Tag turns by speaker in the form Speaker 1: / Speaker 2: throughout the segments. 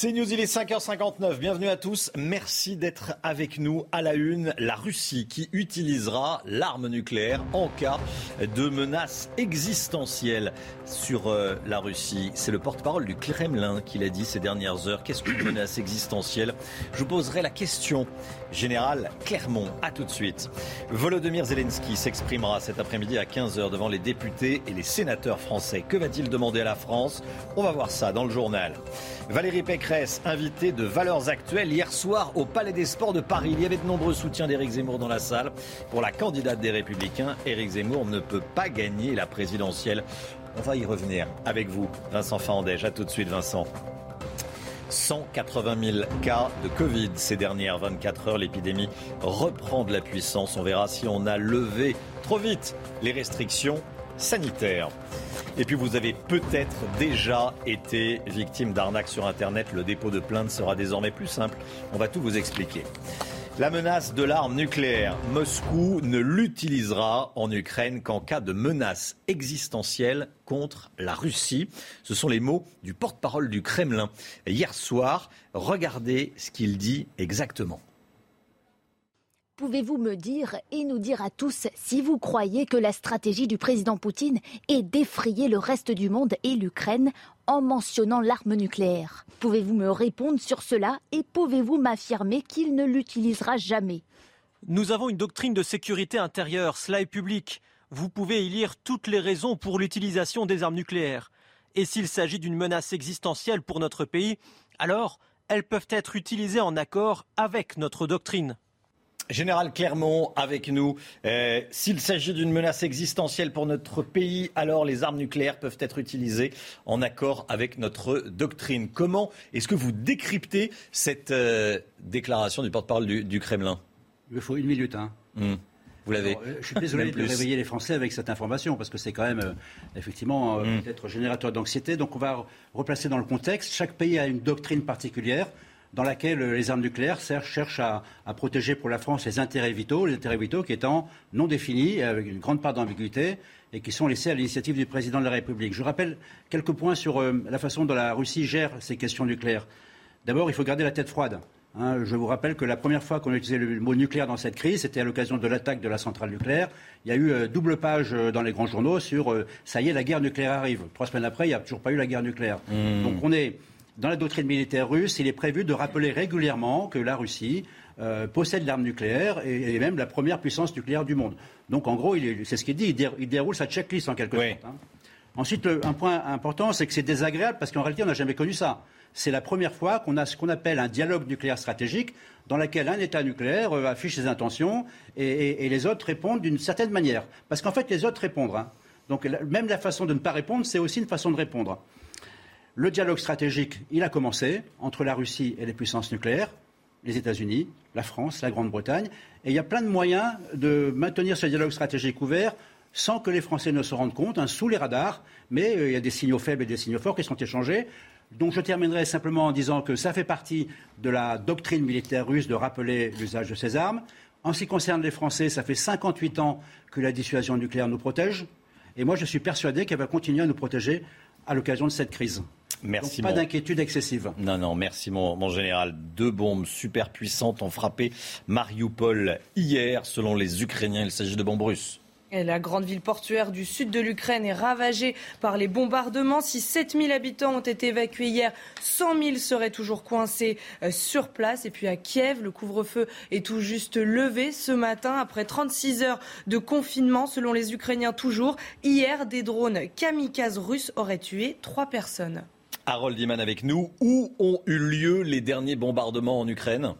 Speaker 1: C'est News, il est 5h59. Bienvenue à tous. Merci d'être avec nous à la une. La Russie qui utilisera l'arme nucléaire en cas de menace existentielle sur euh, la Russie. C'est le porte-parole du Kremlin qui l'a dit ces dernières heures. Qu'est-ce qu'une menace existentielle? Je vous poserai la question. Général Clermont, à tout de suite. Volodymyr Zelensky s'exprimera cet après-midi à 15h devant les députés et les sénateurs français. Que va-t-il demander à la France? On va voir ça dans le journal. Valérie Pécresse, invitée de Valeurs Actuelles hier soir au Palais des Sports de Paris. Il y avait de nombreux soutiens d'Éric Zemmour dans la salle. Pour la candidate des Républicains, Éric Zemmour ne peut pas gagner la présidentielle. On va y revenir avec vous, Vincent Fandège. À tout de suite, Vincent. 180 000 cas de Covid ces dernières 24 heures. L'épidémie reprend de la puissance. On verra si on a levé trop vite les restrictions sanitaires. Et puis vous avez peut-être déjà été victime d'arnaques sur Internet. Le dépôt de plainte sera désormais plus simple. On va tout vous expliquer. La menace de l'arme nucléaire. Moscou ne l'utilisera en Ukraine qu'en cas de menace existentielle contre la Russie. Ce sont les mots du porte-parole du Kremlin. Hier soir, regardez ce qu'il dit exactement.
Speaker 2: Pouvez-vous me dire et nous dire à tous si vous croyez que la stratégie du président Poutine est d'effrayer le reste du monde et l'Ukraine en mentionnant l'arme nucléaire Pouvez-vous me répondre sur cela et pouvez-vous m'affirmer qu'il ne l'utilisera jamais?
Speaker 3: Nous avons une doctrine de sécurité intérieure, cela est public. Vous pouvez y lire toutes les raisons pour l'utilisation des armes nucléaires. Et s'il s'agit d'une menace existentielle pour notre pays, alors elles peuvent être utilisées en accord avec notre doctrine.
Speaker 1: Général Clermont avec nous. Euh, s'il s'agit d'une menace existentielle pour notre pays, alors les armes nucléaires peuvent être utilisées en accord avec notre doctrine. Comment est-ce que vous décryptez cette euh, déclaration du porte-parole du, Kremlin?
Speaker 4: Il me faut une minute. Hein.
Speaker 1: Hmm. Vous l'avez.
Speaker 4: Euh, je suis désolé de réveiller les Français avec cette information parce que c'est quand même effectivement hmm. peut-être générateur d'anxiété. Donc on va replacer dans le contexte. Chaque pays a une doctrine particulière dans laquelle les armes nucléaires cherchent à, protéger pour la France les intérêts vitaux, les intérêts vitaux qui étant non définis, avec une grande part d'ambiguïté, et qui sont laissés à l'initiative du président de la République. Je rappelle quelques points sur euh, la façon dont la Russie gère ces questions nucléaires. D'abord, il faut garder la tête froide. Hein. je vous rappelle que la première fois qu'on a utilisé le mot nucléaire dans cette crise, c'était à l'occasion de l'attaque de la centrale nucléaire. Il y a eu euh, double page euh, dans les grands journaux sur ça y est, la guerre nucléaire arrive. Trois semaines après, il n'y a toujours pas eu la guerre nucléaire. Mmh. Donc on est dans la doctrine militaire russe, il est prévu de rappeler régulièrement que la Russie euh, possède l'arme nucléaire et, même la première puissance nucléaire du monde. Donc en gros, c'est ce qu'il dit, il, déroule sa checklist en quelque sorte. Hein. Ensuite, un point important, c'est que c'est désagréable parce qu'en réalité, on n'a jamais connu ça. C'est la première fois qu'on a ce qu'on appelle un dialogue nucléaire stratégique dans lequel un État nucléaire euh, affiche ses intentions et, les autres répondent d'une certaine manière. Parce qu'en fait, les autres répondent. Hein. Donc même la façon de ne pas répondre, c'est aussi une façon de répondre. Le dialogue stratégique, il a commencé entre la Russie et les puissances nucléaires, les États-Unis, la France, la Grande-Bretagne. Et il y a plein de moyens de maintenir ce dialogue stratégique ouvert sans que les Français ne se rendent compte, hein, sous les radars. Mais euh, il y a des signaux faibles et des signaux forts qui sont échangés. Donc je terminerai simplement en disant que ça fait partie de la doctrine militaire russe de rappeler l'usage de ces armes. En ce qui concerne les Français, ça fait 58 ans que la dissuasion nucléaire nous protège. Et moi, je suis persuadé qu'elle va continuer à nous protéger à l'occasion de cette crise.
Speaker 1: Merci.
Speaker 4: pas d'inquiétude excessive.
Speaker 1: Non, non, merci mon, général. Deux bombes super puissantes ont frappé Mariupol hier. Selon les Ukrainiens, il s'agit de bombes russes.
Speaker 5: la grande ville portuaire du sud de l'Ukraine est ravagée par les bombardements. Si 7000 habitants ont été évacués hier, 100 000 seraient toujours coincés euh, sur place. Et puis à Kiev, le couvre-feu est tout juste levé ce matin après 36 heures de confinement, selon les Ukrainiens toujours. Hier, des drones kamikazes russes auraient tué trois personnes.
Speaker 1: Harold Iman avec nous. Où ont eu lieu les derniers bombardements en Ukraine?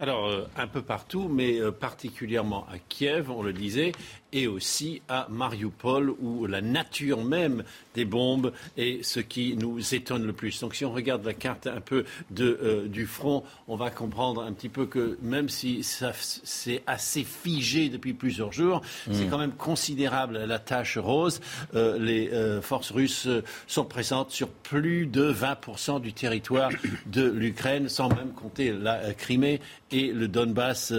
Speaker 6: Alors, euh, un peu partout, mais euh, particulièrement à Kiev, on le disait,
Speaker 7: et aussi à Mariupol, où la nature même des bombes est ce qui nous étonne le plus. Donc si on regarde la carte un peu de, euh, du front, on va comprendre un petit peu que même si c'est assez figé depuis plusieurs jours, c'est mm. quand même considérable la tâche rose. Euh, les euh, forces russes sont présentes sur plus de 20% du territoire de l'Ukraine, sans même compter la Crimée et le Donbass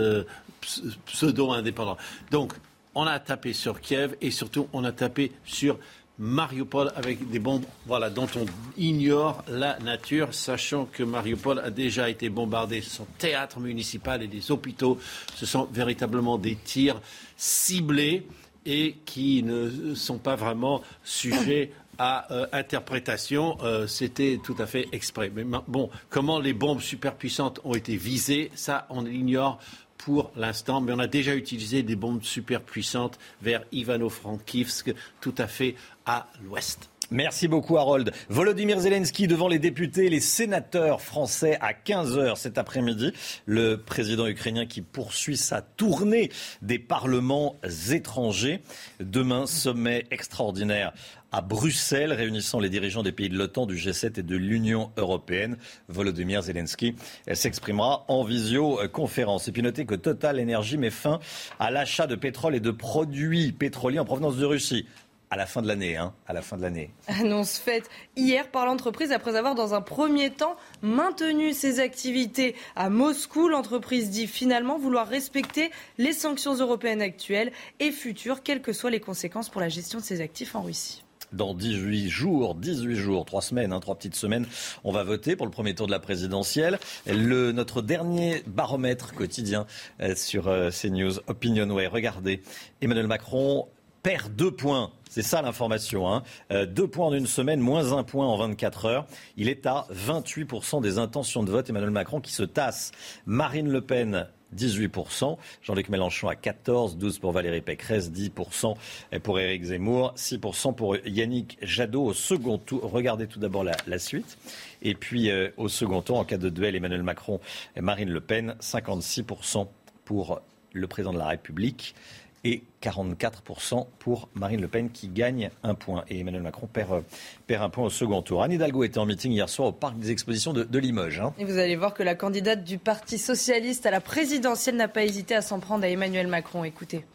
Speaker 7: pseudo-indépendant. Donc on a tapé sur Kiev et surtout on a tapé sur Mariupol avec des bombes voilà, dont on ignore la nature, sachant que Mariupol a déjà été bombardé. Son théâtre municipal et des hôpitaux. Ce sont véritablement des tirs ciblés et qui ne sont pas vraiment sujets à euh, interprétation. Euh, c'était tout à fait exprès. Mais bon, comment les bombes superpuissantes ont été visées, ça, on l'ignore pour l'instant, mais on a déjà utilisé des bombes super puissantes vers Ivano-Frankivsk, tout à fait à l'ouest.
Speaker 1: Merci beaucoup Harold. Volodymyr Zelensky devant les députés les sénateurs français à 15h cet après-midi. Le président ukrainien qui poursuit sa tournée des parlements étrangers. Demain, sommet extraordinaire à Bruxelles, réunissant les dirigeants des pays de l'OTAN, du G7 et de l'Union européenne. Volodymyr Zelensky s'exprimera en visioconférence. Et puis notez que Total Energy met fin à l'achat de pétrole et de produits pétroliers en provenance de Russie à la fin de l'année, hein, à la fin de l'année.
Speaker 5: Annonce faite hier par l'entreprise après avoir dans un premier temps maintenu ses activités à Moscou. L'entreprise dit finalement vouloir respecter les sanctions européennes actuelles et futures, quelles que soient les conséquences pour la gestion de ses actifs en Russie
Speaker 1: dans 18 jours, 18 jours, 3 semaines, hein, 3 petites semaines, on va voter pour le premier tour de la présidentielle. Le, notre dernier baromètre quotidien euh, sur euh, CNews, Opinionway. Regardez, Emmanuel Macron perd deux points. C'est ça l'information. Hein. Euh, deux points en une semaine, moins un point en 24 heures. Il est à 28% des intentions de vote. Emmanuel Macron qui se tasse. Marine Le Pen 18%, Jean-Luc Mélenchon à 14%, 12% pour Valérie Pécresse, 10% pour Éric Zemmour, 6% pour Yannick Jadot au second tour. Regardez tout d'abord la, suite. Et puis euh, au second tour, en cas de duel, Emmanuel Macron et Marine Le Pen, 56% pour le président de la République et 44% pour Marine Le Pen qui gagne un point. Et Emmanuel Macron perd, euh, perd un point au second tour. Anne Hidalgo était en meeting hier soir au parc des expositions de, Limoges. Hein.
Speaker 5: Et vous allez voir que la candidate du Parti socialiste à la présidentielle n'a pas hésité à s'en prendre à Emmanuel Macron. Écoutez.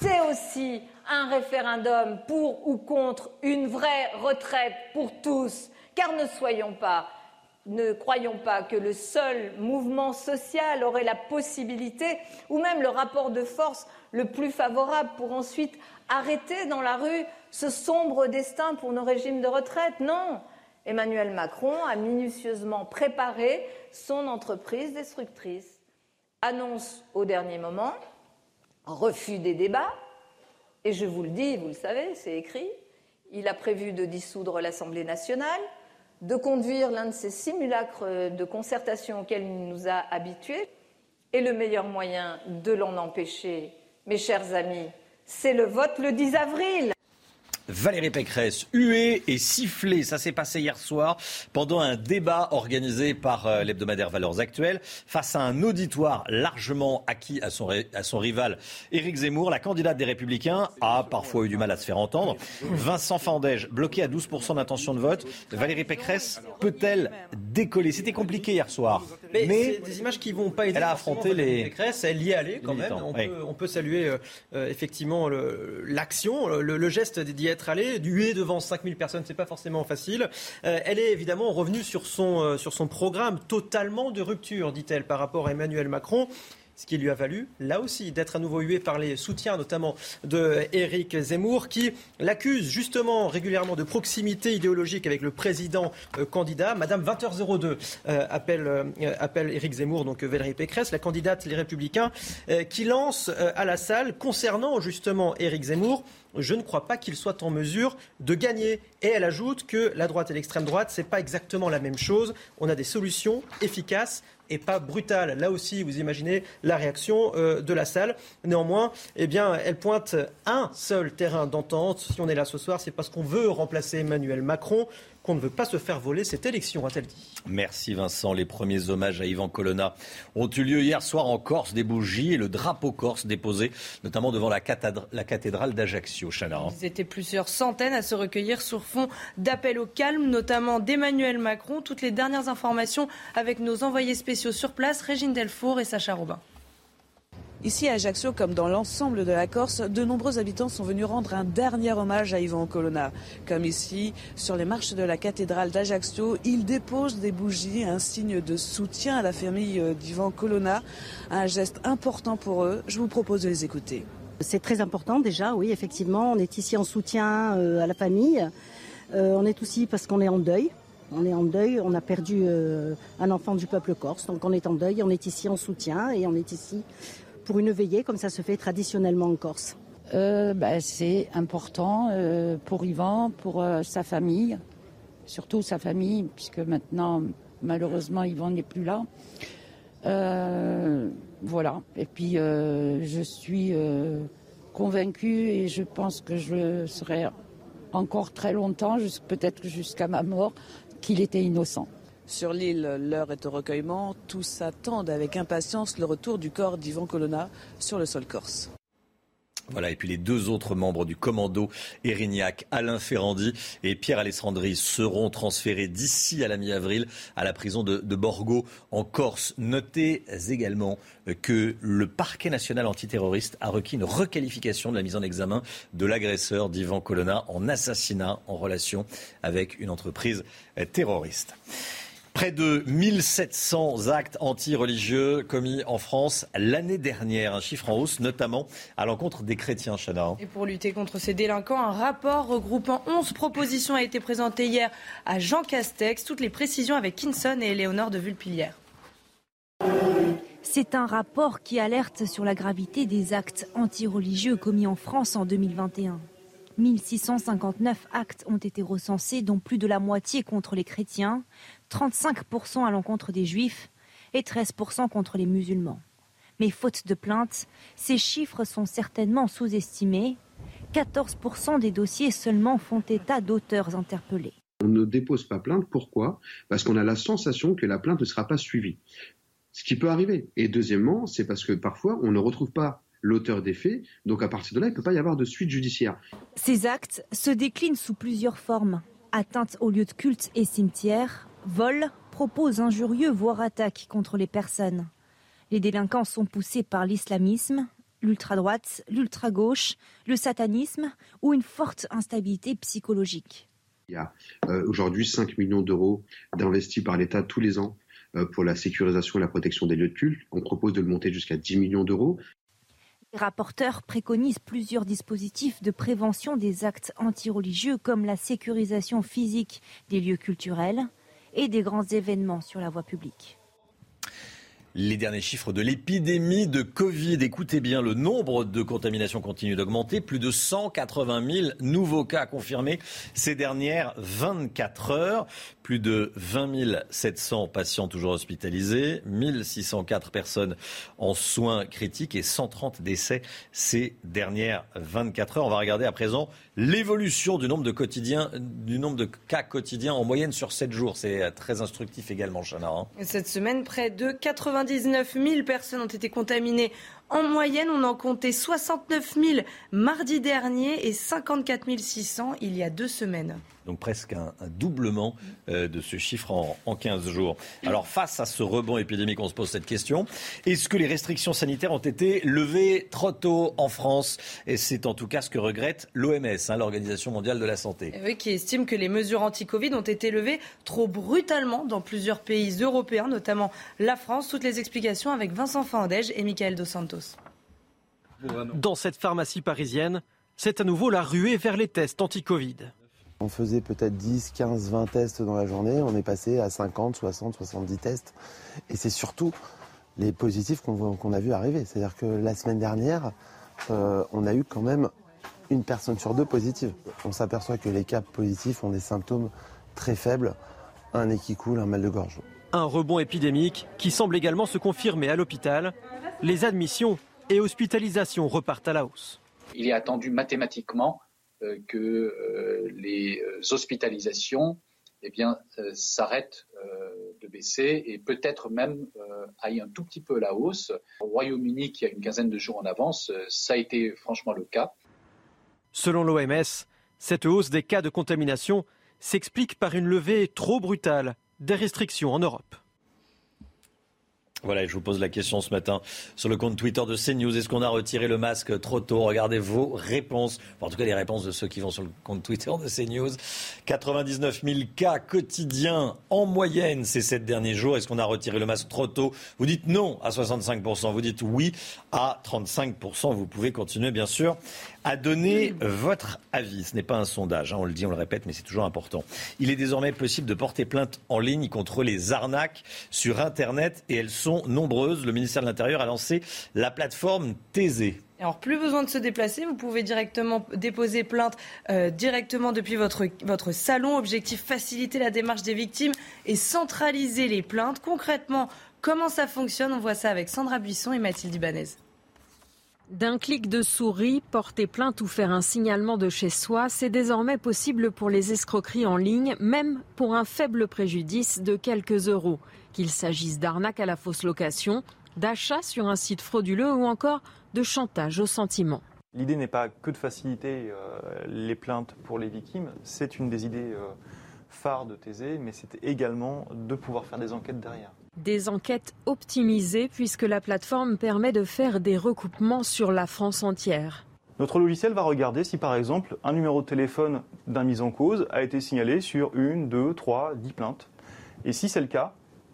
Speaker 8: C'est aussi un référendum pour ou contre une vraie retraite pour tous. Car ne soyons pas ne croyons pas que le seul mouvement social aurait la possibilité ou même le rapport de force le plus favorable pour ensuite arrêter dans la rue ce sombre destin pour nos régimes de retraite. Non, Emmanuel Macron a minutieusement préparé son entreprise destructrice. Annonce au dernier moment, refus des débats, et je vous le dis, vous le savez, c'est écrit, il a prévu de dissoudre l'Assemblée nationale, de conduire l'un de ces simulacres de concertation auxquels il nous a habitués. Et le meilleur moyen de l'en empêcher, mes chers amis, c'est le vote le 10 avril.
Speaker 1: Valérie Pécresse, huée et sifflée. Ça s'est passé hier soir pendant un débat organisé par euh, l'hebdomadaire Valeurs Actuelles face à un auditoire largement acquis à son, à son rival Éric Zemmour. La candidate des Républicains a parfois eu du mal à se faire entendre. Vincent Fandège, bloqué à 12% d'intention de vote. Valérie Pécresse peut-elle décoller? C'était compliqué hier soir.
Speaker 3: Mais, mais des images qui vont pas aider.
Speaker 1: Elle a affronté les.
Speaker 3: Pécresse, elle y est allée quand même. On, peut, saluer euh, euh, effectivement l'action, le, le, geste d'y être allée. Du huée devant 5000 personnes, c'est pas forcément facile. Euh, elle est évidemment revenue sur son, sur son programme totalement de rupture, dit-elle, par rapport à Emmanuel Macron ce qui lui a valu, là aussi, d'être à nouveau hué par les soutiens, notamment de Éric Zemmour, qui l'accuse justement régulièrement de proximité idéologique avec le président euh, candidat. Madame 20h02 euh, appelle, euh, appelle Éric Zemmour, donc Valérie Pécresse, la candidate Les Républicains, qui lance à la salle, concernant justement Éric Zemmour, je ne crois pas qu'il soit en mesure de gagner. Et elle ajoute que la droite et l'extrême droite, ce n'est pas exactement la même chose. On a des solutions efficaces et pas brutale. Là aussi, vous imaginez la réaction euh, de la salle. Néanmoins, eh bien, elle pointe un seul terrain d'entente. Si on est là ce soir, c'est parce qu'on veut remplacer Emmanuel Macron. Qu'on ne veut pas se faire voler cette élection, a-t-elle dit.
Speaker 1: Merci Vincent. Les premiers hommages à Yvan Colonna ont eu lieu hier soir en Corse, des bougies et le drapeau corse déposé, notamment devant la, cathédrale d'Ajaccio. Chana.
Speaker 5: Ils étaient plusieurs centaines à se recueillir sur fond d'appel au calme, notamment d'Emmanuel Macron. Toutes les dernières informations avec nos envoyés spéciaux sur place, Régine Delfour et Sacha Robin.
Speaker 9: Ici à Ajaccio, comme dans l'ensemble de la Corse, de nombreux habitants sont venus rendre un dernier hommage à Yvan Colonna. Comme ici, sur les marches de la cathédrale d'Ajaccio, ils déposent des bougies, un signe de soutien à la famille d'Yvan Colonna, un geste important pour eux. Je vous propose de les écouter.
Speaker 10: C'est très important déjà, oui, effectivement. On est ici en soutien euh, à la famille. Euh, on est aussi parce qu'on est en deuil. On est en deuil, on a perdu euh, un enfant du peuple corse, donc on est en deuil, on est ici en soutien et on est ici pour une veillée comme ça se fait traditionnellement en Corse
Speaker 11: euh, ben, C'est important euh, pour Yvan, pour euh, sa famille, surtout sa famille, puisque maintenant, malheureusement, Yvan n'est plus là. voilà. Et puis, je suis convaincue et je pense que je serai encore très longtemps, peut-être jusqu'à ma mort, qu'il était innocent.
Speaker 9: Sur l'île, l'heure est au recueillement. Tous attendent avec impatience le retour du corps d'Ivan Colonna sur le sol corse.
Speaker 1: Voilà, et puis les deux autres membres du commando Erignac, Alain Ferrandi et Pierre Alessandri, seront transférés d'ici à la mi-avril à la prison de, Borgo en Corse. Notez également que le parquet national antiterroriste a requis une requalification de la mise en examen de l'agresseur d'Ivan Colonna en assassinat en relation avec une entreprise terroriste. Près de 1700 actes anti-religieux commis en France l'année dernière, un chiffre en hausse notamment à l'encontre des chrétiens, Chana.
Speaker 5: Et pour lutter contre ces délinquants, un rapport regroupant 11 propositions a été présenté hier à Jean Castex. Toutes les précisions avec Kinson et Éléonore de Vulpilière.
Speaker 2: C'est un rapport qui alerte sur la gravité des actes anti-religieux commis en France en 2021. 1659 actes ont été recensés, dont plus de la moitié contre les chrétiens, 35% à l'encontre des juifs et 13% contre les musulmans. Mais faute de plainte, ces chiffres sont certainement sous-estimés. 14% des dossiers seulement font état d'auteurs interpellés.
Speaker 12: On ne dépose pas plainte. Pourquoi? Parce qu'on a la sensation que la plainte ne sera pas suivie. Ce qui peut arriver. Et deuxièmement, c'est parce que parfois, on ne retrouve pas l'auteur des faits. Donc à partir de là, il ne peut pas y avoir de suite judiciaire.
Speaker 2: Ces actes se déclinent sous plusieurs formes. Atteinte aux lieux de culte et cimetières, vol, propos injurieux, voire attaques contre les personnes. Les délinquants sont poussés par l'islamisme, l'ultra-droite, l'ultra-gauche, le satanisme ou une forte instabilité psychologique.
Speaker 12: Il y a euh, aujourd'hui 5 millions d'euros d'investis par l'État tous les ans euh, pour la sécurisation et la protection des lieux de culte. On propose de le monter jusqu'à 10 millions d'euros.
Speaker 2: Les rapporteurs préconisent plusieurs dispositifs de prévention des actes antireligieux comme la sécurisation physique des lieux culturels, et des grands événements sur la voie publique.
Speaker 1: Les derniers chiffres de l'épidémie de Covid. Écoutez bien, le nombre de contaminations continue d'augmenter. Plus de 180 000 nouveaux cas confirmés ces dernières 24 heures. Plus de 20 700 patients toujours hospitalisés, 1604 personnes en soins critiques et 130 décès ces dernières 24 heures. On va regarder à présent l'évolution du nombre de quotidiens, du nombre de cas quotidiens en moyenne sur 7 jours. C'est très instructif également, Chana. Hein.
Speaker 5: Cette semaine, près de 99 000 personnes ont été contaminées en moyenne, on en comptait 69 000 mardi dernier et 54 600 il y a deux semaines.
Speaker 1: Donc presque un, doublement euh, de ce chiffre en, en, 15 jours. Alors face à ce rebond épidémique, on se pose cette question. Est-ce que les restrictions sanitaires ont été levées trop tôt en France? Et c'est en tout cas ce que regrette l'OMS, hein, l'Organisation mondiale de la santé.
Speaker 5: Oui, qui estime que les mesures anti-Covid ont été levées trop brutalement dans plusieurs pays européens, notamment la France. Toutes les explications avec Vincent Fandège et Michael Dos Santos.
Speaker 3: Dans cette pharmacie parisienne, c'est à nouveau la ruée vers les tests anti-Covid.
Speaker 13: On faisait peut-être 10, 15, 20 tests dans la journée. On est passé à 50, 60, 70 tests. Et c'est surtout les positifs qu'on a vu arriver. C'est-à-dire que la semaine dernière, euh, on a eu quand même une personne sur deux positive. On s'aperçoit que les cas positifs ont des symptômes très faibles, un nez qui coule, un mal de gorge.
Speaker 3: Un rebond épidémique qui semble également se confirmer à l'hôpital. Les admissions et hospitalisations repartent à la hausse.
Speaker 14: Il est attendu mathématiquement euh, que euh, les euh, hospitalisations eh bien, s'arrête de baisser et peut-être même aille un tout petit peu à la hausse. Au Royaume-Uni, qui a une quinzaine de jours en avance, ça a été franchement le cas.
Speaker 3: Selon l'OMS, cette hausse des cas de contamination s'explique par une levée trop brutale des restrictions en Europe.
Speaker 1: Voilà, je vous pose la question ce matin sur le compte Twitter de CNews. Est-ce qu'on a retiré le masque trop tôt? Regardez vos réponses. en tout cas, les réponses de ceux qui vont sur le compte Twitter de CNews. 99 000 cas quotidiens en moyenne ces sept derniers jours. Est-ce qu'on a retiré le masque trop tôt? Vous dites non à 65%. Vous dites oui à 35%. Vous pouvez continuer, bien sûr, à donner votre avis. Ce n'est pas un sondage, hein, on le dit, on le répète, mais c'est toujours important. Il est désormais possible de porter plainte en ligne contre les arnaques sur Internet et elles sont nombreuses. Le ministère de l'Intérieur a lancé la plateforme Thésée.
Speaker 5: Alors, plus besoin de se déplacer, vous pouvez directement déposer plainte euh, directement depuis votre, votre salon. Objectif, faciliter la démarche des victimes et centraliser les plaintes. Concrètement, comment ça fonctionne? On voit ça avec Sandra Buisson et Mathilde Ibanez.
Speaker 15: D'un clic de souris, porter plainte ou faire un signalement de chez soi, c'est désormais possible pour les escroqueries en ligne, même pour un faible préjudice de quelques euros. Qu'il s'agisse d'arnaque à la fausse location, d'achat sur un site frauduleux ou encore de chantage au sentiment.
Speaker 16: L'idée n'est pas que de faciliter euh, les plaintes pour les victimes, c'est une des idées euh, phares de Thésée, mais c'est également de pouvoir faire des enquêtes derrière.
Speaker 15: Des enquêtes optimisées puisque la plateforme permet de faire des recoupements sur la France entière.
Speaker 16: Notre logiciel va regarder si par exemple un numéro de téléphone d'un mis en cause a été signalé sur une, deux, trois, dix plaintes. Et si c'est le cas,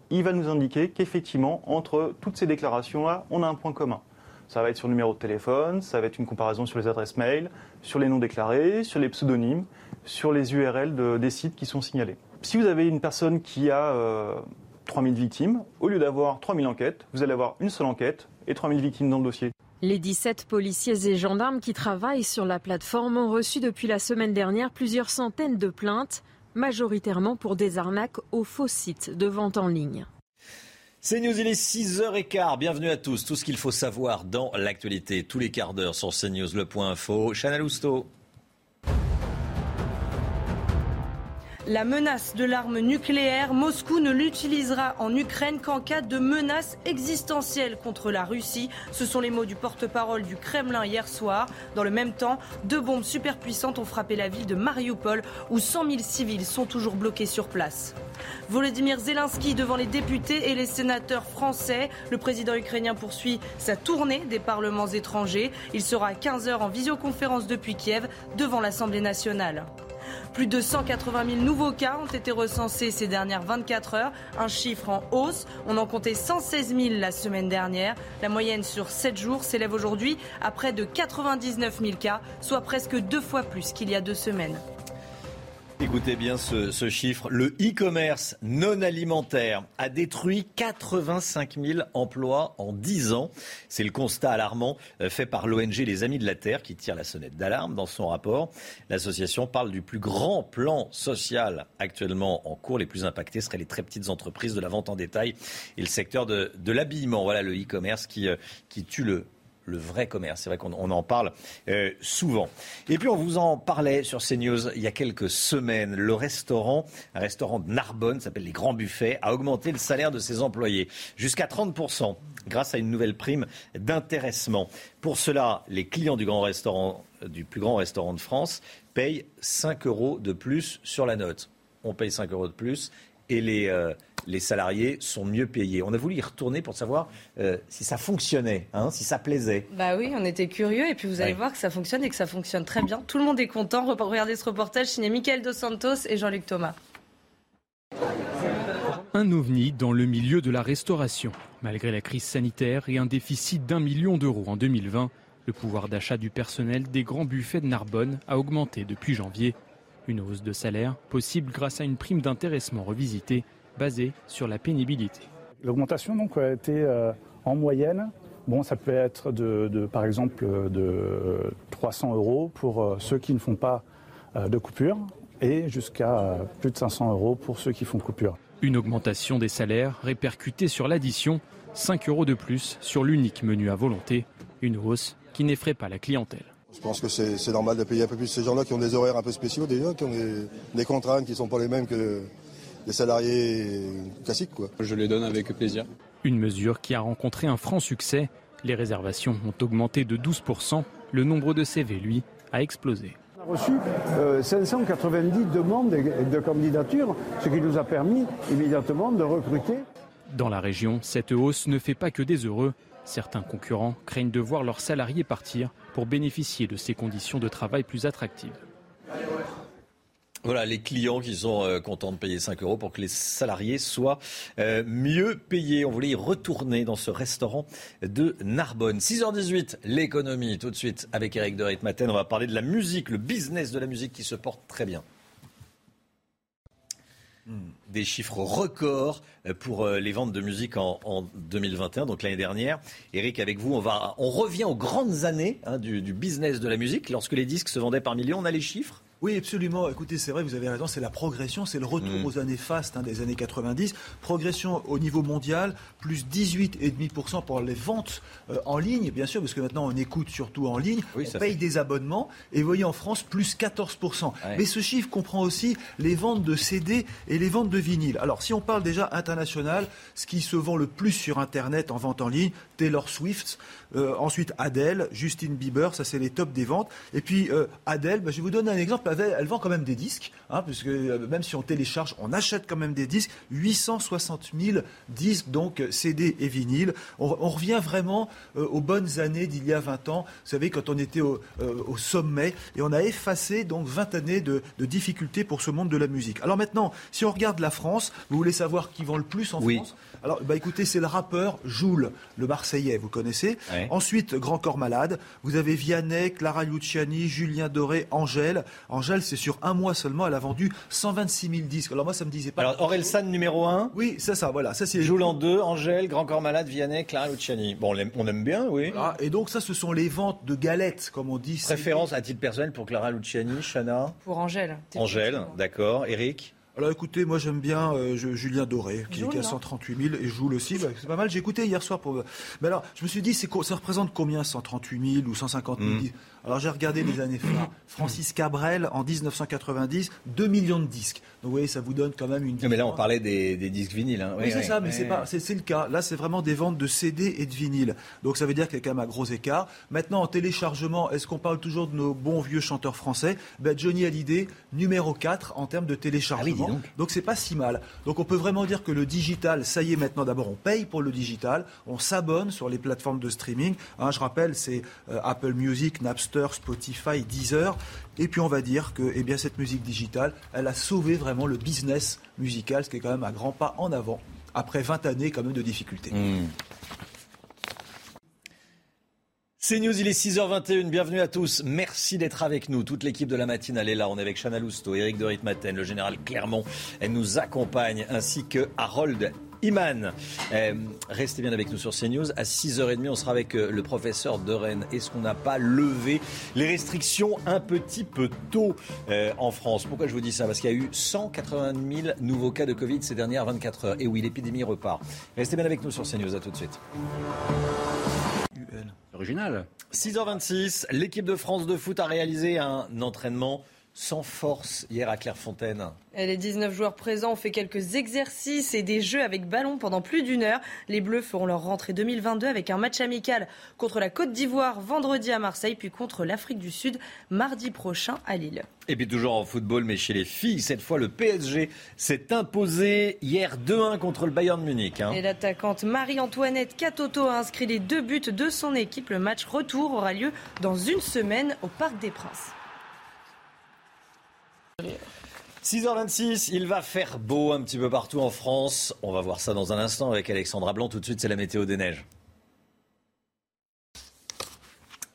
Speaker 16: il va nous indiquer qu'effectivement, entre toutes ces déclarations-là, on a un point commun. Ça va être sur le numéro de téléphone, ça va être une comparaison sur les adresses mail, sur les noms déclarés, sur les pseudonymes, sur les URL des sites qui sont signalés. Si vous avez une personne qui a euh, 3000 victimes. Au lieu d'avoir 3000 enquêtes, vous allez avoir une seule enquête et 3000 victimes dans le dossier.
Speaker 15: Les 17 policiers et gendarmes qui travaillent sur la plateforme ont reçu depuis la semaine dernière plusieurs centaines de plaintes, majoritairement pour des arnaques aux faux sites de vente en ligne.
Speaker 1: C'est News, il est 6h15. Bienvenue à tous. Tout ce qu'il faut savoir dans l'actualité, tous les quarts d'heure sur CNews, le point info. Chanel Housteau.
Speaker 5: La menace de l'arme nucléaire. Moscou ne l'utilisera en Ukraine qu'en cas de menace existentielle contre la Russie. Ce sont les mots du porte-parole du Kremlin hier soir. Dans le même temps, deux bombes superpuissantes ont frappé la ville de Mariupol où 100 000 civils sont toujours bloqués sur place. Volodymyr Zelensky devant les députés et les sénateurs français. Le président ukrainien poursuit sa tournée des parlements étrangers. Il sera à 15h en visioconférence depuis Kiev devant l'Assemblée nationale. Plus de 180 000 nouveaux cas ont été recensés ces dernières 24 heures, un chiffre en hausse. On en comptait 116 000 la semaine dernière. La moyenne sur 7 jours s'élève aujourd'hui à près de 99 000 cas, soit presque deux fois plus qu'il y a deux semaines.
Speaker 1: Écoutez bien ce, chiffre. Le e-commerce non alimentaire a détruit 85 000 emplois en 10 ans. C'est le constat alarmant euh, fait par l'ONG Les Amis de la Terre qui tire la sonnette d'alarme dans son rapport. L'association parle du plus grand plan social actuellement en cours. Les plus impactés seraient les très petites entreprises de la vente en détail et le secteur de, l'habillement. Voilà le e-commerce qui, euh, qui tue le, le vrai commerce. C'est vrai qu'on en parle euh, souvent. Et puis on vous en parlait sur CNews il y a quelques semaines. Le restaurant, un restaurant de Narbonne, s'appelle les Grands Buffets, a augmenté le salaire de ses employés jusqu'à 30% grâce à une nouvelle prime d'intéressement. Pour cela, les clients du grand restaurant, du plus grand restaurant de France, payent 5 euros de plus sur la note. On paye 5 euros de plus et les, euh, les salariés sont mieux payés. On a voulu y retourner pour savoir euh, si ça fonctionnait, hein, si ça plaisait.
Speaker 5: Bah oui, on était curieux et puis vous allez voir que ça fonctionne et que ça fonctionne très bien. Tout le monde est content. Regardez ce reportage signé Michael Dos Santos et Jean-Luc Thomas.
Speaker 17: Un ovni dans le milieu de la restauration. Malgré la crise sanitaire et un déficit d'un million d'euros en 2020, le pouvoir d'achat du personnel des grands buffets de Narbonne a augmenté depuis janvier. Une hausse de salaire possible grâce à une prime d'intéressement revisitée basée sur la pénibilité.
Speaker 18: L'augmentation donc a été euh, en moyenne. Bon, ça peut être de, par exemple de 300 euros pour euh, ceux qui ne font pas euh, de coupure et jusqu'à plus de 500 euros pour ceux qui font coupure.
Speaker 17: Une augmentation des salaires répercutée sur l'addition, 5 euros de plus sur l'unique menu à volonté, une hausse qui n'effraie pas la clientèle.
Speaker 19: Je pense que c'est normal de payer un peu plus ces gens-là qui ont des horaires un peu spéciaux déjà, qui ont des, contraintes qui ne sont pas les mêmes que, des salariés classiques. Quoi.
Speaker 20: Je les donne avec plaisir.
Speaker 17: Une mesure qui a rencontré un franc succès. Les réservations ont augmenté de 12%. Le nombre de CV, lui, a explosé.
Speaker 21: On a reçu 590 demandes de candidature, ce qui nous a permis immédiatement de recruter.
Speaker 17: Dans la région, cette hausse ne fait pas que des heureux. Certains concurrents craignent de voir leurs salariés partir pour bénéficier de ces conditions de travail plus attractives.
Speaker 1: Voilà, les clients qui sont euh, contents de payer 5 euros pour que les salariés soient euh, mieux payés. On voulait y retourner dans ce restaurant de Narbonne. 6h18, l'économie, tout de suite avec Eric de Ritmaten. On va parler de la musique, le business de la musique qui se porte très bien. Hmm. Des chiffres records euh, pour les ventes de musique en, 2021, donc l'année dernière. Eric, avec vous, on, va, on revient aux grandes années hein, du business de la musique. Lorsque les disques se vendaient par millions, on a les chiffres
Speaker 22: oui, absolument. Écoutez, c'est vrai, vous avez raison, c'est la progression, c'est le retour mm. aux années fastes hein, des années 90. Progression au niveau mondial, plus 18,5% pour les ventes euh, en ligne, bien sûr, parce que maintenant on écoute surtout en ligne, on paye des abonnements, et vous voyez en France, plus 14%. Mais ce chiffre comprend aussi les ventes de CD et les ventes de vinyle. Alors, si on parle déjà international, ce qui se vend le plus sur Internet en vente en ligne, Taylor Swift, euh, ensuite Adele, Justin Bieber, ça c'est les tops des ventes. Et puis euh, Adele, bah, je vais vous donner un exemple, elle, vend quand même des disques, hein, puisque euh, même si on télécharge, on achète quand même des disques. 860 000 disques, donc CD et vinyle. On, revient vraiment aux bonnes années d'il y a 20 ans. Vous savez, quand on était au, sommet, et on a effacé donc 20 années de, difficultés pour ce monde de la musique. Alors maintenant, si on regarde la France, vous voulez savoir qui vend le plus en France? Alors, bah écoutez, c'est le rappeur Joule, le Marseillais, vous connaissez. Ensuite, Grand Corps Malade. Vous avez Vianney, Clara Luciani, Julien Doré, Angèle. Angèle, c'est sur un mois seulement, elle a vendu 126 000 disques. Alors moi, ça me disait pas.
Speaker 1: Alors Orelsan numéro 1
Speaker 22: Oui, c'est ça, voilà. Ça, c'est
Speaker 1: Joule en 2, Angèle, Grand Corps Malade, Vianney, Clara Luciani. Bon, on aime, bien, oui.
Speaker 22: et donc ça, ce sont les ventes de galettes, comme on dit.
Speaker 1: Préférence à titre personnel pour Clara Luciani, Chana
Speaker 5: Pour Angèle.
Speaker 1: Angèle, d'accord. Eric
Speaker 22: alors écoutez, moi j'aime bien euh, Julien Doré, qui, qui, a 138 000 et Joule aussi. Bah, c'est pas mal. J'ai écouté hier soir pour. Mais alors, je me suis dit, c'est ça représente combien 138 000 ou 150 000 alors j'ai regardé les années phares. Francis Cabrel, en 1990, 2 millions de disques. Donc vous voyez, ça vous donne quand même une...
Speaker 1: mais là, on parlait des, disques vinyles. Hein.
Speaker 22: Oui, c'est ça, mais c'est, le cas. Là, c'est vraiment des ventes de CD et de vinyle. Donc ça veut dire qu'il y a quand même un gros écart. Maintenant, en téléchargement, est-ce qu'on parle toujours de nos bons vieux chanteurs français? Ben, Johnny Hallyday, numéro 4 en termes de téléchargement. Ah donc. donc c'est pas si mal. Donc on peut vraiment dire que le digital, ça y est maintenant, d'abord on paye pour le digital, on s'abonne sur les plateformes de streaming. Hein, je rappelle, c'est euh, Apple Music, Napster, Spotify, Deezer. Et puis on va dire que eh bien, cette musique digitale, elle a sauvé vraiment le business musical, ce qui est quand même un grand pas en avant, après 20 années quand même de difficultés.
Speaker 1: Mmh. C'est News, il est 6h21, bienvenue à tous. Merci d'être avec nous. Toute l'équipe de la matinale est là. On est avec Chana Lousteau, Eric de Ritmaten, le général Clermont. Elle nous accompagne, ainsi que Harold Iman. Euh, restez bien avec nous sur CNews. À 6h30, on sera avec euh, le professeur de Rennes. Est-ce qu'on n'a pas levé les restrictions un petit peu tôt euh, en France? Pourquoi je vous dis ça? Parce qu'il y a eu 180 000 nouveaux cas de Covid ces dernières 24 heures. Et oui, l'épidémie repart. Restez bien avec nous sur CNews. À tout de suite.
Speaker 4: Original.
Speaker 1: 6h26, l'équipe de France de foot a réalisé un entraînement sans force hier à Clairefontaine.
Speaker 5: Les 19 joueurs présents ont fait quelques exercices et des jeux avec ballon pendant plus d'une heure. Les Bleus feront leur rentrée 2022 avec un match amical contre la Côte d'Ivoire vendredi à Marseille, puis contre l'Afrique du Sud mardi prochain à Lille.
Speaker 1: Et puis toujours en football, mais chez les filles, cette fois le PSG s'est imposé hier 2-1 contre le Bayern Munich. Hein.
Speaker 5: Et l'attaquante Marie-Antoinette Catoto a inscrit les deux buts de son équipe. Le match retour aura lieu dans une semaine au Parc des Princes.
Speaker 1: 6h26, il va faire beau un petit peu partout en France. On va voir ça dans un instant avec Alexandra Blanc. Tout de suite, c'est la météo des neiges.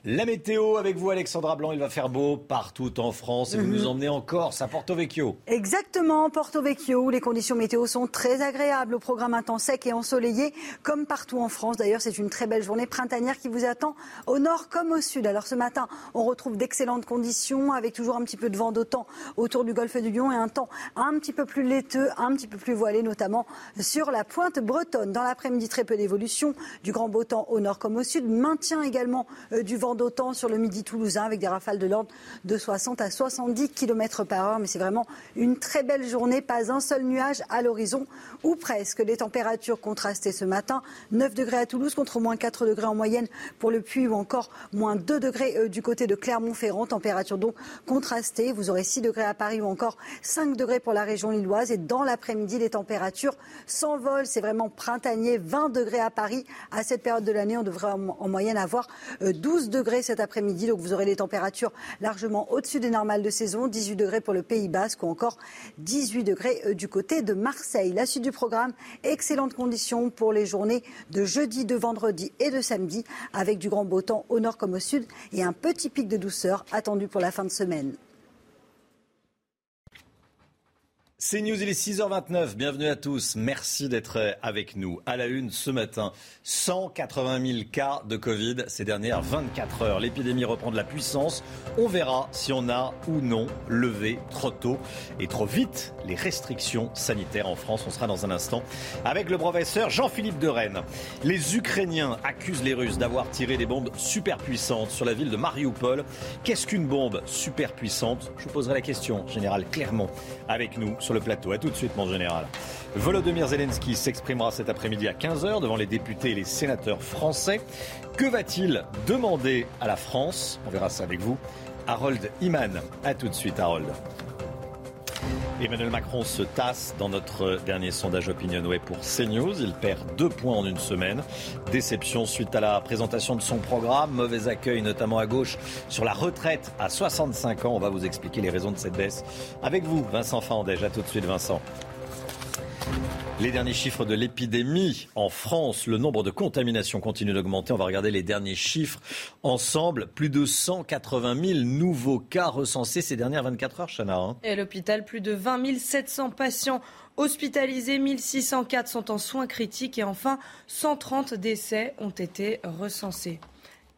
Speaker 1: La météo avec vous, Alexandra Blanc. Il va faire beau partout en France et vous nous mhm. emmenez en Corse, à Porto Vecchio.
Speaker 23: Exactement, Porto Vecchio, où les conditions météo sont très agréables. Au programme un temps sec et ensoleillé, comme partout en France. D'ailleurs, c'est une très belle journée printanière qui vous attend au nord comme au sud. Alors ce matin, on retrouve d'excellentes conditions avec toujours un petit peu de vent d'autant autour du golfe du Lion et un temps un petit peu plus laiteux, un petit peu plus voilé, notamment sur la pointe bretonne. Dans l'après-midi, très peu d'évolution, du grand beau temps au nord comme au sud. Maintien également euh, du vent d'autant sur le midi toulousain avec des rafales de l'ordre de 60 à 70 km par heure. Mais c'est vraiment une très belle journée. Pas un seul nuage à l'horizon ou presque. Les températures contrastées ce matin. 9 degrés à Toulouse contre moins 4 degrés en moyenne pour le Puy ou encore moins 2 degrés euh, du côté de Clermont-Ferrand. Température donc contrastée. Vous aurez 6 degrés à Paris ou encore 5 degrés pour la région lilloise. Et dans l'après-midi, les températures s'envolent. C'est vraiment printanier. 20 degrés à Paris. À cette période de l'année, on devrait en moyenne avoir 12 euh, degrés cet après-midi. Donc vous aurez des températures largement au-dessus des normales de saison. 18 degrés pour le Pays Basque ou encore 18 degrés euh, du côté de Marseille. La suite du programme, excellentes conditions pour les journées de jeudi, de vendredi et de samedi avec du grand beau temps au nord comme au sud et un petit pic de douceur attendu pour la fin de semaine.
Speaker 1: C'est News, il est 6h29. Bienvenue à tous. Merci d'être avec nous. À la une ce matin, 180 000 cas de Covid ces dernières 24 heures. L'épidémie reprend de la puissance. On verra si on a ou non levé trop tôt et trop vite les restrictions sanitaires en France. On sera dans un instant avec le professeur Jean-Philippe de Rennes. Les Ukrainiens accusent les Russes d'avoir tiré des bombes super puissantes sur la ville de Mariupol. Qu'est-ce qu'une bombe super puissante Je vous poserai la question, général Clermont, avec nous le plateau. A tout de suite, mon général. Volodymyr Zelensky s'exprimera cet après-midi à 15h devant les députés et les sénateurs français. Que va-t-il demander à la France? On verra ça avec vous. Harold Iman. A tout de suite, Harold. Emmanuel Macron se tasse dans notre dernier sondage Opinionway pour CNews. Il perd deux points en une semaine. Déception suite à la présentation de son programme. Mauvais accueil, notamment à gauche, sur la retraite à 65 ans. On va vous expliquer les raisons de cette baisse. Avec vous, Vincent Fandège. À tout de suite, Vincent. Les derniers chiffres de l'épidémie en France, le nombre de contaminations continue d'augmenter. On va regarder les derniers chiffres ensemble. Plus de 180 000 nouveaux cas recensés ces dernières 24 heures, Chana. Hein.
Speaker 5: Et à l'hôpital, plus de 20 700 patients hospitalisés, 1604 sont en soins critiques et enfin 130 décès ont été recensés.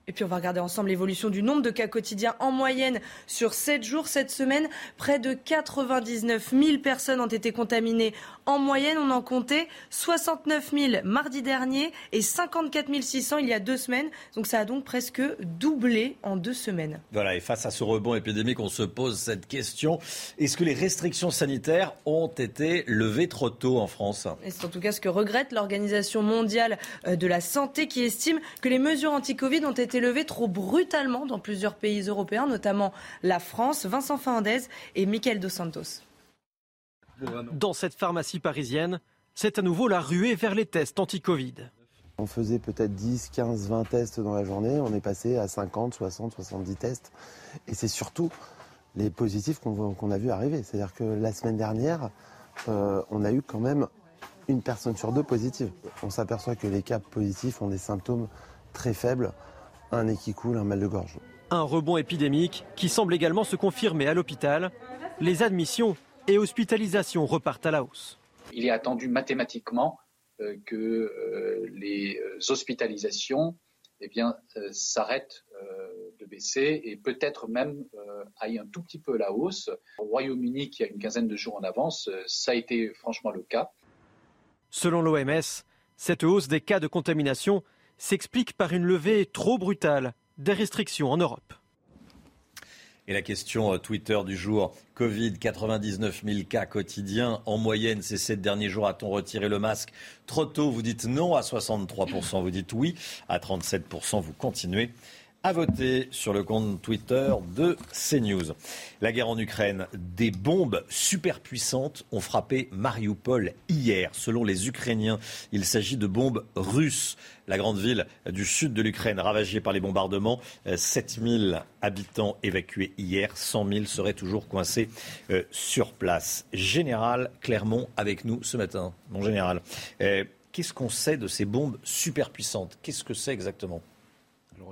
Speaker 5: Et puis on va regarder ensemble l'évolution du nombre de cas quotidiens en moyenne sur 7 jours. Cette semaine, près de 99 000 personnes ont été contaminées. En moyenne, on en comptait 69 000 mardi dernier et 54 600 il y a deux semaines. Donc ça a donc presque doublé en deux semaines.
Speaker 1: Voilà, et face à ce rebond épidémique, on se pose cette question. Est-ce que les restrictions sanitaires ont été levées trop tôt en France?
Speaker 5: C'est en tout cas ce que regrette l'Organisation mondiale euh, de la santé qui estime que les mesures anti-Covid ont été élevé trop brutalement dans plusieurs pays européens, notamment la France. Vincent Fernandez et Michael Dos Santos.
Speaker 3: Dans cette pharmacie parisienne, c'est à nouveau la ruée vers les tests anti-Covid.
Speaker 13: On faisait peut-être 10, 15, 20 tests dans la journée. On est passé à 50, 60, 70 tests. Et c'est surtout les positifs qu'on a vu arriver. C'est-à-dire que la semaine dernière, euh, on a eu quand même une personne sur deux positive. On s'aperçoit que les cas positifs ont des symptômes très faibles un nez qui coule, un mal de gorge.
Speaker 3: Un rebond épidémique qui semble également se confirmer à l'hôpital. Les admissions et hospitalisations repartent à la hausse.
Speaker 14: Il est attendu mathématiquement euh, que euh, les euh, hospitalisations eh bien, s'arrêtent de baisser et peut-être même aillent un tout petit peu à la hausse. Au Royaume-Uni, qui a une quinzaine de jours en avance, ça a été franchement le cas.
Speaker 3: Selon l'OMS, cette hausse des cas de contamination s'explique par une levée trop brutale des restrictions en Europe.
Speaker 1: Et la question euh, Twitter du jour, Covid, 99 000 cas quotidiens en moyenne ces sept derniers jours. A-t-on retiré le masque trop tôt Vous dites non à 63%, vous dites oui à 37%, vous continuez à voter sur le compte Twitter de CNews. La guerre en Ukraine, des bombes superpuissantes ont frappé Mariupol hier. Selon les Ukrainiens, il s'agit de bombes russes. La grande ville du sud de l'Ukraine ravagée par les bombardements, 7000 habitants évacués hier, 100 000 seraient toujours coincés euh, sur place. Général Clermont avec nous ce matin. Mon général, euh, qu'est-ce qu'on sait de ces bombes superpuissantes? Qu'est-ce que c'est exactement?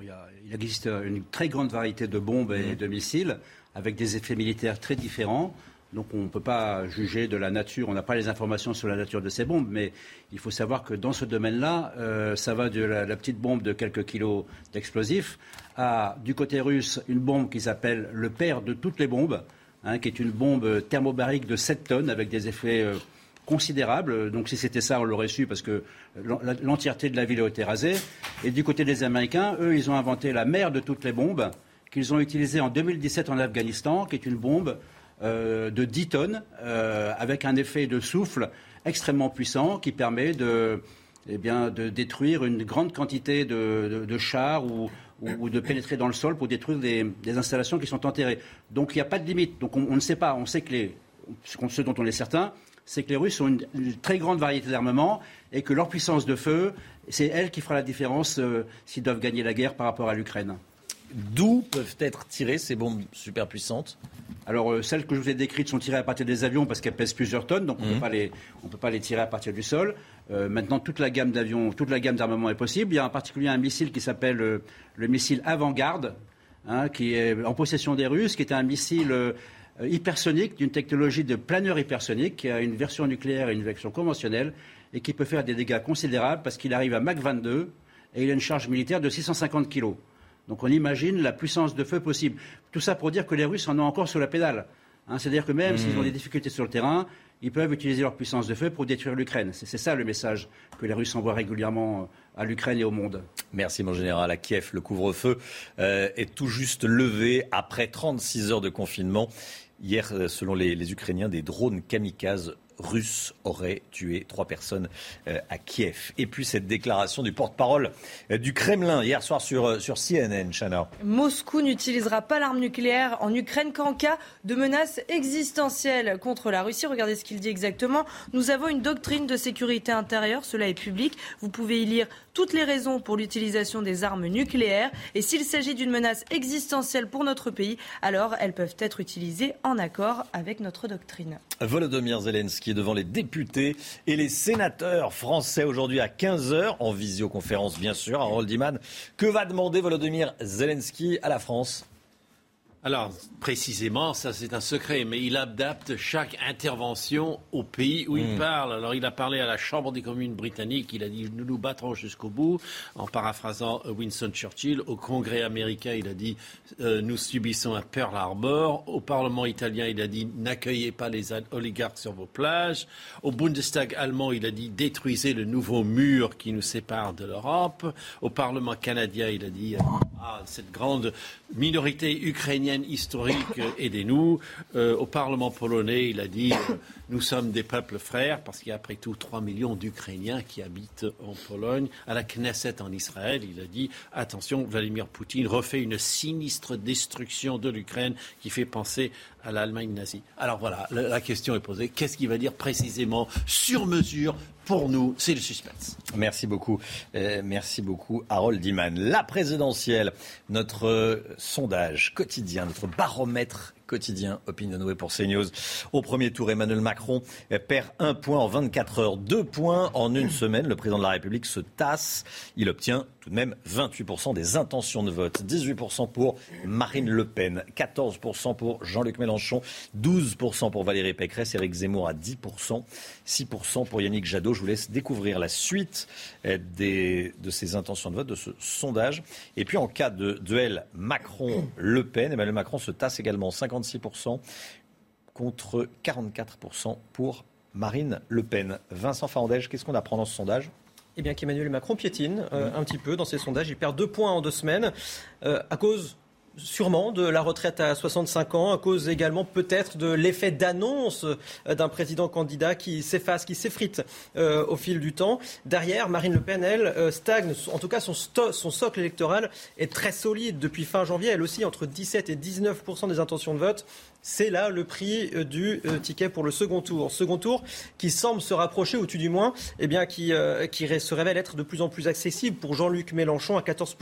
Speaker 4: Il, existe une très grande variété de bombes et mhm. de missiles avec des effets militaires très différents. Donc on ne peut pas juger de la nature, on n'a pas les informations sur la nature de ces bombes, mais il faut savoir que dans ce domaine-là, euh, ça va de la, petite bombe de quelques kilos d'explosifs à, du côté russe, une bombe qui s'appelle le père de toutes les bombes, hein, qui est une bombe thermobarique de 7 tonnes avec des effets euh, considérable. Donc si c'était ça, on l'aurait su parce que l'entièreté de la ville a été rasée. Et du côté des Américains, eux, ils ont inventé la mère de toutes les bombes qu'ils ont utilisée en 2017 en Afghanistan, qui est une bombe euh, de 10 tonnes euh, avec un effet de souffle extrêmement puissant qui permet de, eh détruire une grande quantité de, chars ou, de pénétrer dans le sol pour détruire des, installations qui sont enterrées. Donc il n'y a pas de limite. Donc on, ne sait pas. On sait que les, ce dont on est certain, c'est que les Russes ont une, très grande variété d'armements et que leur puissance de feu, c'est elle qui fera la différence euh, s'ils doivent gagner la guerre par rapport à l'Ukraine.
Speaker 1: D'où peuvent être tirées ces bombes super puissantes
Speaker 4: alors, euh, celles que je vous ai décrites sont tirées à partir des avions parce qu'elles pèsent plusieurs tonnes, donc on ne mhm. peut pas les tirer à partir du sol. Euh, maintenant, toute la gamme d'avions, toute la gamme d'armement est possible. Il y a en particulier un missile qui s'appelle le missile Avant-Garde, hein, qui est en possession des Russes, qui est un missile euh, hypersonique, d'une technologie de planeur hypersonique, qui a une version nucléaire et une version conventionnelle, et qui peut faire des dégâts considérables parce qu'il arrive à Mach 22 et il a une charge militaire de 650 kg. Donc on imagine la puissance de feu possible. Tout ça pour dire que les Russes en ont encore sur la pédale. Hein, c'est-à-dire que même s'ils ont mmh. des difficultés sur le terrain, ils peuvent utiliser leur puissance de feu pour détruire l'Ukraine. C'est ça le message que les Russes envoient régulièrement euh, à l'Ukraine et au monde.
Speaker 1: Merci mon général. À Kiev, le couvre-feu euh, est tout juste levé après 36 heures de confinement. Hier, euh, selon les, Ukrainiens, des drones kamikazes russes auraient tué trois personnes euh, à Kiev. Et puis cette déclaration du porte-parole euh, du Kremlin hier soir sur, sur CNN, Chana.
Speaker 5: Moscou n'utilisera pas l'arme nucléaire en Ukraine qu'en cas de menace existentielle contre la Russie. Regardez ce qu'il dit exactement. Nous avons une doctrine de sécurité intérieure, cela est public. Vous pouvez y lire toutes les raisons pour l'utilisation des armes nucléaires. Et s'il s'agit d'une menace existentielle pour notre pays, alors elles peuvent être utilisées en accord avec notre doctrine.
Speaker 1: Volodymyr Zelensky devant les députés et les sénateurs français aujourd'hui à 15h, en visioconférence bien sûr, à Roldiman. Que va demander Volodymyr Zelensky à la France?
Speaker 7: Alors, précisément, ça c'est un secret, mais il adapte chaque intervention au pays où il hmm. parle. Alors, il a parlé à la Chambre des communes britanniques, il a dit nous nous battrons jusqu'au bout, en paraphrasant Winston Churchill. Au Congrès américain, il a dit euh, nous subissons un Pearl Harbor. Au Parlement italien, il a dit n'accueillez pas les oligarques sur vos plages. Au Bundestag allemand, il a dit détruisez le nouveau mur qui nous sépare de l'Europe. Au Parlement canadien, il a dit ah, cette grande minorité ukrainienne historique, aidez-nous. Euh, au Parlement polonais, il a dit euh, nous sommes des peuples frères, parce qu'il y a après tout 3 millions d'Ukrainiens qui habitent en Pologne. À la Knesset en Israël, il a dit attention, Vladimir Poutine refait une sinistre destruction de l'Ukraine qui fait penser à l'Allemagne nazie. Alors voilà, la, question est posée. Qu'est-ce qu'il va dire précisément sur mesure pour nous, c'est le suspense.
Speaker 1: Merci beaucoup. Euh, merci beaucoup, Harold Diman. La présidentielle, notre euh, sondage quotidien, notre baromètre quotidien Opinionway pour CNews. Au premier tour, Emmanuel Macron perd un point en 24 heures, deux points en une semaine. Le président de la République se tasse. Il obtient tout de même 28% des intentions de vote, 18% pour Marine Le Pen, 14% pour Jean-Luc Mélenchon, 12% pour Valérie Pécresse, Éric Zemmour à 10%, 6% pour Yannick Jadot. Je vous laisse découvrir la suite eh, des, de ces intentions de vote, de ce sondage. Et puis en cas de duel Macron-Le Pen, Emmanuel Macron se tasse également 56% contre 44% pour Marine Le Pen. Vincent Farandège, qu'est-ce qu'on apprend dans ce sondage?
Speaker 3: Eh bien, qu'Emmanuel Macron piétine euh, un petit peu dans ses sondages. Il perd deux points en deux semaines euh, à cause sûrement de la retraite à 65 ans, à cause également peut-être de l'effet d'annonce euh, d'un président candidat qui s'efface, qui s'effrite euh, au fil du temps. Derrière, Marine Le Pen, elle, euh, stagne. En tout cas, son, socle électoral est très solide depuis fin janvier. Elle aussi, entre 17 et 19% des intentions de vote. C'est là le prix du ticket pour le second tour. Second tour qui semble se rapprocher, ou tout du moins, eh bien, qui, qui se révèle être de plus en plus accessible pour Jean-Luc Mélenchon à 14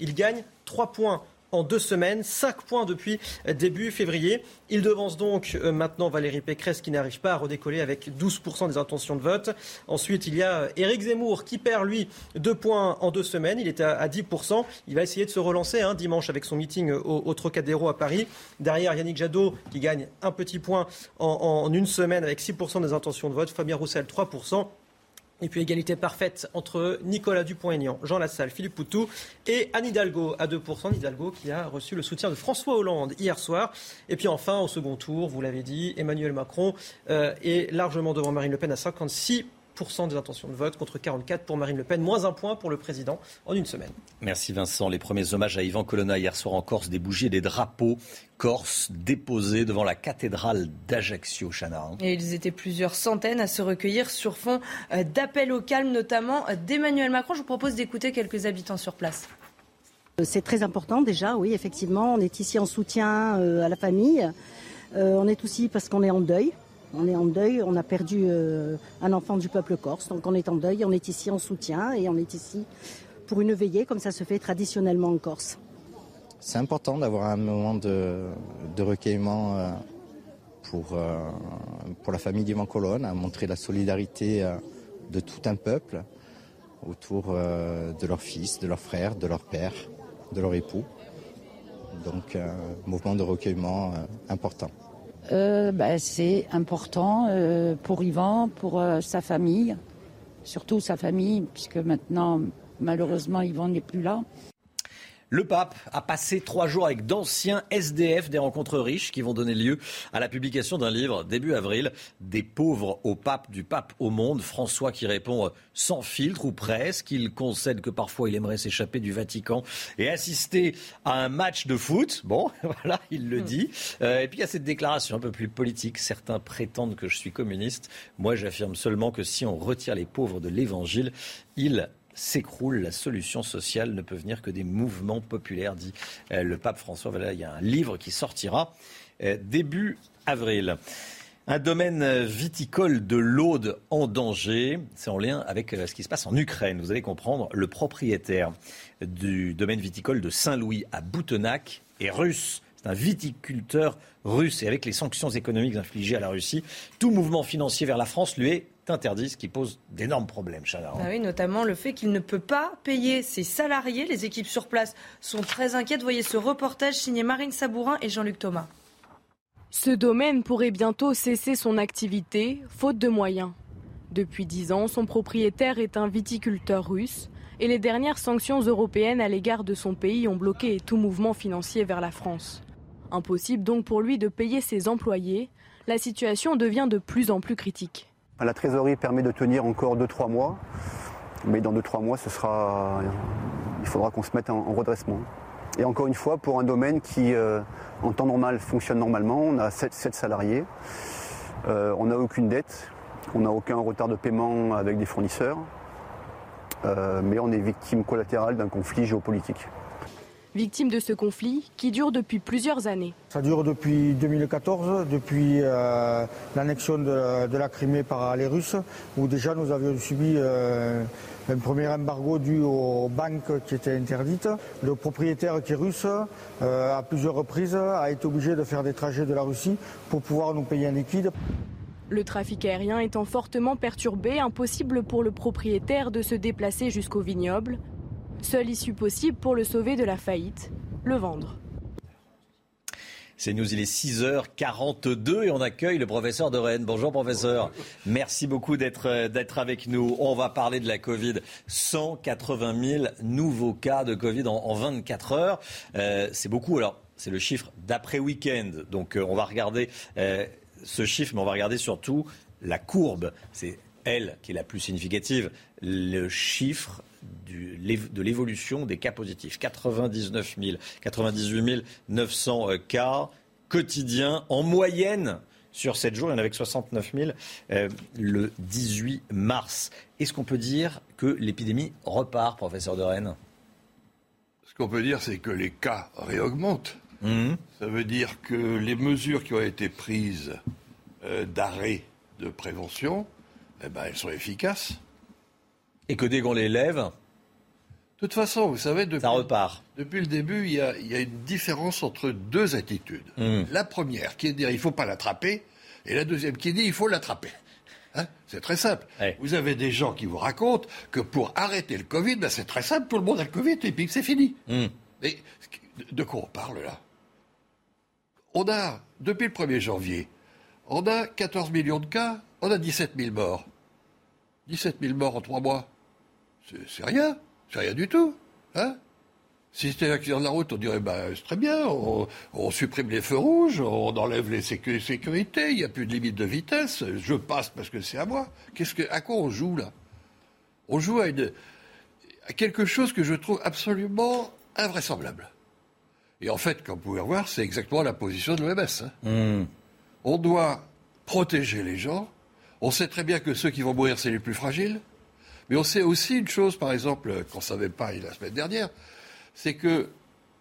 Speaker 3: Il gagne 3 points en deux semaines, 5 points depuis début février. Il devance donc euh, maintenant Valérie Pécresse qui n'arrive pas à redécoller avec 12% des intentions de vote. Ensuite, il y a Éric Zemmour qui perd lui 2 points en deux semaines. Il est à 10%. Il va essayer de se relancer hein, dimanche avec son meeting au, Trocadéro à Paris. Derrière, Yannick Jadot qui gagne un petit point en, en une semaine avec 6% des intentions de vote. Fabien Roussel, 3%. Et puis égalité parfaite entre Nicolas Dupont-Aignan, Jean Lassalle, Philippe Poutou et Anne Hidalgo à 2%. Anne Hidalgo qui a reçu le soutien de François Hollande hier soir. Et puis enfin, au second tour, vous l'avez dit, Emmanuel Macron euh, est largement devant Marine Le Pen à 56 des intentions de vote contre 44 pour Marine Le Pen, moins un point pour le président en une semaine.
Speaker 1: Merci Vincent. Les premiers hommages à Ivan Colonna hier soir en Corse, des bougies et des drapeaux corse déposés devant la cathédrale d'Ajaccio, Chana.
Speaker 5: Et ils étaient plusieurs centaines à se recueillir sur fond euh, d'appels au calme, notamment euh, d'Emmanuel Macron. Je vous propose d'écouter quelques habitants sur place.
Speaker 24: Euh, c'est très important déjà, oui, effectivement. On est ici en soutien à la famille. on est aussi parce qu'on est en deuil. On est en deuil, on a perdu euh, un enfant du peuple corse, donc on est en deuil, on est ici en soutien et on est ici pour une veillée comme ça se fait traditionnellement en Corse.
Speaker 25: C'est important d'avoir un moment de, recueillement euh, pour, euh, pour la famille d'Ivan Colonne, à montrer la solidarité de tout un peuple autour de leur fils, de leur frère, de leur père, de leur époux. Donc un mouvement de recueillement important.
Speaker 11: Euh, ben, c'est important euh, pour Yvan, pour euh, sa famille, surtout sa famille, puisque maintenant, malheureusement, Yvan n'est plus là.
Speaker 1: Le pape a passé trois jours avec d'anciens SDF, des rencontres riches qui vont donner lieu à la publication d'un livre début avril, Des pauvres au pape, du pape au monde. François qui répond sans filtre ou presque. Il concède que parfois il aimerait s'échapper du Vatican et assister à un match de foot. Bon, voilà, il le hmm. dit. Euh, et puis il y a cette déclaration un peu plus politique. Certains prétendent que je suis communiste. Moi, j'affirme seulement que si on retire les pauvres de l'évangile, il s'écroule. La solution sociale ne peut venir que des mouvements populaires, dit euh, le pape François. Voilà, il y a un livre qui sortira euh, début avril. Un domaine viticole de l'Aude en danger, c'est en lien avec euh, ce qui se passe en Ukraine. Vous allez comprendre, le propriétaire du domaine viticole de Saint-Louis à Boutenac est russe. C'est un viticulteur russe et avec les sanctions économiques infligées à la Russie, tout mouvement financier vers la France lui est interdit, ce qui pose d'énormes problèmes, Chana.
Speaker 5: Ah oui, notamment le fait qu'il ne peut pas payer ses salariés. Les équipes sur place sont très inquiètes. Voyez ce reportage signé Marine Sabourin et Jean-Luc Thomas.
Speaker 15: Ce domaine pourrait bientôt cesser son activité, faute de moyens. Depuis dix ans, son propriétaire est un viticulteur russe et les dernières sanctions européennes à l'égard de son pays ont bloqué tout mouvement financier vers la France. Impossible donc pour lui de payer ses employés. La situation devient de plus en plus critique.
Speaker 21: La trésorerie permet de tenir encore 2-3 mois, mais dans 2-3 mois, il faudra qu'on se mette en redressement. Et encore une fois, pour un domaine qui, euh, en temps normal, fonctionne normalement, on a 7, salariés, euh, on n'a aucune dette, on n'a aucun retard de paiement avec des fournisseurs, euh, mais on est victime collatérale d'un conflit géopolitique
Speaker 15: victime de ce conflit qui dure depuis plusieurs années.
Speaker 21: Ça dure depuis 2014, depuis euh, l'annexion de, la Crimée par les Russes, où déjà nous avions subi euh, un premier embargo dû aux banques qui étaient interdites. Le propriétaire qui est russe, euh, à plusieurs reprises, a été obligé de faire des trajets de la Russie pour pouvoir nous payer un liquide.
Speaker 15: Le trafic aérien étant fortement perturbé, impossible pour le propriétaire de se déplacer jusqu'au vignoble. Seule issue possible pour le sauver de la faillite, le vendre.
Speaker 1: C'est nous, il est 6h42 et on accueille le professeur de Rennes. Bonjour professeur. Merci beaucoup d'être d'être avec nous. On va parler de la Covid. 180 000 nouveaux cas de Covid en, 24 heures. Euh, c'est beaucoup. Alors, c'est le chiffre d'après week-end. Donc, euh, on va regarder euh, ce chiffre, mais on va regarder surtout la courbe. C'est elle qui est la plus significative. Le chiffre de l'évolution des cas positifs. 99 000, 98 900 cas quotidiens en moyenne sur 7 jours. Il y en avait 69 000 euh, le 18 mars. Est-ce qu'on peut dire que l'épidémie repart, professeur de Rennes?
Speaker 26: Ce qu'on peut dire, c'est que les cas réaugmentent. Mmh. Ça veut dire que les mesures qui ont été prises euh, d'arrêt de prévention, eh ben, elles sont efficaces.
Speaker 1: Et que dès qu'on les lève,
Speaker 26: de toute façon, vous savez, depuis,
Speaker 1: ça repart.
Speaker 26: depuis le début, il y, a, une différence entre deux attitudes. Hmm. La première, qui est de dire il ne faut pas l'attraper, et la deuxième qui dit il faut l'attraper. Hein c'est très simple. Vous avez des gens qui vous racontent que pour arrêter le Covid, ben c'est très simple, tout le monde a le Covid et puis c'est fini. Hmm. Mais de quoi on parle là? On a, depuis le 1er janvier, on a 14 millions de cas, on a 17 000 morts. 17 000 morts en trois mois. C'est rien. C'est rien du tout. Hein si c'était un accident de la route, on dirait bah, c'est très bien, on, supprime les feux rouges, on enlève les sécurités, il n'y a plus de limite de vitesse, je passe parce que c'est à moi. Qu'est-ce que, à quoi on joue là? On joue à, quelque chose que je trouve absolument invraisemblable. Et en fait, comme vous pouvez voir, c'est exactement la position de l'OMS. Hein. Hmm. On doit protéger les gens. On sait très bien que ceux qui vont mourir, c'est les plus fragiles. Mais on sait aussi une chose, par exemple, qu'on ne savait pas la semaine dernière, c'est que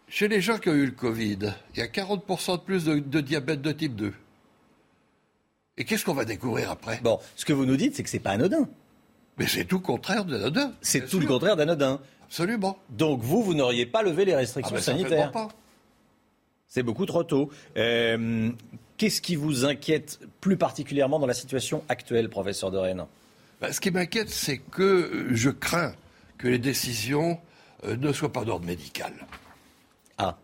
Speaker 26: chez les gens qui ont eu le Covid, il y a 40% de plus de, diabète de type 2. Et qu'est-ce qu'on va découvrir après?
Speaker 1: Bon, ce que vous nous dites, c'est que c'est pas anodin.
Speaker 26: Mais c'est tout le contraire d'anodin.
Speaker 1: C'est tout le contraire d'anodin.
Speaker 26: Absolument.
Speaker 1: Donc vous, vous n'auriez pas levé les restrictions ah ben, sanitaires
Speaker 26: pas.
Speaker 1: C'est beaucoup trop tôt. Euh, qu'est-ce qui vous inquiète plus particulièrement dans la situation actuelle, professeur de Rennes?
Speaker 26: Ben, Ce qui m'inquiète, c'est que je crains que les décisions euh, ne soit pas d'ordre médical.
Speaker 1: Ah.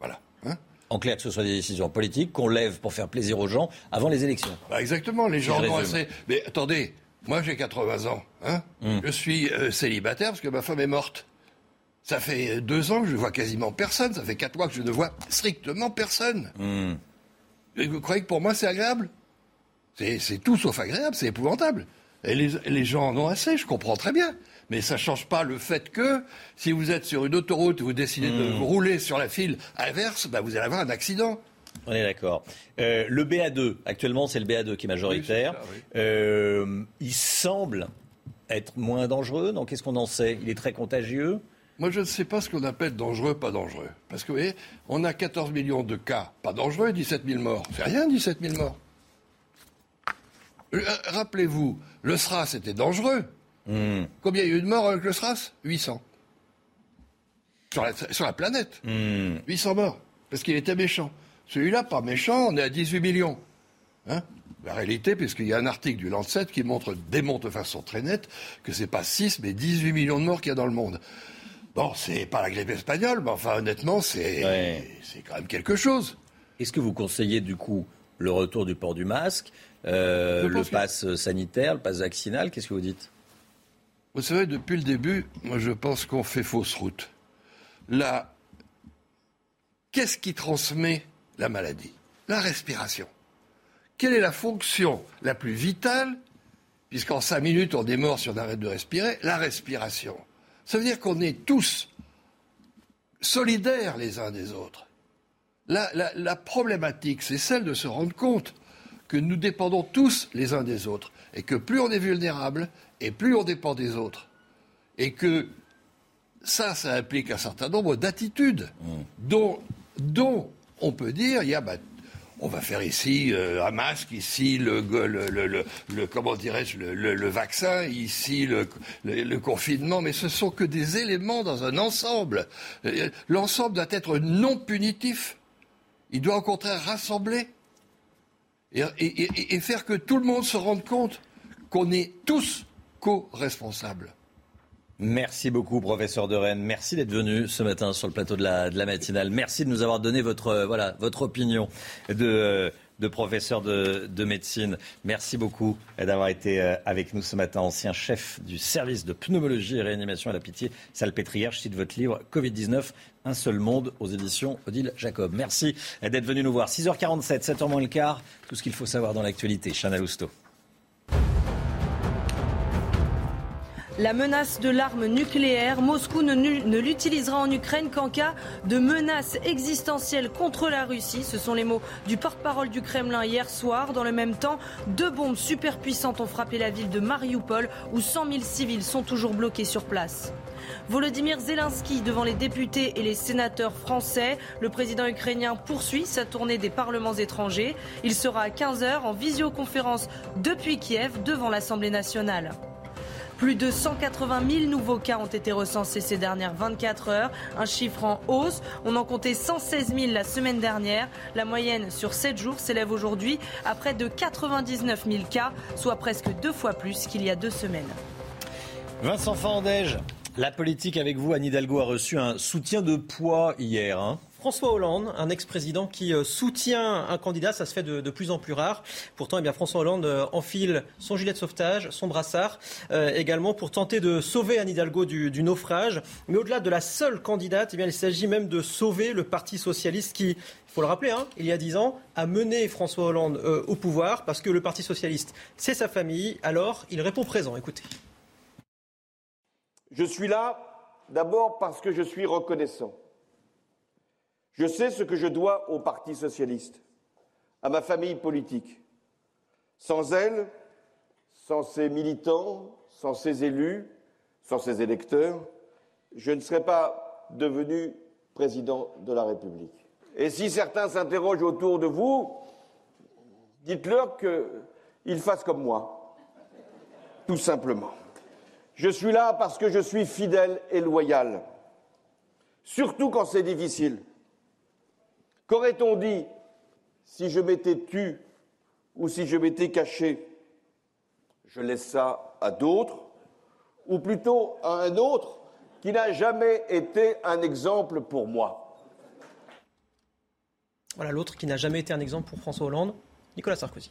Speaker 26: Voilà. Hein
Speaker 1: en clair, que ce soit des décisions politiques qu'on lève pour faire plaisir aux gens avant les élections.
Speaker 26: Bah exactement, les gens ont assez. Mais attendez, moi j'ai 80 ans. Hein hmm. Je suis euh, célibataire parce que ma femme est morte. Ça fait deux ans que je ne vois quasiment personne. Ça fait quatre mois que je ne vois strictement personne. Hmm. vous croyez que pour moi c'est agréable? C'est tout sauf agréable, c'est épouvantable. Et les, les gens en ont assez, je comprends très bien. Mais ça ne change pas le fait que si vous êtes sur une autoroute et vous décidez de hmm. rouler sur la file inverse, bah, vous allez avoir un accident.
Speaker 1: On est d'accord. Euh, le BA2, actuellement c'est le BA2 qui est majoritaire. Euh, il semble être moins dangereux. Donc qu'est-ce qu'on en sait? Il est très contagieux?
Speaker 26: Moi, je ne sais pas ce qu'on appelle dangereux, pas dangereux. Parce que, vous voyez, on a 14 millions de cas pas dangereux et 17 000 morts. C'est rien, 17 000 morts. Euh, rappelez-vous, le SRAS était dangereux. Hmm. Combien il y a eu de morts avec le SRAS? 800. Sur la, sur la planète. 800 hmm. morts. Parce qu'il était méchant. Celui-là, pas méchant, on est à 18 millions. Hein? La réalité, puisqu'il y a un article du Lancet qui montre, démontre de façon très nette que c'est pas 6, mais 18 millions de morts qu'il y a dans le monde. Bon, c'est pas la grippe espagnole, mais enfin, honnêtement, c'est quand même quelque chose.
Speaker 1: Est-ce que vous conseillez, du coup, le retour du port du masque, le pass sanitaire, le pass vaccinal Qu'est-ce que vous dites?
Speaker 26: Vous savez, depuis le début, moi je pense qu'on fait fausse route. Là, qu'est-ce qui transmet la maladie? La respiration. Quelle est la fonction la plus vitale, puisqu'en cinq minutes on est mort si on arrête de respirer La respiration. Ça veut dire qu'on est tous solidaires les uns des autres. La, la problématique, c'est celle de se rendre compte que nous dépendons tous les uns des autres et que plus on est vulnérable, et plus on dépend des autres. Et que ça, ça implique un certain nombre d'attitudes mmh. dont, dont on peut dire, il y a, bah, on va faire ici euh, un masque, ici le, le, comment dirais-je le, vaccin, ici le, confinement, mais ce sont que des éléments dans un ensemble. Euh, l'ensemble doit être non punitif. Il doit au contraire rassembler et, faire que tout le monde se rende compte qu'on est tous co-responsable.
Speaker 1: Merci beaucoup, professeur de Rennes. Merci d'être venu ce matin sur le plateau de la, matinale. Merci de nous avoir donné votre, euh, voilà, votre opinion de, euh, de professeur de, médecine. Merci beaucoup d'avoir été euh, avec nous ce matin, ancien chef du service de pneumologie et réanimation à la pitié salpêtrière. Je cite votre livre Covid-19, un seul monde aux éditions Odile Jacob. Merci d'être venu nous voir. 6h47, 7h moins le quart, tout ce qu'il faut savoir dans l'actualité. Chana Lousteau.
Speaker 5: La menace de l'arme nucléaire, Moscou ne, l'utilisera en Ukraine qu'en cas de menace existentielle contre la Russie. Ce sont les mots du porte-parole du Kremlin hier soir. Dans le même temps, deux bombes superpuissantes ont frappé la ville de Mariupol où 100 000 civils sont toujours bloqués sur place. Volodymyr Zelensky devant les députés et les sénateurs français. Le président ukrainien poursuit sa tournée des parlements étrangers. Il sera à 15h en visioconférence depuis Kiev devant l'Assemblée nationale. Plus de 180 000 nouveaux cas ont été recensés ces dernières 24 heures, un chiffre en hausse. On en comptait 116 000 la semaine dernière. La moyenne sur 7 jours s'élève aujourd'hui à près de 99 000 cas, soit presque deux fois plus qu'il y a deux semaines.
Speaker 1: Vincent Fandège, la politique avec vous, Anne Hidalgo a reçu un soutien de poids hier. Hein.
Speaker 3: François Hollande, un ex-président qui euh, soutient un candidat, ça se fait de, plus en plus rare. Pourtant, eh bien, François Hollande euh, enfile son gilet de sauvetage, son brassard, euh, également pour tenter de sauver Anne Hidalgo du, naufrage. Mais au-delà de la seule candidate, eh il s'agit même de sauver le Parti socialiste qui, il faut le rappeler, hein, il y a dix ans, a mené François Hollande au pouvoir parce que le Parti socialiste, c'est sa famille. Alors, il répond présent. Écoutez.
Speaker 27: Je suis là d'abord parce que je suis reconnaissant je sais ce que je dois au Parti socialiste, à ma famille politique. Sans elle, sans ses militants, sans ses élus, sans ses électeurs, je ne serais pas devenu président de la République. Et si certains s'interrogent autour de vous, dites-leur qu'ils fassent comme moi, tout simplement. Je suis là parce que je suis fidèle et loyal, surtout quand c'est difficile. Qu'aurait-on dit si je m'étais tu ou si je m'étais caché? Je laisse ça à d'autres, ou plutôt à un autre qui n'a jamais été un exemple pour moi.
Speaker 3: Voilà l'autre qui n'a jamais été un exemple pour François Hollande, Nicolas Sarkozy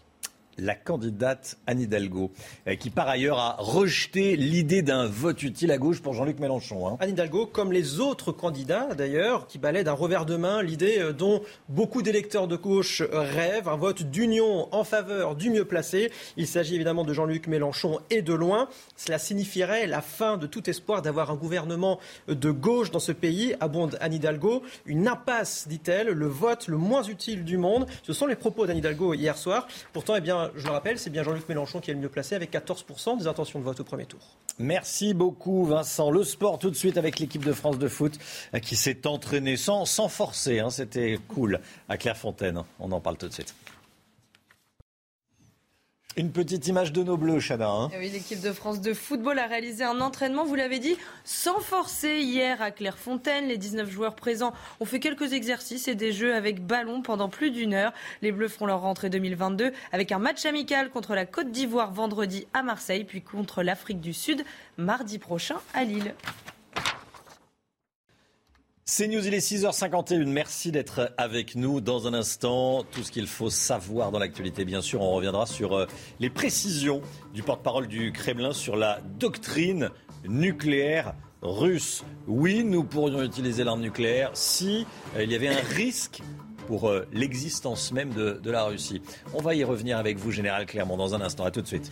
Speaker 1: la candidate Anne Hidalgo, euh, qui par ailleurs a rejeté l'idée d'un vote utile à gauche pour Jean-Luc Mélenchon.
Speaker 3: Hein. Anne Hidalgo, comme les autres candidats d'ailleurs, qui balaient d'un revers de main l'idée euh, dont beaucoup d'électeurs de gauche rêvent, un vote d'union en faveur du mieux placé. Il s'agit évidemment de Jean-Luc Mélenchon et de loin. Cela signifierait la fin de tout espoir d'avoir un gouvernement de gauche dans ce pays, abonde Anne Hidalgo. Une impasse, dit-elle, le vote le moins utile du monde. Ce sont les propos d'Anne Hidalgo hier soir. Pourtant, eh bien, je le rappelle, c'est bien Jean-Luc Mélenchon qui est le mieux placé avec 14% des intentions de vote au premier tour.
Speaker 1: Merci beaucoup Vincent. Le sport tout de suite avec l'équipe de France de foot euh, qui s'est entraînée sans, forcer. Hein. C'était cool à Clairefontaine. On en parle tout de suite. Une petite image de nos bleus, Chana. Hein.
Speaker 5: Eh oui, l'équipe de France de football a réalisé un entraînement, vous l'avez dit, sans forcer hier à Clairefontaine. Les 19 joueurs présents ont fait quelques exercices et des jeux avec ballon pendant plus d'une heure. Les Bleus feront leur rentrée 2022 avec un match amical contre la Côte d'Ivoire vendredi à Marseille, puis contre l'Afrique du Sud mardi prochain à Lille.
Speaker 1: C'est News, il est 6h51. Merci d'être avec nous. Dans un instant, tout ce qu'il faut savoir dans l'actualité, bien sûr, on reviendra sur euh, les précisions du porte-parole du Kremlin sur la doctrine nucléaire russe. Oui, nous pourrions utiliser l'arme nucléaire si euh, il y avait un risque pour euh, l'existence même de, la Russie. On va y revenir avec vous, Général Clermont, dans un instant. À tout de suite.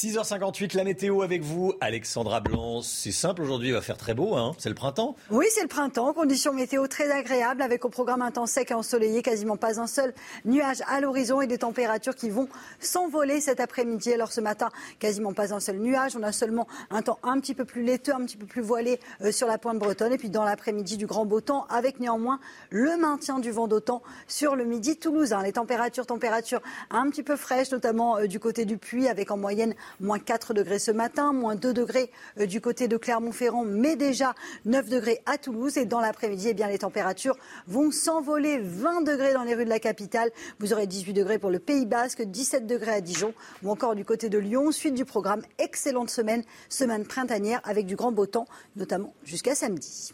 Speaker 1: 6h58, la météo avec vous, Alexandra Blanc. C'est simple aujourd'hui, il va faire très beau, hein c'est le printemps
Speaker 23: Oui, c'est le printemps. Conditions météo très agréables avec au programme un temps sec et ensoleillé, quasiment pas un seul nuage à l'horizon et des températures qui vont s'envoler cet après-midi. Alors ce matin, quasiment pas un seul nuage. On a seulement un temps un petit peu plus laiteux, un petit peu plus voilé euh, sur la pointe bretonne. Et puis dans l'après-midi, du grand beau temps avec néanmoins le maintien du vent d'autant sur le midi toulousain. Les températures, températures un petit peu fraîches, notamment euh, du côté du Puy avec en moyenne moins 4 degrés ce matin, moins 2 degrés euh, du côté de Clermont-Ferrand, mais déjà 9 degrés à Toulouse. Et dans l'après-midi, eh les températures vont s'envoler 20 degrés dans les rues de la capitale. Vous aurez 18 degrés pour le Pays Basque, 17 degrés à Dijon ou encore du côté de Lyon. Suite du programme, excellente semaine, semaine printanière avec du grand beau temps, notamment jusqu'à samedi.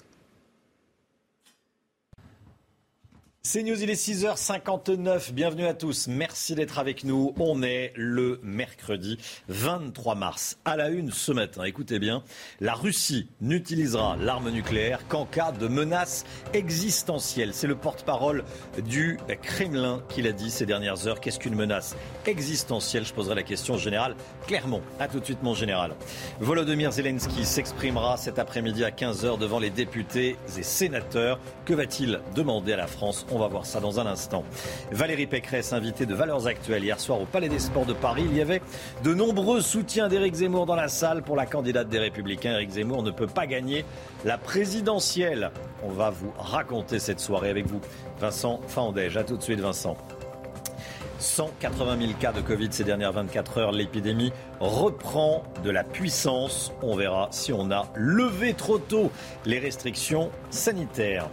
Speaker 1: C'est News, il est 6h59. Bienvenue à tous. Merci d'être avec nous. On est le mercredi 23 mars. À la une ce matin, écoutez bien, la Russie n'utilisera l'arme nucléaire qu'en cas de menace existentielle. C'est le porte-parole du Kremlin qui l'a dit ces dernières heures. Qu'est-ce qu'une menace existentielle? Je poserai la question au général Clermont. A tout de suite, mon général. Volodymyr Zelensky s'exprimera cet après-midi à 15h devant les députés et sénateurs. Que va-t-il demander à la France? On va voir ça dans un instant. Valérie Pécresse, invitée de Valeurs Actuelles hier soir au Palais des Sports de Paris. Il y avait de nombreux soutiens d'Éric Zemmour dans la salle pour la candidate des Républicains. Éric Zemmour ne peut pas gagner la présidentielle. On va vous raconter cette soirée avec vous. Vincent Fandège. À tout de suite, Vincent. 180 000 cas de Covid ces dernières 24 heures. L'épidémie reprend de la puissance. On verra si on a levé trop tôt les restrictions sanitaires.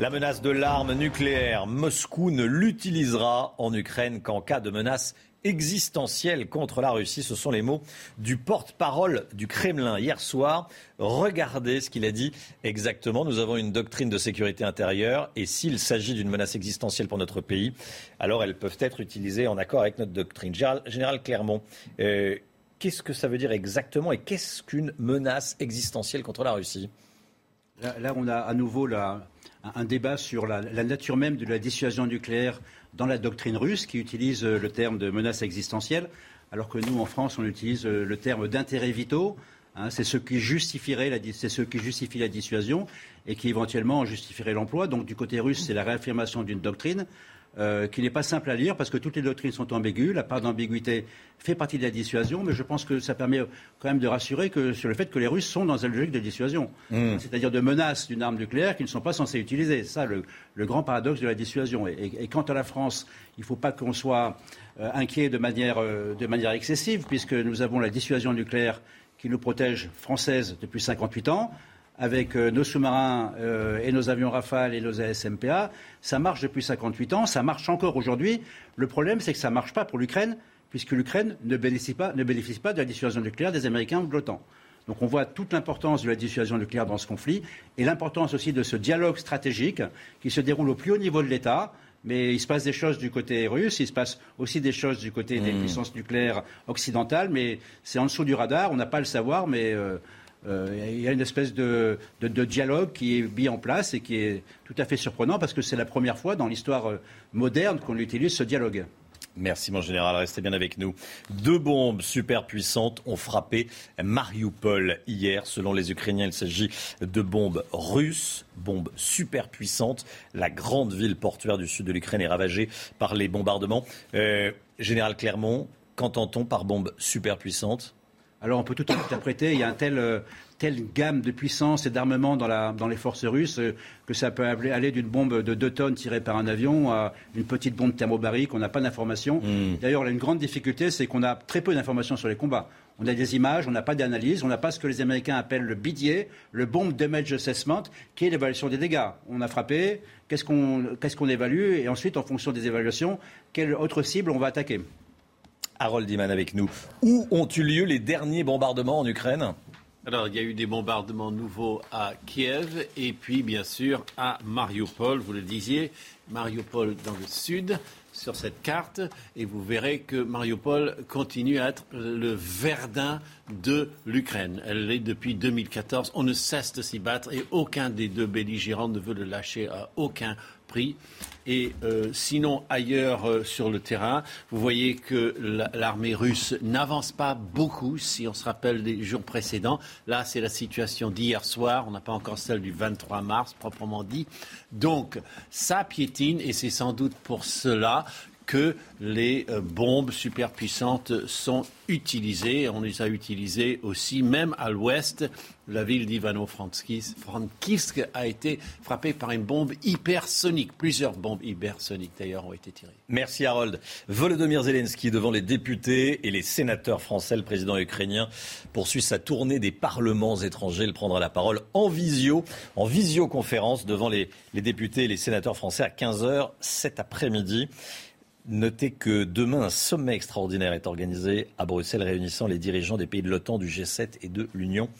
Speaker 1: La menace de l'arme nucléaire, Moscou ne l'utilisera en Ukraine qu'en cas de menace existentielle contre la Russie. Ce sont les mots du porte-parole du Kremlin hier soir. Regardez ce qu'il a dit exactement. Nous avons une doctrine de sécurité intérieure et s'il s'agit d'une menace existentielle pour notre pays, alors elles peuvent être utilisées en accord avec notre doctrine. Général, Clermont, euh, qu'est-ce que ça veut dire exactement et qu'est-ce qu'une menace existentielle contre la Russie?
Speaker 4: Là, on a à nouveau un débat sur la, nature même de la dissuasion nucléaire dans la doctrine russe qui utilise euh, le terme de menace existentielle, alors que nous, en France, on utilise euh, le terme d'intérêts vitaux. Hein, c'est ce qui justifierait c'est ce qui justifie la dissuasion et qui éventuellement justifierait l'emploi. Donc du côté russe, c'est la réaffirmation d'une doctrine. Euh, qui n'est pas simple à lire parce que toutes les doctrines sont ambiguës. La part d'ambiguïté fait partie de la dissuasion, mais je pense que ça permet quand même de rassurer que, sur le fait que les Russes sont dans une logique de dissuasion, mmh. c'est-à-dire de menace d'une arme nucléaire qu'ils ne sont pas censés utiliser. C'est ça le, grand paradoxe de la dissuasion. Et, quant à la France, il ne faut pas qu'on soit euh, inquiet de manière, euh, de manière excessive, puisque nous avons la dissuasion nucléaire qui nous protège française depuis 58 ans avec euh, nos sous-marins euh, et nos avions Rafale et nos ASMPA. Ça marche depuis 58 ans, ça marche encore aujourd'hui. Le problème, c'est que ça ne marche pas pour l'Ukraine, puisque l'Ukraine ne bénéficie, pas, ne bénéficie pas de la dissuasion nucléaire des Américains ou de l'OTAN. Donc on voit toute l'importance de la dissuasion nucléaire dans ce conflit et l'importance aussi de ce dialogue stratégique qui se déroule au plus haut niveau de l'État. Mais il se passe des choses du côté russe, il se passe aussi des choses du côté des mmh. puissances nucléaires occidentales, mais c'est en dessous du radar, on n'a pas à le savoir, mais euh, il y a une espèce de, dialogue qui est mis en place et qui est tout à fait surprenant parce que c'est la première fois dans l'histoire euh, moderne qu'on utilise ce dialogue.
Speaker 1: Merci mon général, restez bien avec nous. Deux bombes super puissantes ont frappé Mariupol hier. Selon les Ukrainiens, il s'agit de bombes russes, bombes super puissantes. La grande ville portuaire du sud de l'Ukraine est ravagée par les bombardements. Euh, général Clermont, qu'entend-on par bombes super puissantes
Speaker 4: alors on peut tout interpréter. Il y a un tel, euh, telle gamme de puissance et d'armement dans, dans, les forces russes euh, que ça peut aller d'une bombe de 2 tonnes tirée par un avion à une petite bombe thermobarique. On n'a pas d'informations. Hmm. D'ailleurs, une grande difficulté, c'est qu'on a très peu d'informations sur les combats. On a des images, on n'a pas d'analyse, on n'a pas ce que les Américains appellent le BDA, le Bomb Damage Assessment, qui est l'évaluation des dégâts. On a frappé, qu'est-ce qu'on qu'est-ce qu'on évalue, et ensuite, en fonction des évaluations, quelle autre cible on va attaquer.
Speaker 1: Harold Iman avec nous. Où ont eu lieu les derniers bombardements en Ukraine?
Speaker 7: Alors, il y a eu des bombardements nouveaux à Kiev et puis, bien sûr, à Mariupol. Vous le disiez, Mariupol dans le sud, sur cette carte, et vous verrez que Mariupol continue à être le Verdun de l'Ukraine. Elle l'est depuis 2014. On ne cesse de s'y battre et aucun des deux belligérants ne veut le lâcher à aucun Et euh, sinon, ailleurs euh, sur le terrain, vous voyez que l'armée russe n'avance pas beaucoup, si on se rappelle des jours précédents. Là, c'est la situation d'hier soir. On n'a pas encore celle du 23 mars, proprement dit. Donc, ça piétine, et c'est sans doute pour cela que les euh, bombes superpuissantes sont utilisées. On les a utilisées aussi, même à l'ouest. La ville d'Ivano-Frankivsk a été frappée par une bombe hypersonique. Plusieurs bombes hypersoniques, d'ailleurs, ont été tirées.
Speaker 1: Merci, Harold. Volodymyr Zelensky, devant les députés et les sénateurs français, le président ukrainien poursuit sa tournée des parlements étrangers. Il prendra la parole en visio, en visioconférence devant les, les députés et les sénateurs français à 15h cet après-midi. Notez que demain, un sommet extraordinaire est organisé à Bruxelles réunissant les dirigeants des pays de l'OTAN, du G7 et de l'Union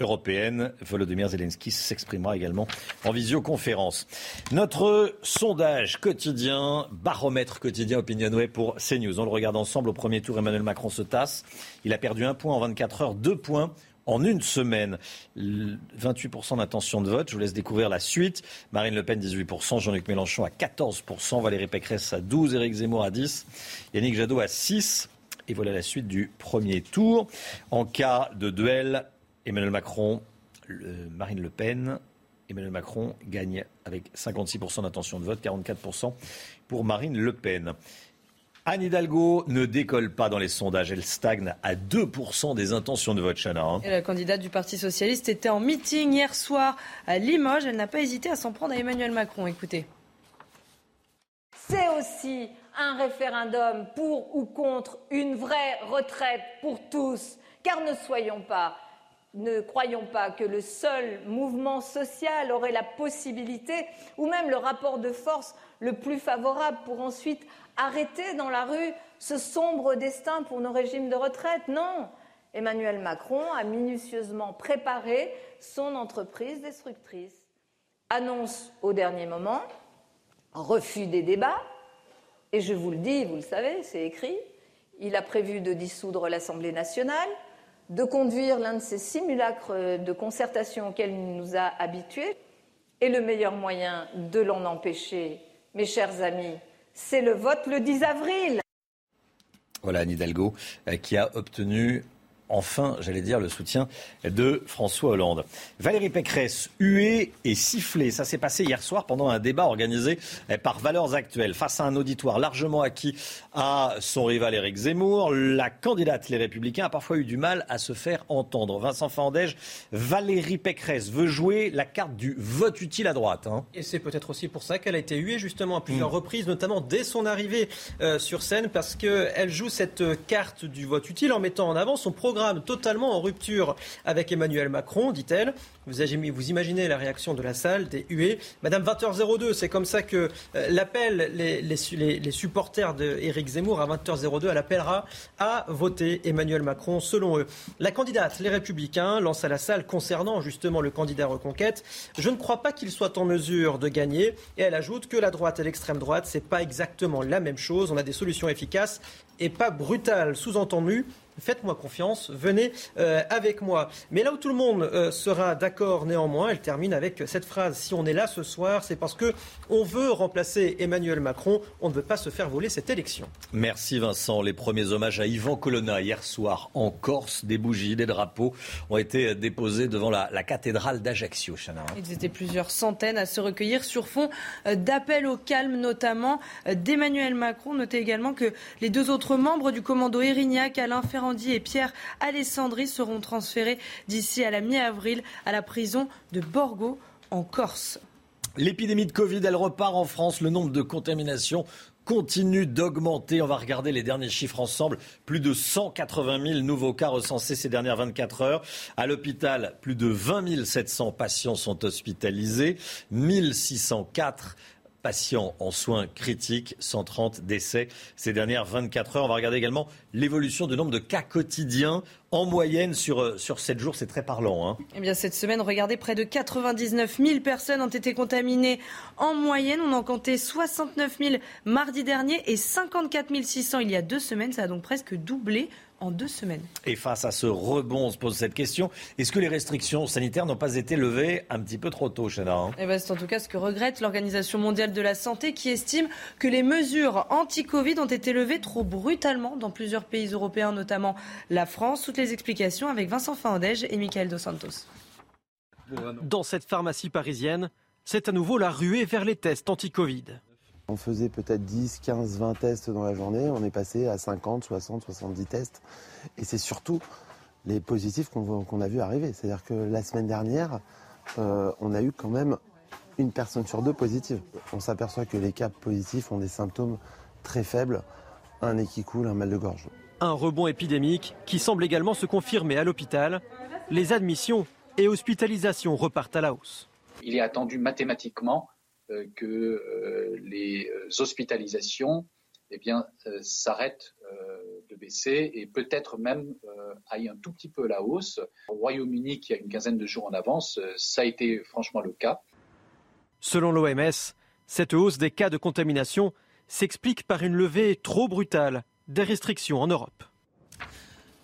Speaker 1: européenne. Volodymyr Zelensky s'exprimera également en visioconférence. Notre sondage quotidien, baromètre quotidien Opinionway pour CNews. On le regarde ensemble. Au premier tour, Emmanuel Macron se tasse. Il a perdu un point en 24 heures, deux points en une semaine. 28% d'intention de vote. Je vous laisse découvrir la suite. Marine Le Pen, 18%. Jean-Luc Mélenchon à 14%. Valérie Pécresse à 12%. Éric Zemmour à 10%. Yannick Jadot à 6%. Et voilà la suite du premier tour. En cas de duel, Emmanuel Macron, Marine Le Pen, Emmanuel Macron gagne avec 56% d'intention de vote, 44% pour Marine Le Pen. Anne Hidalgo ne décolle pas dans les sondages. Elle stagne à 2% des intentions de vote, Chana. Hein.
Speaker 5: la candidate du Parti Socialiste était en meeting hier soir à Limoges. Elle n'a pas hésité à s'en prendre à Emmanuel Macron. Écoutez.
Speaker 8: C'est aussi un référendum pour ou contre une vraie retraite pour tous. Car ne soyons pas ne croyons pas que le seul mouvement social aurait la possibilité ou même le rapport de force le plus favorable pour ensuite arrêter dans la rue ce sombre destin pour nos régimes de retraite. Non, Emmanuel Macron a minutieusement préparé son entreprise destructrice. Annonce au dernier moment, refus des débats, et je vous le dis, vous le savez, c'est écrit, il a prévu de dissoudre l'Assemblée nationale, de conduire l'un de ces simulacres de concertation auxquels il nous a habitués. Et le meilleur moyen de l'en empêcher, mes chers amis, c'est le vote le 10 avril.
Speaker 1: Voilà euh, qui a obtenu enfin, j'allais dire, le soutien de François Hollande. Valérie Pécresse, huée et sifflée. Ça s'est passé hier soir pendant un débat organisé par Valeurs Actuelles. Face à un auditoire largement acquis à son rival Éric Zemmour, la candidate Les Républicains a parfois eu du mal à se faire entendre. Vincent Fandège, Valérie Pécresse veut jouer la carte du vote utile à droite. Hein.
Speaker 3: Et c'est peut-être aussi pour ça qu'elle a été huée justement à plusieurs mm. reprises, notamment dès son arrivée euh, sur scène, parce qu'elle joue cette carte du vote utile en mettant en avant son programme totalement en rupture avec Emmanuel Macron, dit-elle. Vous, imaginez la réaction de la salle, des huées. Madame 20h02, c'est comme ça que euh, l'appel, les, supporters d'Éric Zemmour à 20h02, elle appellera à voter Emmanuel Macron, selon eux. La candidate, les Républicains, lance à la salle concernant justement le candidat Reconquête. Je ne crois pas qu'il soit en mesure de gagner. Et elle ajoute que la droite et l'extrême droite, c'est pas exactement la même chose. On a des solutions efficaces et pas brutales. Sous-entendu, Faites-moi confiance, venez euh, avec moi. Mais là où tout le monde euh, sera d'accord néanmoins, elle termine avec cette phrase si on est là ce soir, c'est parce que on veut remplacer Emmanuel Macron, on ne veut pas se faire voler cette élection.
Speaker 1: Merci Vincent. Les premiers hommages à Yvan Colonna hier soir en Corse, des bougies, des drapeaux ont été déposés devant la, cathédrale d'Ajaccio.
Speaker 5: Ils étaient plusieurs centaines à se recueillir sur fond euh, d'appels au calme, notamment d'Emmanuel Macron. Notez également que les deux autres membres du commando Erignac, Alain Ferrand et Pierre Alessandri seront transférés d'ici à la mi-avril à la prison de Borgo en Corse.
Speaker 1: L'épidémie de Covid, elle repart en France. Le nombre de contaminations continue d'augmenter. On va regarder les derniers chiffres ensemble. Plus de 180 000 nouveaux cas recensés ces dernières 24 heures. À l'hôpital, plus de 20 700 patients sont hospitalisés. 1604 patients en soins critiques, 130 décès ces dernières 24 heures. On va regarder également l'évolution du nombre de cas quotidiens en moyenne sur, euh, sur 7 jours. C'est très parlant. Hein.
Speaker 5: Eh bien, cette semaine, regardez, près de 99 000 personnes ont été contaminées en moyenne. On en comptait 69 000 mardi dernier et 54 600 il y a deux semaines. Ça a donc presque doublé en deux semaines.
Speaker 1: Et face à ce rebond, on se pose cette question. Est-ce que les restrictions sanitaires n'ont pas été levées un petit peu trop tôt, Chana hein?
Speaker 5: Eh ben, C'est en tout cas ce que regrette l'Organisation mondiale de la santé qui estime que les mesures anti-Covid ont été levées trop brutalement dans plusieurs pays européens, notamment la France. Toutes les explications avec Vincent Fandège et Michael Dos Santos.
Speaker 3: Dans cette pharmacie parisienne, c'est à nouveau la ruée vers les tests anti-Covid.
Speaker 13: On faisait peut-être 10, 15, 20 tests dans la journée. On est passé à 50, 60, 70 tests. Et c'est surtout les positifs qu'on a vu arriver. C'est-à-dire que la semaine dernière, euh, on a eu quand même une personne sur deux positive. On s'aperçoit que les cas positifs ont des symptômes très faibles, un nez qui coule, un mal de gorge.
Speaker 3: Un rebond épidémique qui semble également se confirmer à l'hôpital. Les admissions et hospitalisations repartent à la hausse.
Speaker 14: Il est attendu mathématiquement que euh, les euh, hospitalisations eh s'arrêtent de baisser et peut-être même aillent un tout petit peu à la hausse. Au Royaume-Uni, qui a une quinzaine de jours en avance, ça a été franchement le cas.
Speaker 3: Selon l'OMS, cette hausse des cas de contamination s'explique par une levée trop brutale des restrictions en Europe.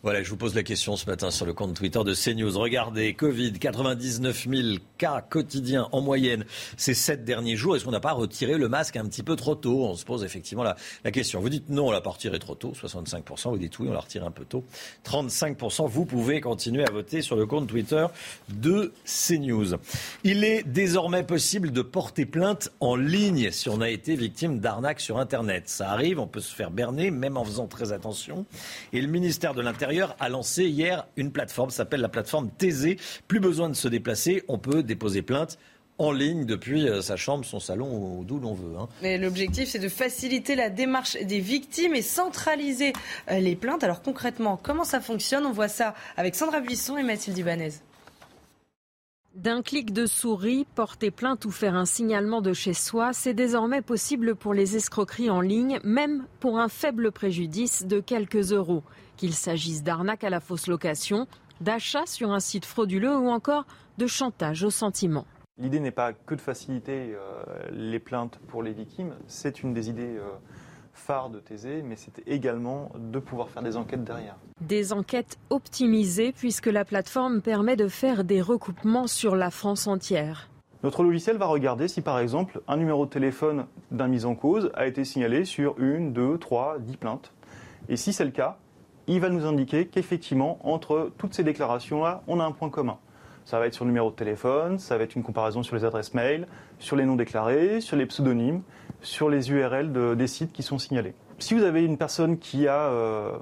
Speaker 1: Voilà, je vous pose la question ce matin sur le compte Twitter de CNews. Regardez, Covid, 99 000 cas quotidiens en moyenne ces sept derniers jours. Est-ce qu'on n'a pas retiré le masque un petit peu trop tôt? On se pose effectivement la, question. Vous dites non, on l'a pas retiré trop tôt, 65%. Vous dites oui, on l'a retiré un peu tôt, 35%. Vous pouvez continuer à voter sur le compte Twitter de CNews. Il est désormais possible de porter plainte en ligne si on a été victime d'arnaque sur Internet. Ça arrive, on peut se faire berner, même en faisant très attention. Et le ministère de l'Intérieur a lancé hier une plateforme, s'appelle la plateforme Thésée. Plus besoin de se déplacer, on peut déposer plainte en ligne depuis euh, sa chambre, son salon ou d'où l'on veut. Hein.
Speaker 5: Mais l'objectif, c'est de faciliter la démarche des victimes et centraliser euh, les plaintes. Alors concrètement, comment ça fonctionne? On voit ça avec Sandra Buisson et Mathilde Ibanez.
Speaker 15: D'un clic de souris, porter plainte ou faire un signalement de chez soi, c'est désormais possible pour les escroqueries en ligne, même pour un faible préjudice de quelques euros. Qu'il s'agisse d'arnaque à la fausse location, d'achat sur un site frauduleux ou encore de chantage au sentiment.
Speaker 28: L'idée n'est pas que de faciliter euh, les plaintes pour les victimes, c'est une des idées euh, phares de Thésée, mais c'est également de pouvoir faire des enquêtes derrière.
Speaker 15: Des enquêtes optimisées puisque la plateforme permet de faire des recoupements sur la France entière.
Speaker 28: Notre logiciel va regarder si par exemple un numéro de téléphone d'un mis en cause a été signalé sur une, deux, trois, dix plaintes. Et si c'est le cas, il va nous indiquer qu'effectivement, entre toutes ces déclarations-là, on a un point commun. Ça va être sur le numéro de téléphone, ça va être une comparaison sur les adresses mail, sur les noms déclarés, sur les pseudonymes, sur les URL de, des sites qui sont signalés. Si vous avez une personne qui a euh,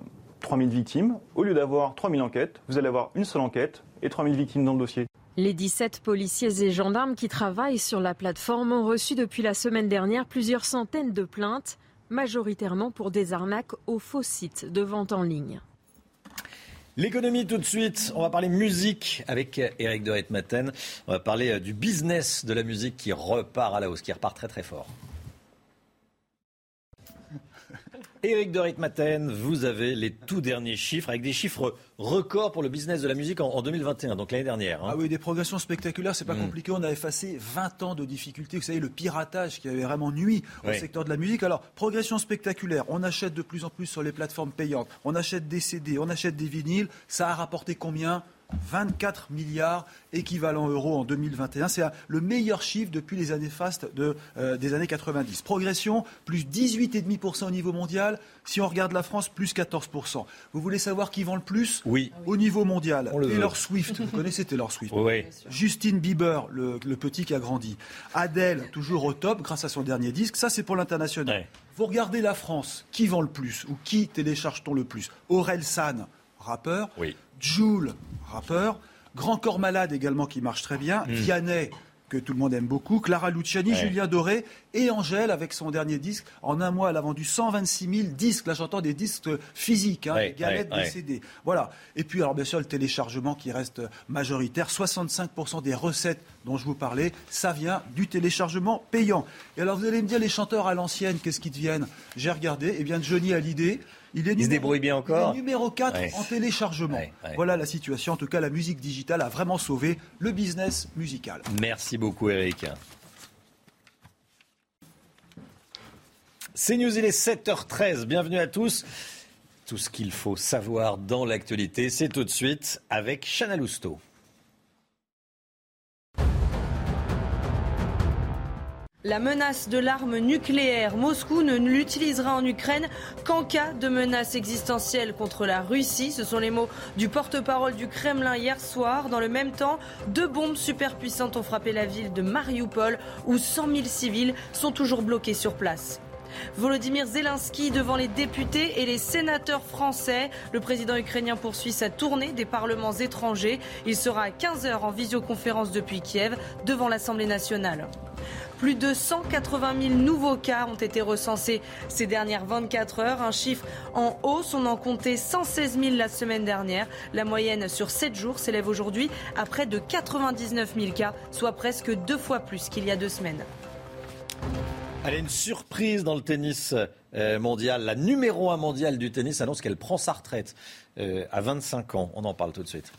Speaker 28: 3000 victimes, au lieu d'avoir 3000 enquêtes, vous allez avoir une seule enquête et 3000 victimes dans le dossier.
Speaker 15: Les 17 policiers et gendarmes qui travaillent sur la plateforme ont reçu depuis la semaine dernière plusieurs centaines de plaintes, majoritairement pour des arnaques aux faux sites de vente en ligne.
Speaker 1: L'économie tout de suite, on va parler musique avec Eric de Maten. On va parler euh, du business de la musique qui repart à la hausse, qui repart très très fort. Éric de Ritmaten, vous avez les tout derniers chiffres, avec des chiffres records pour le business de la musique en, 2021, donc l'année dernière.
Speaker 22: Hein. Ah oui, des progressions spectaculaires, c'est pas mm. compliqué. On a effacé 20 ans de difficultés. Vous savez, le piratage qui avait vraiment nuit au secteur de la musique. Alors, progression spectaculaire. On achète de plus en plus sur les plateformes payantes. On achète des CD, on achète des vinyles. Ça a rapporté combien? 24 milliards équivalent euros en 2021. C'est le meilleur chiffre depuis les années fastes euh, des années 90. Progression, plus 18,5% au niveau mondial. Si on regarde la France, plus 14%. Vous voulez savoir qui vend le plus
Speaker 1: Oui.
Speaker 22: Au niveau mondial. Taylor Swift. Vous connaissez Taylor Swift
Speaker 1: Oui.
Speaker 22: Justin Bieber, le, petit qui a grandi. Adele, toujours au top grâce à son dernier disque. Ça, c'est pour l'international. Vous regardez la France. Qui vend le plus Ou qui télécharge-t-on le plus? Aurel San, rappeur.
Speaker 1: Oui.
Speaker 22: Joule, rappeur. Grand Corps Malade également qui marche très bien. Mm. Vianney, que tout le monde aime beaucoup. Clara Luciani, Julien Doré et Angèle avec son dernier disque. En un mois, elle a vendu 126 000 disques. Là, j'entends des disques physiques, hein, des galettes, des CD. Voilà. Et puis, alors bien sûr, le téléchargement qui reste majoritaire. 65% des recettes dont je vous parlais, ça vient du téléchargement payant. Et alors, vous allez me dire, les chanteurs à l'ancienne, qu'est-ce qu'ils deviennent? J'ai regardé. Eh bien, Johnny Hallyday,
Speaker 1: il, est se débrouille bien encore.
Speaker 22: numéro 4 en téléchargement. Voilà la situation. En tout cas, la musique digitale a vraiment sauvé le business musical.
Speaker 1: Merci beaucoup, Eric. C'est News, il est 7h13. Bienvenue à tous. Tout ce qu'il faut savoir dans l'actualité, c'est tout de suite avec Chana Lousteau.
Speaker 5: La menace de l'arme nucléaire, Moscou ne l'utilisera en Ukraine qu'en cas de menace existentielle contre la Russie. Ce sont les mots du porte-parole du Kremlin hier soir. Dans le même temps, deux bombes superpuissantes ont frappé la ville de Mariupol où 100 000 civils sont toujours bloqués sur place. Volodymyr Zelensky devant les députés et les sénateurs français. Le président ukrainien poursuit sa tournée des parlements étrangers. Il sera à 15h en visioconférence depuis Kiev devant l'Assemblée nationale. Plus de 180 000 nouveaux cas ont été recensés ces dernières 24 heures, un chiffre en hausse. On en comptait 116 000 la semaine dernière. La moyenne sur 7 jours s'élève aujourd'hui à près de 99 000 cas, soit presque deux fois plus qu'il y a deux semaines.
Speaker 1: Allez, une surprise dans le tennis euh, mondial. La numéro 1 mondiale du tennis annonce qu'elle prend sa retraite euh, à 25 ans. On en parle tout de suite.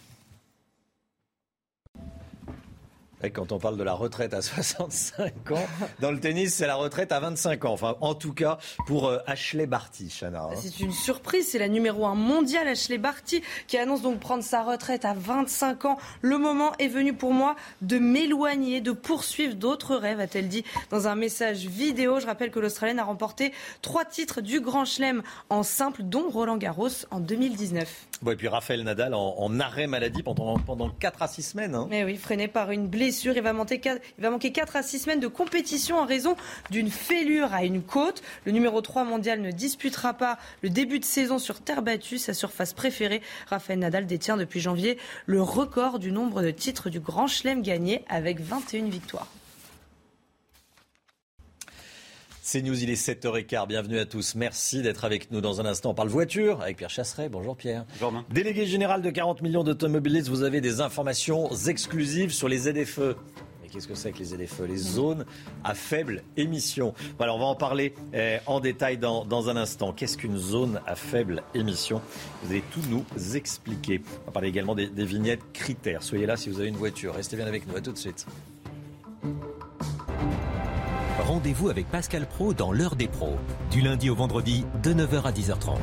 Speaker 1: Quand on parle de la retraite à 65 ans, dans le tennis, c'est la retraite à 25 ans. Enfin, en tout cas, pour euh, Ashley Barty, Chana. Hein.
Speaker 5: C'est une surprise. C'est la numéro 1 mondiale, Ashley Barty, qui annonce donc prendre sa retraite à 25 ans. Le moment est venu pour moi de m'éloigner, de poursuivre d'autres rêves, a-t-elle dit dans un message vidéo. Je rappelle que l'Australienne a remporté trois titres du Grand Chelem en simple, dont Roland Garros en 2019.
Speaker 1: Et puis Raphaël Nadal en, arrêt maladie pendant, pendant 4 à 6 semaines. Hein.
Speaker 5: Mais oui, freiné par une blessure il va, manquer 4, il va manquer 4 à 6 semaines de compétition en raison d'une fêlure à une côte. Le numéro 3 mondial ne disputera pas le début de saison sur terre battue, sa surface préférée. Rafael Nadal détient depuis janvier le record du nombre de titres du Grand Chelem gagné avec 21 victoires.
Speaker 1: C'est News, il est 7h15. Bienvenue à tous. Merci d'être avec nous dans un instant. On parle voiture avec Pierre Chasseret. Bonjour Pierre.
Speaker 29: Bonjour.
Speaker 1: Délégué général de 40 millions d'automobilistes, vous avez des informations exclusives sur les ZFE. Mais qu'est-ce que c'est que les ZFE? Les zones à faible émission. Voilà, on va en parler eh, en détail dans, dans un instant. Qu'est-ce qu'une zone à faible émission? Vous allez tout nous expliquer. On va parler également des, des vignettes critères. Soyez là si vous avez une voiture. Restez bien avec nous. À tout de suite.
Speaker 30: Rendez-vous avec Pascal Pro dans l'heure des pros, du lundi au vendredi de 9h à 10h30.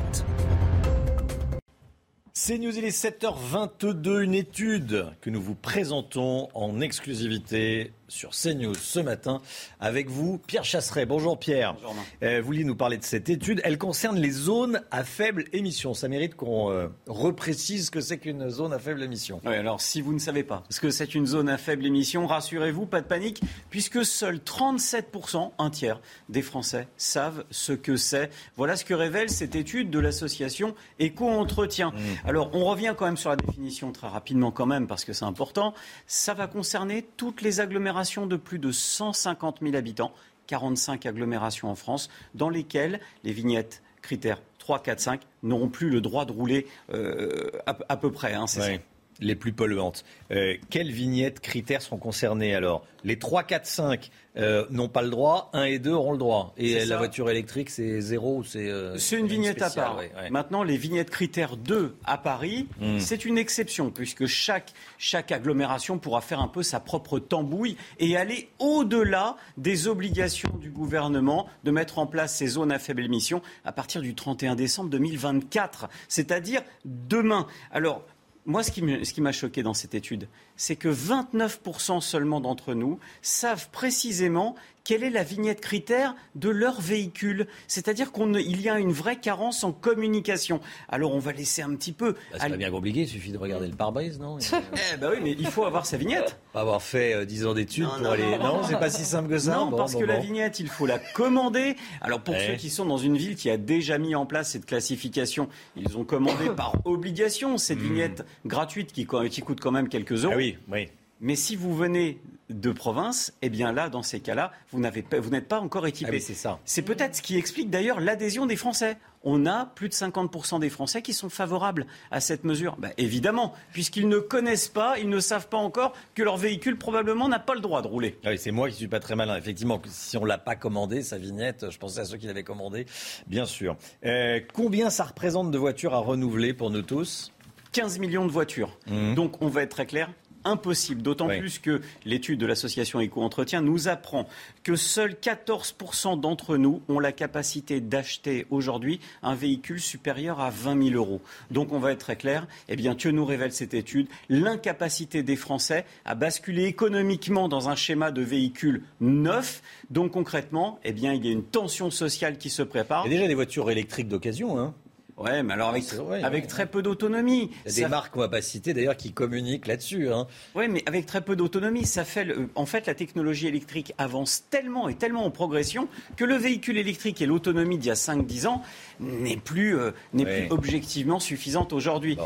Speaker 1: C'est News, il est 7h22, une étude que nous vous présentons en exclusivité sur CNews ce matin avec vous, Pierre Chasseret. Bonjour Pierre.
Speaker 29: Bonjour,
Speaker 1: euh, vous vouliez nous parler de cette étude. Elle concerne les zones à faible émission. Ça mérite qu'on euh, reprécise ce que c'est qu'une zone à faible émission.
Speaker 29: Oui, alors si vous ne savez pas ce que c'est une zone à faible émission, rassurez-vous, pas de panique, puisque seuls 37%, un tiers des Français savent ce que c'est. Voilà ce que révèle cette étude de l'association Éco-Entretien.
Speaker 1: Mmh.
Speaker 29: Alors on revient quand même sur la définition très rapidement quand même, parce que c'est important. Ça va concerner toutes les agglomérations de plus de 150 000 habitants, 45 agglomérations en France, dans lesquelles les vignettes critères 3, 4, 5 n'auront plus le droit de rouler euh, à, à, peu près. Hein, c'est
Speaker 1: ouais.
Speaker 29: ça?
Speaker 1: Les plus polluantes. Euh, quelles vignettes critères seront concernés alors? Les 3, 4, 5 euh, n'ont pas le droit, 1 et 2 auront le droit. Et la voiture électrique, c'est zéro ou c'est. Euh,
Speaker 29: c'est une vignette
Speaker 1: spéciale,
Speaker 29: à part.
Speaker 1: ouais, ouais.
Speaker 29: Maintenant, les vignettes critères 2 à Paris,
Speaker 1: Mm.
Speaker 29: c'est une exception, puisque chaque, chaque agglomération pourra faire un peu sa propre tambouille et aller au-delà des obligations du gouvernement de mettre en place ces zones à faible émission à partir du 31 décembre 2024, c'est-à-dire demain. Alors, moi, ce qui m'a choqué dans cette étude, c'est que 29% seulement d'entre nous savent précisément quelle est la vignette critère de leur véhicule? C'est-à-dire qu'il y a une vraie carence en communication. Alors, on va laisser un petit peu.
Speaker 1: Bah, c'est pas bien compliqué, il suffit de regarder le pare-brise, non?
Speaker 29: Eh ben oui, mais il faut avoir sa vignette.
Speaker 1: Pas avoir fait euh, 10 ans d'études pour aller. Non, c'est pas si simple que ça.
Speaker 29: Non,
Speaker 1: Bon,
Speaker 29: parce
Speaker 1: bon,
Speaker 29: que la vignette, il faut la commander. Alors pour
Speaker 1: Ouais.
Speaker 29: ceux qui sont dans une ville qui a déjà mis en place cette classification, ils ont commandé par obligation cette vignette gratuite qui, qui coûte quand même quelques euros.
Speaker 1: Hmm. Ah oui, oui.
Speaker 29: Mais si vous venez de province, eh bien là, dans ces cas-là, vous pas- n'êtes pas encore équipé.
Speaker 1: Ah oui, c'est ça.
Speaker 29: C'est peut-être ce qui explique d'ailleurs l'adhésion des Français. On a plus de 50% des Français qui sont favorables à cette mesure. Bah, évidemment, puisqu'ils ne connaissent pas, ils ne savent pas encore que leur véhicule probablement n'a pas le droit de rouler.
Speaker 1: Ah oui, c'est moi qui suis pas très malin. Effectivement, si on l'a pas commandé, sa vignette, je pensais à ceux qui l'avaient commandé, bien sûr. Euh, combien ça représente de voitures à renouveler pour nous tous?
Speaker 29: 15 millions de voitures. Donc on va être très clair. Impossible, d'autant
Speaker 1: Oui.
Speaker 29: plus que l'étude de l'association Éco-Entretien nous apprend que seuls 14% d'entre nous ont la capacité d'acheter aujourd'hui un véhicule supérieur à 20 000 euros. Donc on va être très clair, eh bien que nous révèle cette étude L'incapacité des Français à basculer économiquement dans un schéma de véhicule neuf. Donc concrètement, eh bien il y a une tension sociale qui se prépare.
Speaker 1: Il y a déjà des voitures électriques d'occasion, hein
Speaker 29: Ouais, mais alors avec,
Speaker 1: vrai,
Speaker 29: avec
Speaker 1: ouais.
Speaker 29: très peu d'autonomie.
Speaker 1: Il y a des
Speaker 29: Ça-
Speaker 1: marques qu'on va pas citer d'ailleurs qui communiquent là-dessus. Hein.
Speaker 29: Oui, mais avec très peu d'autonomie, ça fait. le- En fait, la technologie électrique avance tellement et tellement en progression que le véhicule électrique et l'autonomie d'il y a 5-10 ans n'est plus, euh, n'est plus objectivement suffisante aujourd'hui.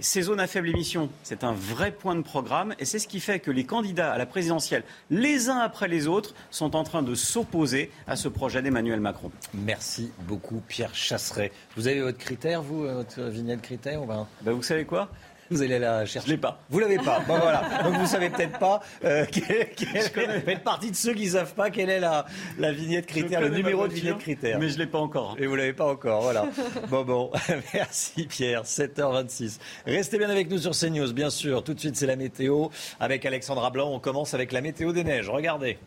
Speaker 29: Ces zones à faible émission, c'est un vrai point de programme et c'est ce qui fait que les candidats à la présidentielle, les uns après les autres, sont en train de s'opposer à ce projet d'Emmanuel Macron.
Speaker 1: Merci beaucoup, Pierre Chasseret. Vous avez votre critère, vous, euh, votre vignette critère ou ben?
Speaker 29: Bah, Vous savez quoi?
Speaker 1: Vous allez la chercher.
Speaker 29: Je l'ai pas.
Speaker 1: Vous l'avez pas. Bon, voilà. Donc vous savez peut-être pas. Euh, quelle, partie de ceux qui savent pas quelle est la, la vignette critère, le numéro de vignette critère.
Speaker 29: Mais je l'ai pas encore.
Speaker 1: Et vous l'avez pas encore, voilà. Bon, bon. Merci Pierre, 7h26. Restez bien avec nous sur CNews, bien sûr. Tout de suite, c'est la météo. Avec Alexandra Blanc, on commence avec la météo des neiges. Regardez.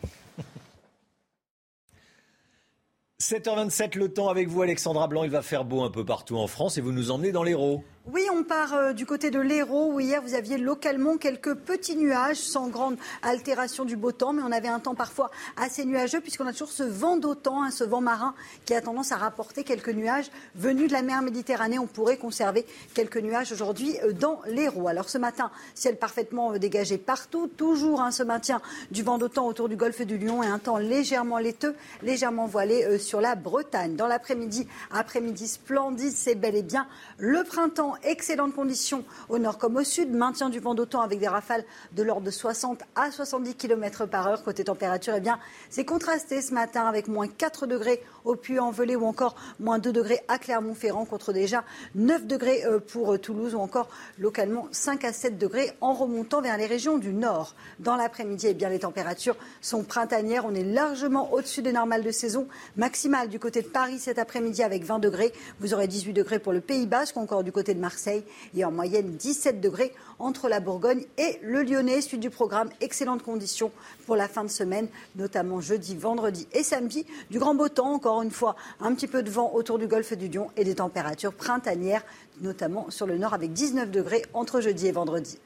Speaker 1: 7h27, le temps avec vous, Alexandra Blanc. Il va faire beau un peu partout en France et vous nous emmenez dans l'Hérault.
Speaker 23: Oui, on part euh, du côté de l'Hérault où hier vous aviez localement quelques petits nuages sans grande altération du beau temps, mais on avait un temps parfois assez nuageux puisqu'on a toujours ce vent d'autant, hein, ce vent marin qui a tendance à rapporter quelques nuages venus de la mer Méditerranée. On pourrait conserver quelques nuages aujourd'hui euh, dans l'Hérault. Alors ce matin, ciel parfaitement euh, dégagé partout, toujours hein, ce maintien du vent d'autant autour du golfe du Lion et un temps légèrement laiteux, légèrement voilé sur la Bretagne. Dans l'après-midi, après-midi splendide, c'est bel et bien le printemps excellentes conditions au nord comme au sud, maintien du vent d'automne avec des rafales de l'ordre de 60 à 70 km par heure. Côté température, eh bien, c'est contrasté ce matin avec moins 4 degrés au Puy-en-Velay ou encore moins 2 degrés à Clermont-Ferrand contre déjà 9 degrés euh, pour euh, Toulouse ou encore localement 5 à 7 degrés en remontant vers les régions du nord. Dans l'après-midi, eh bien, les températures sont printanières. On est largement au-dessus des normales de saison maximale du côté de Paris cet après-midi avec 20 degrés. Vous aurez 18 degrés pour le Pays Basque, encore du côté de Marseille et en moyenne 17 degrés entre la Bourgogne et le Lyonnais. Suite du programme, excellentes conditions pour la fin de semaine, notamment jeudi, vendredi et samedi. Du grand beau temps, encore une fois, un petit peu de vent autour du golfe du Lion et des températures printanières, notamment sur le nord avec 19 degrés entre jeudi et vendredi.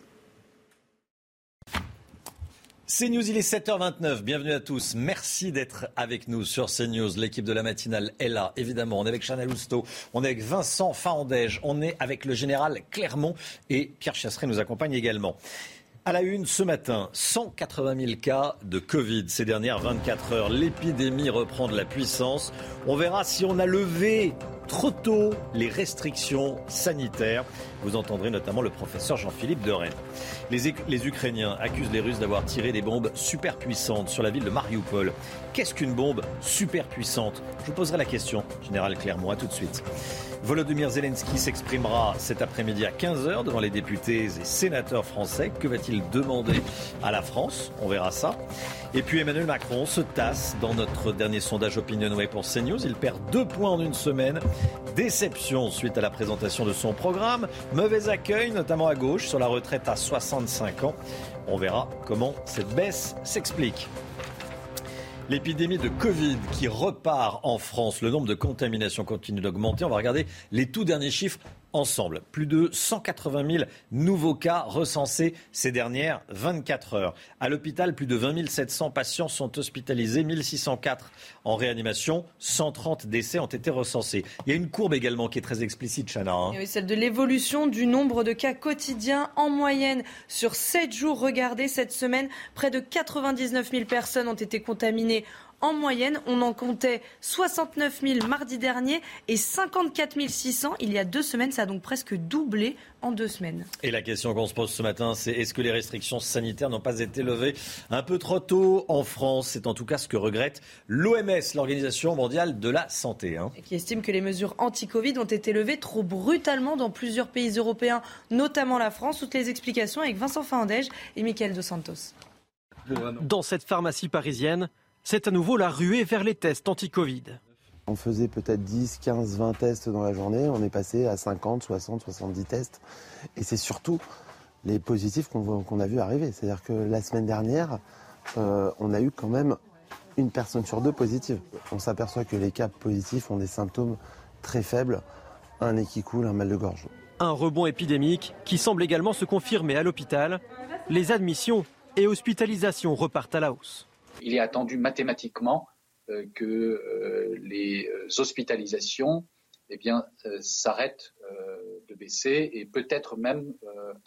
Speaker 1: CNews, il est 7h29. Bienvenue à tous. Merci d'être avec nous sur CNews. L'équipe de la matinale est là, évidemment. On est avec Chanel Lousteau, on est avec Vincent Faandège, on est avec le général Clermont et Pierre Chasseret nous accompagne également. À la une ce matin, 180 000 cas de Covid ces dernières 24 heures. L'épidémie reprend de la puissance. On verra si on a levé trop tôt les restrictions sanitaires. Vous entendrez notamment le professeur Jean-Philippe de Rennes. Les, Ukrainiens accusent les Russes d'avoir tiré des bombes super puissantes sur la ville de Mariupol. Qu'est-ce qu'une bombe super puissante Je vous poserai la question, Général Clermont. À tout de suite. Volodymyr Zelensky s'exprimera cet après-midi à 15h devant les députés et sénateurs français. Que va-t-il demander à la France? On verra ça. Et puis Emmanuel Macron se tasse dans notre dernier sondage Opinionway pour CNews. Il perd deux points en une semaine. Déception suite à la présentation de son programme. Mauvais accueil, notamment à gauche, sur la retraite à 65 ans. On verra comment cette baisse s'explique. L'épidémie de Covid qui repart en France, le nombre de contaminations continue d'augmenter. On va regarder les tout derniers chiffres ensemble. Plus de 180 000 nouveaux cas recensés ces dernières 24 heures. À l'hôpital, plus de 20 700 patients sont hospitalisés, 1604 en réanimation, 130 décès ont été recensés. Il y a une courbe également qui est très explicite, Chana. Hein.
Speaker 5: Oui, celle de l'évolution du nombre de cas quotidiens en moyenne sur 7 jours. Regardez, cette semaine, près de 99 000 personnes ont été contaminées en moyenne, on en comptait 69 000 mardi dernier et 54 600 il y a deux semaines. Ça a donc presque doublé en deux semaines.
Speaker 1: Et la question qu'on se pose ce matin, c'est est-ce que les restrictions sanitaires n'ont pas été levées un peu trop tôt en France? C'est en tout cas ce que regrette l'OMS, l'Organisation mondiale de la santé.
Speaker 5: Hein. qui estime que les mesures anti-Covid ont été levées trop brutalement dans plusieurs pays européens, notamment la France. Toutes les explications avec Vincent Fandège et Michael Dos Santos.
Speaker 3: Dans cette pharmacie parisienne, c'est à nouveau la ruée vers les tests anti-Covid.
Speaker 13: On faisait peut-être 10, 15, 20 tests dans la journée. On est passé à 50, 60, 70 tests. Et c'est surtout les positifs qu'on a vu arriver. C'est-à-dire que la semaine dernière, euh, on a eu quand même une personne sur deux positive. On s'aperçoit que les cas positifs ont des symptômes très faibles, un nez qui coule, un mal de gorge.
Speaker 3: Un rebond épidémique qui semble également se confirmer à l'hôpital. Les admissions et hospitalisations repartent à la hausse
Speaker 14: il est attendu mathématiquement euh, que euh, les euh, hospitalisations eh bien, s'arrêtent de baisser et peut-être même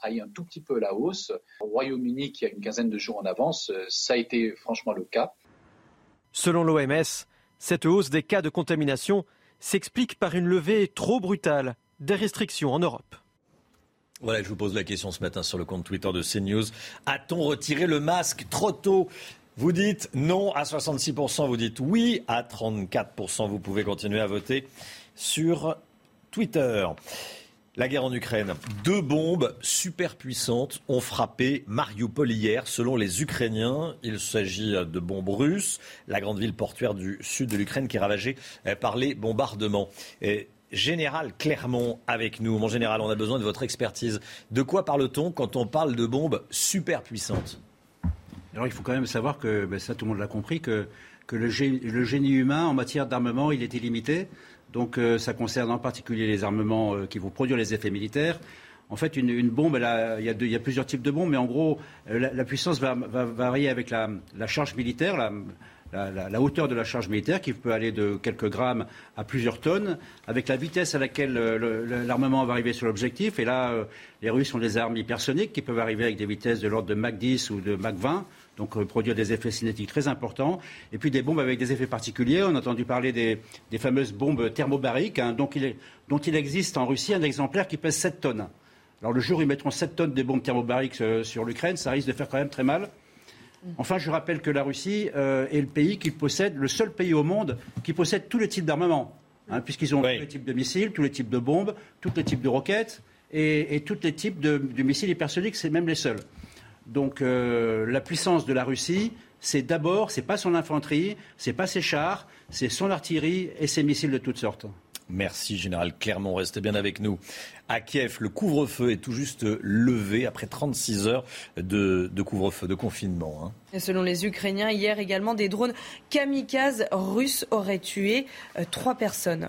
Speaker 14: aillent un tout petit peu à la hausse. Au Royaume-Uni, qui a une quinzaine de jours en avance, ça a été franchement le cas.
Speaker 3: Selon l'OMS, cette hausse des cas de contamination s'explique par une levée trop brutale des restrictions en Europe.
Speaker 1: Voilà, je vous pose la question ce matin sur le compte Twitter de CNews. A-t-on retiré le masque trop tôt? Vous dites non à 66%, vous dites oui à 34%. Vous pouvez continuer à voter sur Twitter. La guerre en Ukraine. Deux bombes super puissantes ont frappé Mariupol hier, selon les Ukrainiens. Il s'agit de bombes russes, la grande ville portuaire du sud de l'Ukraine qui est ravagée par les bombardements. Général Clermont avec nous. Mon général, on a besoin de votre expertise. De quoi parle-t-on quand on parle de bombes super puissantes
Speaker 4: alors il faut quand même savoir que, ben, ça tout le monde l'a compris, que, le, génie, humain en matière d'armement, il est illimité. Donc euh, ça concerne en particulier les armements euh, qui vont produire les effets militaires. En fait, une, bombe, il, y a plusieurs types de bombes, mais en gros, euh, la, puissance va, varier avec la, charge militaire, la, hauteur de la charge militaire, qui peut aller de quelques grammes à plusieurs tonnes, avec la vitesse à laquelle l'armement va arriver sur l'objectif. Et là, les Russes ont des armes hypersoniques qui peuvent arriver avec des vitesses de l'ordre de Mach 10 ou de Mach 20. Donc euh, produire des effets cinétiques très importants, et puis des bombes avec des effets particuliers. On a entendu parler des, fameuses bombes thermobariques, hein, dont, il dont, il existe en Russie un exemplaire qui pèse 7 tonnes. Alors le jour où ils mettront 7 tonnes de bombes thermobariques euh, sur l'Ukraine, ça risque de faire quand même très mal. Enfin, je rappelle que la Russie euh, est le pays qui possède, le seul pays au monde qui possède tous les types d'armements, hein, puisqu'ils ont tous les types de missiles, tous les types de bombes, tous les types de roquettes et, tous les types de, missiles hypersoniques, c'est même les seuls. Donc euh, la puissance de la Russie, c'est d'abord, c'est pas son infanterie, c'est pas ses chars, c'est son artillerie et ses missiles de toutes sortes.
Speaker 1: Merci, Général Clermont. Restez bien avec nous. À Kiev, le couvre-feu est tout juste levé après 36 heures de, couvre-feu, de confinement. Hein.
Speaker 5: Et selon les Ukrainiens, hier également, des drones kamikazes russes auraient tué euh, trois personnes.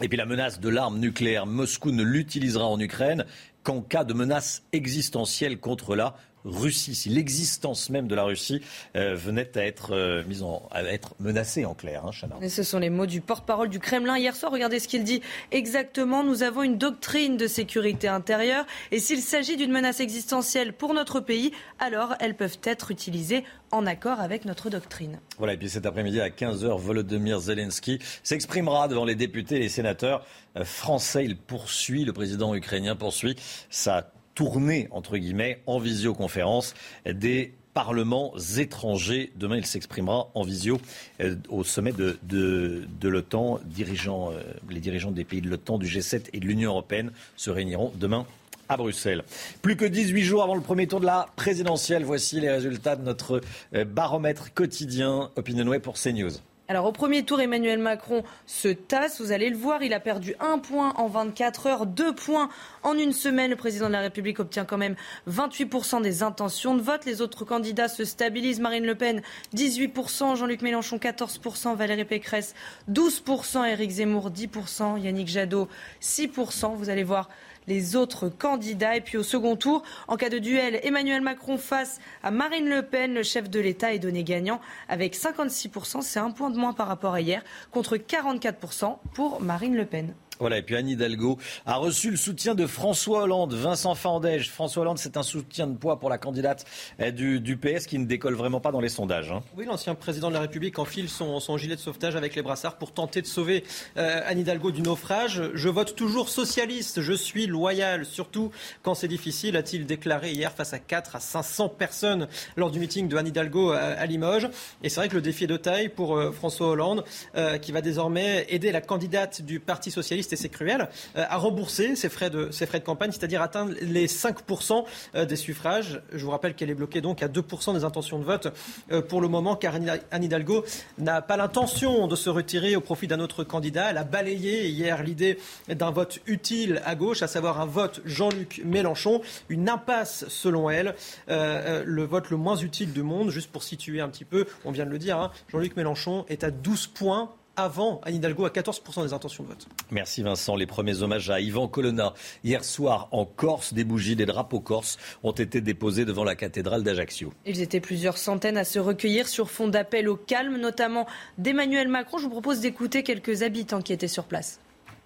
Speaker 1: Et puis la menace de l'arme nucléaire, Moscou ne l'utilisera en Ukraine qu'en cas de menace existentielle contre la Russie, si l'existence même de la Russie euh, venait à être euh, mise en, à être menacée en clair, hein,
Speaker 5: Et ce sont les mots du porte-parole du Kremlin hier soir. Regardez ce qu'il dit exactement. Nous avons une doctrine de sécurité intérieure et s'il s'agit d'une menace existentielle pour notre pays, alors elles peuvent être utilisées en accord avec notre doctrine.
Speaker 1: Voilà, et puis cet après-midi à 15h, Volodymyr Zelensky s'exprimera devant les députés et les sénateurs euh, français. Il poursuit, le président ukrainien poursuit sa tournée, entre guillemets, en visioconférence des parlements étrangers. Demain, il s'exprimera en visio euh, au sommet de, l'OTAN. Euh, les dirigeants des pays de l'OTAN, du G7 et de l'Union européenne se réuniront demain à Bruxelles. Plus que 18 jours avant le premier tour de la présidentielle, voici les résultats de notre euh, baromètre quotidien Opinionway pour CNews.
Speaker 5: Alors au premier tour, Emmanuel Macron se tasse, vous allez le voir, il a perdu un point en 24 heures, deux points en une semaine. Le président de la République obtient quand même 28% des intentions de vote. Les autres candidats se stabilisent. Marine Le Pen, 18%, Jean-Luc Mélenchon, 14%, Valérie Pécresse, 12%, Éric Zemmour, 10%, Yannick Jadot, 6%. Vous allez voir les autres candidats. Et puis au second tour, en cas de duel, Emmanuel Macron face à Marine Le Pen, le chef de l'État est donné gagnant avec 56%. C'est un point de moins par rapport à hier, contre 44% pour Marine Le Pen.
Speaker 1: Voilà, et puis Anne Hidalgo a reçu le soutien de François Hollande, Vincent Fandège. François Hollande, c'est un soutien de poids pour la candidate eh, du, PS qui ne décolle vraiment pas dans les sondages. Hein.
Speaker 3: Oui, l'ancien président de la République enfile son, gilet de sauvetage avec les brassards pour tenter de sauver euh, Anne Hidalgo du naufrage. Je vote toujours socialiste, je suis loyal, surtout quand c'est difficile, a-t-il déclaré hier face à 4 à 500 personnes lors du meeting de Anne Hidalgo à, Limoges. Et c'est vrai que le défi est de taille pour euh, François Hollande, euh, qui va désormais aider la candidate du Parti socialiste et c'est cruel, euh, à rembourser ses frais de, campagne, c'est-à-dire atteindre les 5% euh, des suffrages. Je vous rappelle qu'elle est bloquée donc à 2% des intentions de vote euh, pour le moment, car Anne Hidalgo n'a pas l'intention de se retirer au profit d'un autre candidat. Elle a balayé hier l'idée d'un vote utile à gauche, à savoir un vote Jean-Luc Mélenchon. Une impasse selon elle, le vote le moins utile du monde. Juste pour situer un petit peu, on vient de le dire, hein, Jean-Luc Mélenchon est à 12 points avant Anne Hidalgo à 14% des intentions de vote.
Speaker 1: Merci Vincent. Les premiers hommages à Yvan Colonna. Hier soir, en Corse, des bougies, des drapeaux corses ont été déposés devant la cathédrale d'Ajaccio.
Speaker 5: Ils étaient plusieurs centaines à se recueillir sur fond d'appel au calme, notamment d'Emmanuel Macron. Je vous propose d'écouter quelques habitants qui étaient sur place.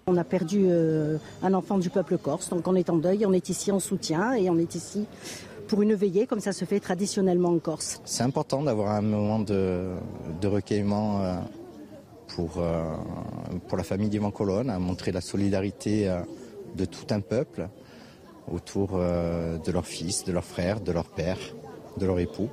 Speaker 24: On a perdu euh, un enfant du peuple corse, donc on est en deuil, on est ici en soutien et on est ici pour une veillée comme ça se fait traditionnellement en Corse.
Speaker 25: C'est important d'avoir un moment de, recueillement. Euh, pour, euh, pour la famille d'Ivan Colonne, à montrer la solidarité euh, de tout un peuple autour euh, de leur fils, de leur frère, de leur père, de leur époux.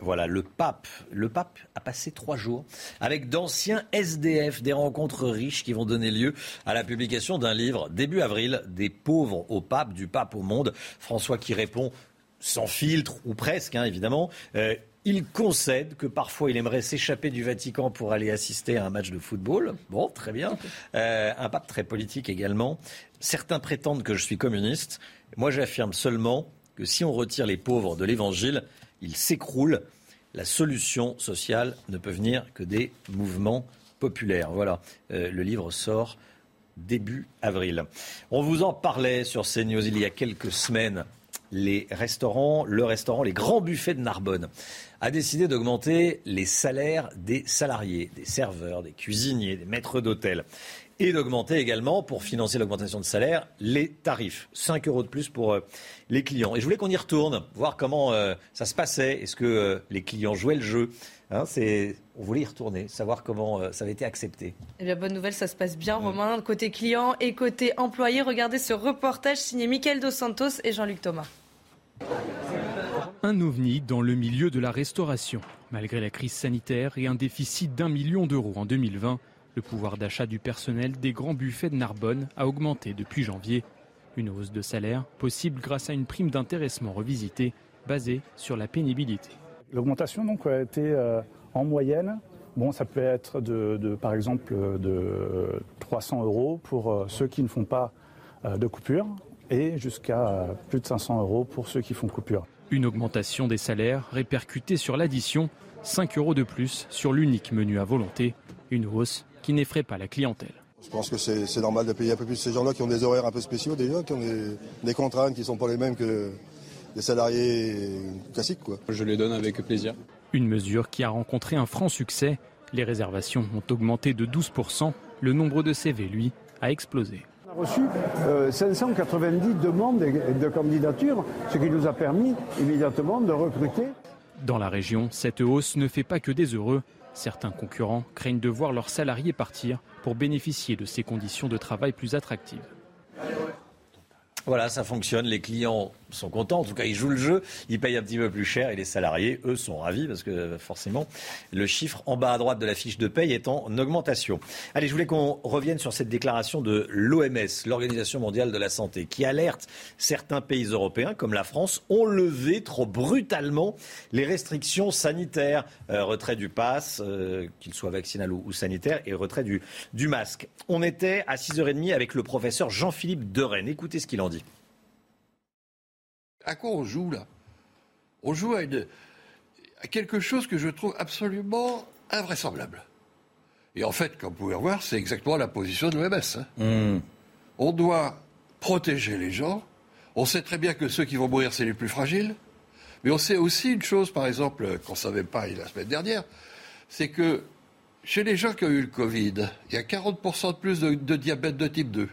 Speaker 1: Voilà, le pape. Le pape a passé trois jours avec d'anciens SDF, des rencontres riches qui vont donner lieu à la publication d'un livre début avril, Des pauvres au pape, du pape au monde. François qui répond sans filtre, ou presque, hein, évidemment. Il concède que parfois il aimerait s'échapper du Vatican pour aller assister à un match de football. Bon, très bien. Euh, un pape très politique également. Certains prétendent que je suis communiste. Moi, j'affirme seulement que si on retire les pauvres de l'Évangile, ils s'écroulent. La solution sociale ne peut venir que des mouvements populaires. Voilà, euh, le livre sort début avril. On vous en parlait sur CNews il y a quelques semaines les restaurants, le restaurant, les grands buffets de Narbonne a décidé d'augmenter les salaires des salariés, des serveurs, des cuisiniers, des maîtres d'hôtel. et d'augmenter également, pour financer l'augmentation de salaire, les tarifs. 5 euros de plus pour euh, les clients. Et je voulais qu'on y retourne, voir comment euh, ça se passait. Est-ce que euh, les clients jouaient le jeu? Hein, On voulait y retourner, savoir comment ça avait été accepté.
Speaker 5: Eh bien, bonne nouvelle, ça se passe bien, Romain, côté client et côté employé. Regardez ce reportage signé Michael Dos Santos et Jean-Luc Thomas.
Speaker 31: Un ovni dans le milieu de la restauration. Malgré la crise sanitaire et un déficit d'un million d'euros en 2020, le pouvoir d'achat du personnel des grands buffets de Narbonne a augmenté depuis janvier. Une hausse de salaire possible grâce à une prime d'intéressement revisitée basée sur la pénibilité.
Speaker 32: L'augmentation donc a été euh, en moyenne. Bon, ça peut être de, par exemple de 300 euros pour euh, ceux qui ne font pas euh, de coupure et jusqu'à plus de 500 euros pour ceux qui font coupure.
Speaker 31: Une augmentation des salaires répercutée sur l'addition, 5 euros de plus sur l'unique menu à volonté, une hausse qui n'effraie pas la clientèle.
Speaker 33: Je pense que c'est normal de payer un peu plus ces gens-là qui ont des horaires un peu spéciaux déjà, qui ont des, contraintes qui ne sont pas les mêmes que des salariés classiques. Quoi.
Speaker 34: Je les donne avec plaisir.
Speaker 31: Une mesure qui a rencontré un franc succès. Les réservations ont augmenté de 12%. Le nombre de CV, lui, a explosé.
Speaker 35: Reçu 590 euh, demandes de candidature, ce qui nous a permis immédiatement de recruter.
Speaker 31: Dans la région, cette hausse ne fait pas que des heureux. Certains concurrents craignent de voir leurs salariés partir pour bénéficier de ces conditions de travail plus attractives.
Speaker 1: Voilà, ça fonctionne. Les clients sont contents. En tout cas, ils jouent le jeu. Ils payent un petit peu plus cher et les salariés, eux, sont ravis parce que forcément, le chiffre en bas à droite de la fiche de paye est en augmentation. Allez, je voulais qu'on revienne sur cette déclaration de l'OMS, l'Organisation mondiale de la santé, qui alerte certains pays européens, comme la France, ont levé trop brutalement les restrictions sanitaires. Euh, retrait du pass, euh, qu'il soit vaccinal ou, sanitaire, et retrait du, masque. On était à 6h30 avec le professeur Jean-Philippe Deren. Écoutez ce qu'il en dit.
Speaker 26: À quoi on joue là? On joue à, quelque chose que je trouve absolument invraisemblable. Et en fait, comme vous pouvez voir, c'est exactement la position de l'OMS. Hein. Hmm. On doit protéger les gens. On sait très bien que ceux qui vont mourir, c'est les plus fragiles. Mais on sait aussi une chose, par exemple, qu'on ne savait pas la semaine dernière, c'est que chez les gens qui ont eu le Covid, il y a 40% de plus de diabète de type 2.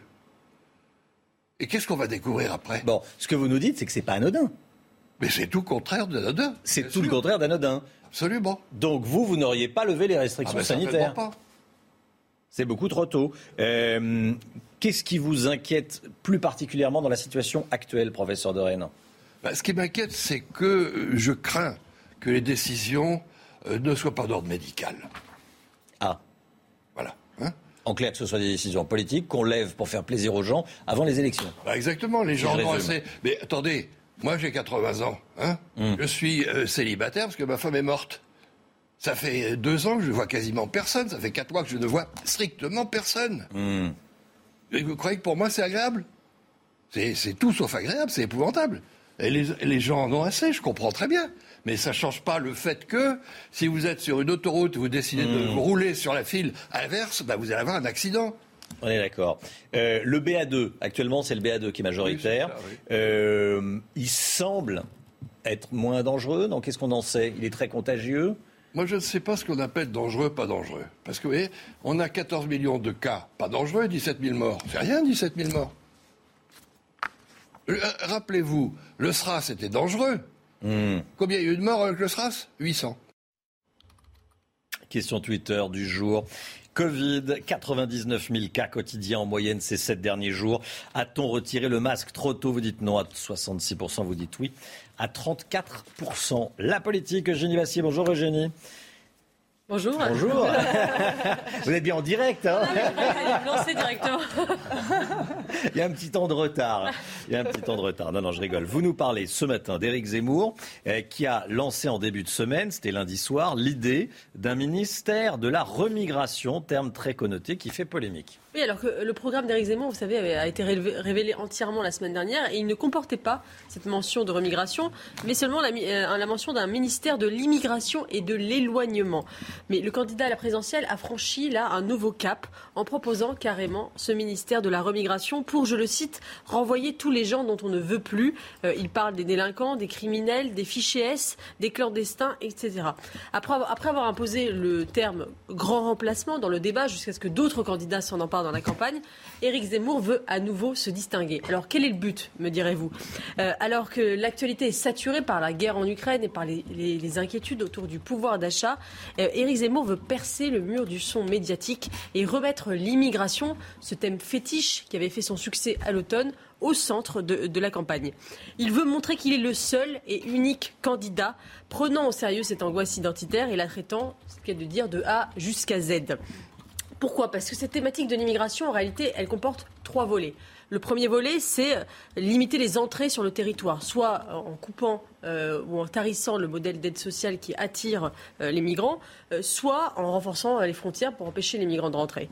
Speaker 26: Et qu'est-ce qu'on va découvrir après?
Speaker 1: Bon, ce que vous nous dites, c'est que c'est pas anodin.
Speaker 26: Mais c'est tout le contraire d'anodin.
Speaker 1: C'est tout le contraire d'anodin.
Speaker 26: Absolument.
Speaker 1: Donc vous, vous n'auriez pas levé les restrictions ah ben, sanitaires
Speaker 26: pas.
Speaker 1: C'est beaucoup trop tôt. Euh, qu'est-ce qui vous inquiète plus particulièrement dans la situation actuelle, professeur de Rennes?
Speaker 26: Ben, Ce qui m'inquiète, c'est que euh, je crains que les décisions euh, ne soient pas d'ordre médical.
Speaker 1: Ah.
Speaker 26: Voilà. Hein
Speaker 1: en clair, que ce soit des décisions politiques qu'on lève pour faire plaisir aux gens avant les élections.
Speaker 26: Bah exactement, les gens ont assez. Mais attendez, moi j'ai 80 ans, hein hmm. je suis euh, célibataire parce que ma femme est morte. Ça fait deux ans que je ne vois quasiment personne, ça fait quatre mois que je ne vois strictement personne.
Speaker 1: Hmm.
Speaker 26: Et vous croyez que pour moi c'est agréable? C'est tout sauf agréable, c'est épouvantable. Et les, les gens en ont assez, je comprends très bien. Mais ça ne change pas le fait que si vous êtes sur une autoroute, vous décidez de hmm. rouler sur la file inverse, bah, vous allez avoir un accident.
Speaker 1: On est d'accord. Euh, le BA2, actuellement, c'est le BA2 qui est majoritaire. Euh, il semble être moins dangereux. Donc, qu'est-ce qu'on en sait? Il est très contagieux?
Speaker 26: Moi, je ne sais pas ce qu'on appelle dangereux, pas dangereux. Parce que, vous voyez, on a 14 millions de cas pas dangereux, 17 000 morts. C'est rien, 17 000 morts. Euh, rappelez-vous, le SRAS était dangereux.
Speaker 1: Hmm.
Speaker 26: Combien il y a eu de morts avec le SRAS 800.
Speaker 1: Question Twitter du jour. Covid, 99 000 cas quotidiens en moyenne ces sept derniers jours. A-t-on retiré le masque trop tôt? Vous dites non. À 66%, vous dites oui. À 34%. La politique, Eugénie Vassier. Bonjour Eugénie.
Speaker 5: Bonjour.
Speaker 1: Bonjour. Vous êtes bien en direct. Hein
Speaker 5: directement.
Speaker 1: Il y a un petit temps de retard. Il y a un petit temps de retard. Non, non, je rigole. Vous nous parlez ce matin d'Éric Zemmour, euh, qui a lancé en début de semaine, c'était lundi soir, l'idée d'un ministère de la remigration, terme très connoté qui fait polémique.
Speaker 5: Oui, alors que le programme d'Éric Zemmour, vous savez, a été révélé entièrement la semaine dernière et il ne comportait pas cette mention de remigration, mais seulement la, euh, la mention d'un ministère de l'immigration et de l'éloignement.
Speaker 36: Mais le candidat à la présidentielle a franchi là un nouveau cap en proposant carrément ce ministère de la remigration pour, je le cite, renvoyer tous les gens dont on ne veut plus. Euh, il parle des délinquants, des criminels, des fichiers S, des clandestins, etc. Après, après avoir imposé le terme grand remplacement dans le débat jusqu'à ce que d'autres candidats s'en emparent dans la campagne, Éric Zemmour veut à nouveau se distinguer. Alors quel est le but, me direz-vous euh, Alors que l'actualité est saturée par la guerre en Ukraine et par les, inquiétudes autour du pouvoir d'achat, euh, Éric Zemmour veut percer le mur du son médiatique et remettre l'immigration, ce thème fétiche qui avait fait son succès à l'automne, au centre de, de, la campagne. Il veut montrer qu'il est le seul et unique candidat prenant au sérieux cette angoisse identitaire et la traitant, ce qu'est de dire, de A jusqu'à Z. Pourquoi? Parce que cette thématique de l'immigration, en réalité, elle comporte trois volets. Le premier volet, c'est limiter les entrées sur le territoire, soit en coupant euh, ou en tarissant le modèle d'aide sociale qui attire euh, les migrants, euh, soit en renforçant les frontières pour empêcher les migrants de rentrer.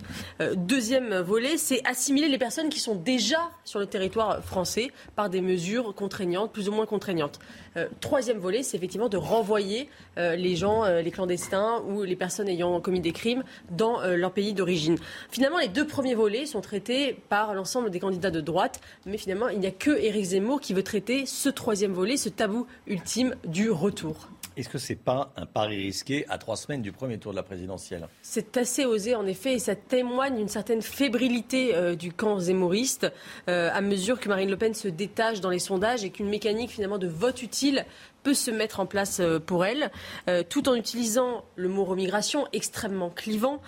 Speaker 36: deuxième volet, c'est assimiler les personnes qui sont déjà sur le territoire français par des mesures contraignantes, plus ou moins contraignantes. troisième volet, c'est effectivement de renvoyer les gens, les clandestins ou les personnes ayant commis des crimes dans leur pays d'origine. Finalement, les deux premiers volets sont traités par l'ensemble des candidats de droite, mais finalement, il n'y a que Éric Zemmour qui veut traiter ce troisième volet, ce tabou ultime du retour.
Speaker 1: Est-ce que ce n'est pas un pari risqué à trois semaines du premier tour de la présidentielle?
Speaker 36: C'est assez osé en effet et ça témoigne d'une certaine fébrilité euh, du camp zémoriste euh, à mesure que Marine Le Pen se détache dans les sondages et qu'une mécanique finalement de vote utile peut se mettre en place euh, pour elle, tout en utilisant le mot remigration extrêmement clivant,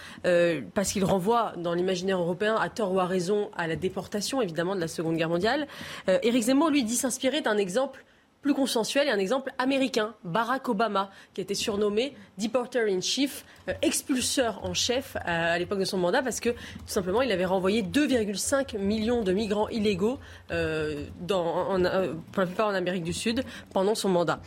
Speaker 36: parce qu'il renvoie dans l'imaginaire européen, à tort ou à raison, à la déportation évidemment de la Seconde Guerre mondiale. Éric Zemmour, lui, dit s'inspirer d'un exemple plus consensuel et un exemple américain, Barack Obama, qui a été surnommé Deporter in Chief, euh, expulseur en chef à, l'époque de son mandat, parce que tout simplement il avait renvoyé 2,5 millions de migrants illégaux, euh, euh, pour la plupart en Amérique du Sud, pendant son mandat.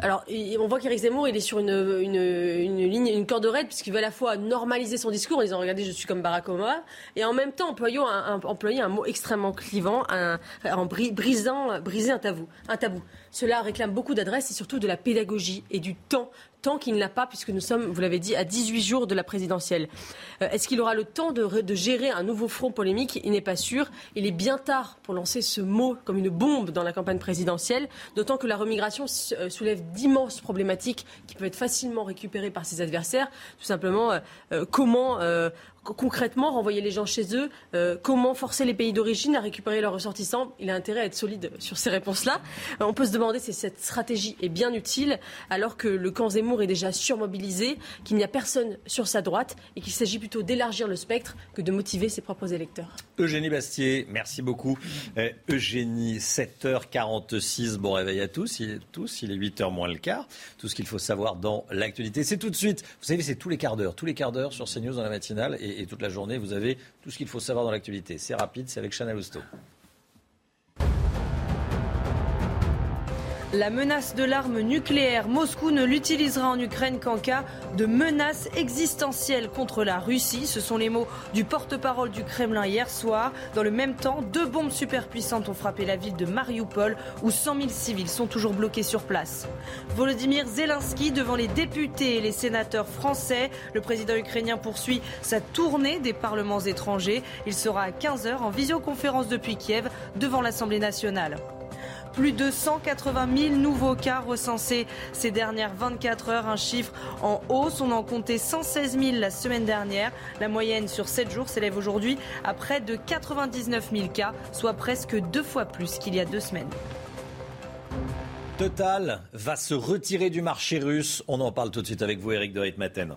Speaker 36: Alors, on voit qu'Éric Zemmour, il est sur une, ligne, une corde raide, puisqu'il veut à la fois normaliser son discours en disant Regardez, je suis comme Barack Obama, et en même temps employer un, un mot extrêmement clivant, en brisant, briser un tabou, un tabou. Cela réclame beaucoup d'adresse et surtout de la pédagogie et du temps tant qu'il n'a pas, puisque nous sommes, vous l'avez dit, à 18 jours de la présidentielle. Euh, est-ce qu'il aura le temps de, de, gérer un nouveau front polémique? Il n'est pas sûr. Il est bien tard pour lancer ce mot comme une bombe dans la campagne présidentielle, d'autant que la remigration euh, soulève d'immenses problématiques qui peuvent être facilement récupérées par ses adversaires. Tout simplement, euh, comment concrètement renvoyer les gens chez eux euh, Comment forcer les pays d'origine à récupérer leurs ressortissants? Il a intérêt à être solide sur ces réponses-là. Euh, on peut se demander si cette stratégie est bien utile alors que le camp Zemmour est déjà surmobilisé, qu'il n'y a personne sur sa droite et qu'il s'agit plutôt d'élargir le spectre que de motiver ses propres électeurs.
Speaker 1: Eugénie Bastier, merci beaucoup. Euh, Eugénie, 7h46, bon réveil à tous il, est, tous, il est 8h moins le quart. Tout ce qu'il faut savoir dans l'actualité, c'est tout de suite. Vous savez, c'est tous les quarts d'heure, tous les quarts d'heure sur CNews dans la matinale et, toute la journée, vous avez tout ce qu'il faut savoir dans l'actualité. C'est rapide, c'est avec Chanel Housteau.
Speaker 5: La menace de l'arme nucléaire, Moscou ne l'utilisera en Ukraine qu'en cas de menace existentielle contre la Russie. Ce sont les mots du porte-parole du Kremlin hier soir. Dans le même temps, deux bombes superpuissantes ont frappé la ville de Mariupol où 100 000 civils sont toujours bloqués sur place. Volodymyr Zelensky devant les députés et les sénateurs français. Le président ukrainien poursuit sa tournée des parlements étrangers. Il sera à 15h en visioconférence depuis Kiev devant l'Assemblée nationale. Plus de 180 000 nouveaux cas recensés ces dernières 24 heures, un chiffre en hausse. On en comptait 116 000 la semaine dernière. La moyenne sur 7 jours s'élève aujourd'hui à près de 99 000 cas, soit presque deux fois plus qu'il y a deux semaines.
Speaker 1: Total va se retirer du marché russe. On en parle tout de suite avec vous, Eric de Ritmaten.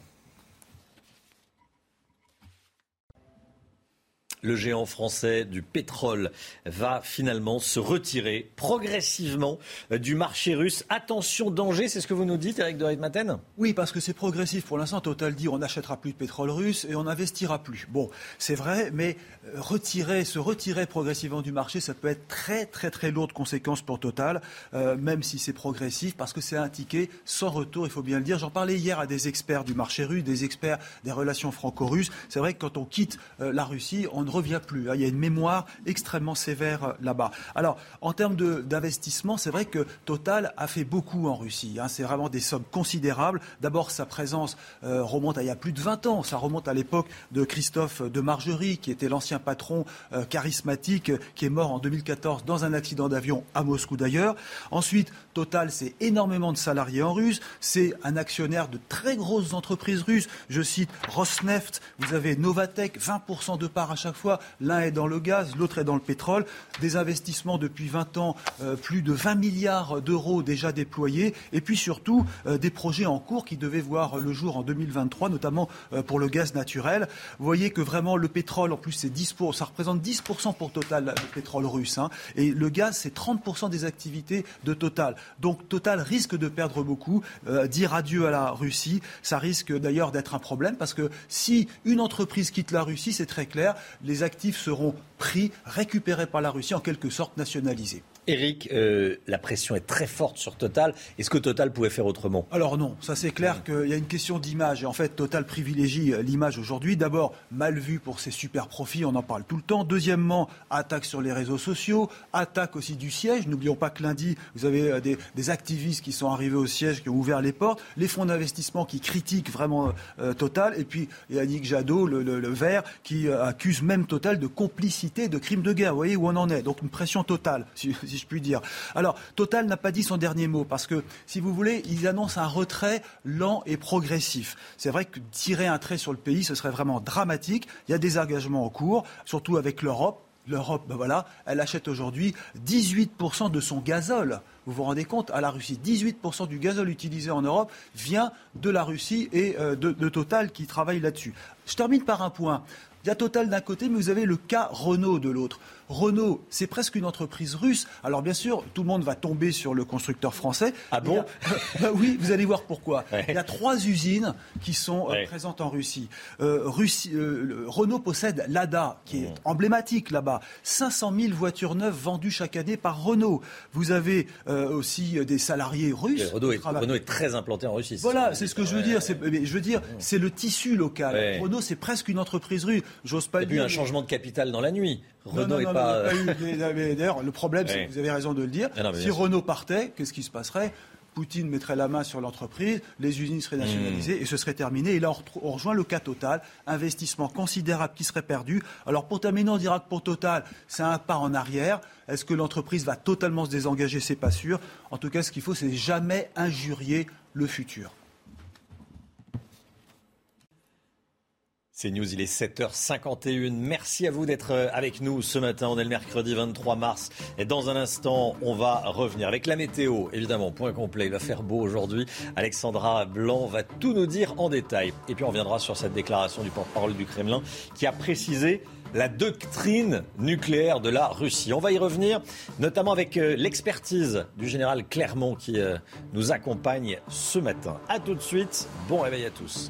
Speaker 1: Le géant français du pétrole va finalement se retirer progressivement euh, du marché russe. Attention, danger, c'est ce que vous nous dites, Eric de Reitmaten
Speaker 22: Oui, parce que c'est progressif. Pour l'instant, Total dit on n'achètera plus de pétrole russe et on n'investira plus. Bon, c'est vrai, mais euh, retirer, se retirer progressivement du marché, ça peut être très, très, très lourdes conséquences pour Total, euh, même si c'est progressif, parce que c'est un ticket sans retour, il faut bien le dire. J'en parlais hier à des experts du marché russe, des experts des relations franco-russes. C'est vrai que quand on quitte la Russie, on ne revient plus. Hein. Il y a une mémoire extrêmement sévère euh, là-bas. Alors, en termes d'investissement, c'est vrai que Total a fait beaucoup en Russie. Hein. C'est vraiment des sommes considérables. D'abord, sa présence euh, remonte à il y a plus de 20 ans. Ça remonte à l'époque de Christophe de Margerie, qui était l'ancien patron euh, charismatique, qui est mort en 2014 dans un accident d'avion à Moscou d'ailleurs. Ensuite, Total, c'est énormément de salariés en russe. C'est un actionnaire de très grosses entreprises russes. Je cite Rosneft, vous avez Novatec, 20% de part à chaque fois. L'un est dans le gaz, l'autre est dans le pétrole. Des investissements depuis 20 ans, euh, plus de 20 milliards d'euros déjà déployés. Et puis surtout, euh, des projets en cours qui devaient voir le jour en 2023, notamment euh, pour le gaz naturel. Vous voyez que vraiment le pétrole, en plus, c'est 10% ça représente 10% pour Total, le pétrole russe. Hein. et le gaz, c'est 30% des activités de Total. Donc Total risque de perdre beaucoup. dire adieu à la Russie, ça risque d'ailleurs d'être un problème parce que si une entreprise quitte la Russie, c'est très clair, les actifs seront pris, récupérés par la Russie, en quelque sorte nationalisés.
Speaker 1: Eric, euh, la pression est très forte sur Total. Est-ce que Total pouvait faire autrement?
Speaker 22: Alors non, ça c'est clair qu'il y a une question d'image. Et en fait, Total privilégie euh, l'image aujourd'hui. D'abord, mal vu pour ses super profits, on en parle tout le temps. Deuxièmement, attaque sur les réseaux sociaux, attaque aussi du siège. N'oublions pas que lundi, vous avez euh, des, activistes qui sont arrivés au siège, qui ont ouvert les portes. Les fonds d'investissement qui critiquent vraiment Total. Et puis Yannick Jadot, le, le, vert, qui accuse même Total de complicité de crimes de guerre. Vous voyez où on en est? Donc une pression totale si je puis dire. Alors, Total n'a pas dit son dernier mot parce que, si vous voulez, ils annoncent un retrait lent et progressif. C'est vrai que tirer un trait sur le pays, ce serait vraiment dramatique. Il y a des engagements en cours, surtout avec l'Europe. L'Europe, ben voilà, elle achète aujourd'hui 18% de son gazole. Vous vous rendez compte À la Russie, 18% du gazole utilisé en Europe vient de la Russie et euh, de, de Total qui travaille là-dessus. Je termine par un point. Il y a Total d'un côté, mais vous avez le cas Renault de l'autre. Renault, c'est presque une entreprise russe. Alors bien sûr, tout le monde va tomber sur le constructeur français.
Speaker 1: Ah bon
Speaker 22: bah Oui, vous allez voir pourquoi. Il y a trois usines qui sont euh, présentes en Russie. Euh, euh, Renault possède l'ADA, qui est mmh. emblématique là-bas. 500 000 voitures neuves vendues chaque année par Renault. Vous avez aussi des salariés russes.
Speaker 1: Renault est, très implanté en Russie.
Speaker 22: Voilà, c'est ce que je veux dire. Je veux dire, c'est le tissu local. Renault, c'est presque une entreprise russe. J'ose pas
Speaker 1: dire. Il y a eu un changement de capital dans la nuit. Renault n'est pas.
Speaker 22: D'ailleurs, le problème, c'est que vous avez raison de le dire. Ah si Renault partait, qu'est-ce qui se passerait? Poutine mettrait la main sur l'entreprise, les usines seraient nationalisées et ce serait terminé. Et là, on rejoint le cas Total, investissement considérable qui serait perdu. Alors pour terminer, on dira que pour Total, c'est un pas en arrière. Est-ce que l'entreprise va totalement se désengager? C'est pas sûr. En tout cas, ce qu'il faut, c'est jamais injurier le futur.
Speaker 1: C'est News, il est 7h51. Merci à vous d'être euh, avec nous ce matin. On est le mercredi 23 mars. Et dans un instant, on va revenir avec la météo. Évidemment, point complet. Il va faire beau aujourd'hui. Alexandra Blanc va tout nous dire en détail. Et puis on reviendra sur cette déclaration du porte-parole du Kremlin qui a précisé la doctrine nucléaire de la Russie. On va y revenir, notamment avec euh, l'expertise du général Clermont qui euh, nous accompagne ce matin. A tout de suite. Bon réveil à tous.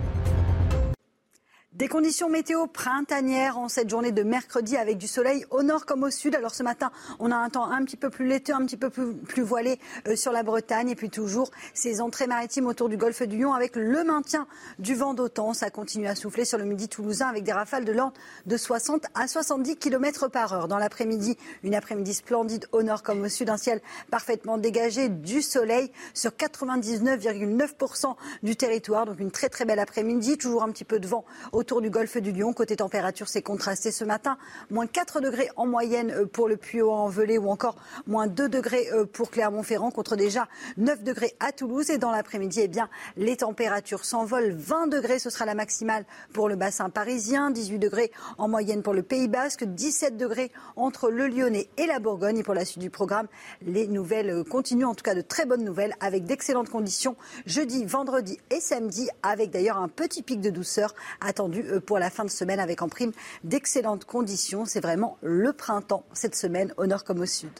Speaker 23: Des conditions météo printanières en cette journée de mercredi avec du soleil au nord comme au sud. Alors ce matin, on a un temps un petit peu plus laiteux, un petit peu plus, voilé euh, sur la Bretagne et puis toujours ces entrées maritimes autour du golfe du Lion avec le maintien du vent d'automne. Ça continue à souffler sur le midi toulousain avec des rafales de l'ordre de 60 à 70 km par heure. Dans l'après-midi, une après-midi splendide au nord comme au sud, un ciel parfaitement dégagé, du soleil sur 99,9% du territoire. Donc une très très belle après-midi, toujours un petit peu de vent autour du golfe du Lion. Côté température, c'est contrasté ce matin. Moins 4 degrés en moyenne euh, pour le Puy-en-Velay ou encore moins 2 degrés euh, pour Clermont-Ferrand contre déjà 9 degrés à Toulouse. Et dans l'après-midi, eh bien, les températures s'envolent. 20 degrés, ce sera la maximale pour le bassin parisien. 18 degrés en moyenne pour le Pays Basque. 17 degrés entre le Lyonnais et la Bourgogne. Et pour la suite du programme, les nouvelles euh, continuent, en tout cas de très bonnes nouvelles, avec d'excellentes conditions jeudi, vendredi et samedi, avec d'ailleurs un petit pic de douceur attendu euh, pour la fin de semaine avec en prime d'excellentes conditions. C'est vraiment le printemps cette semaine au nord comme au sud.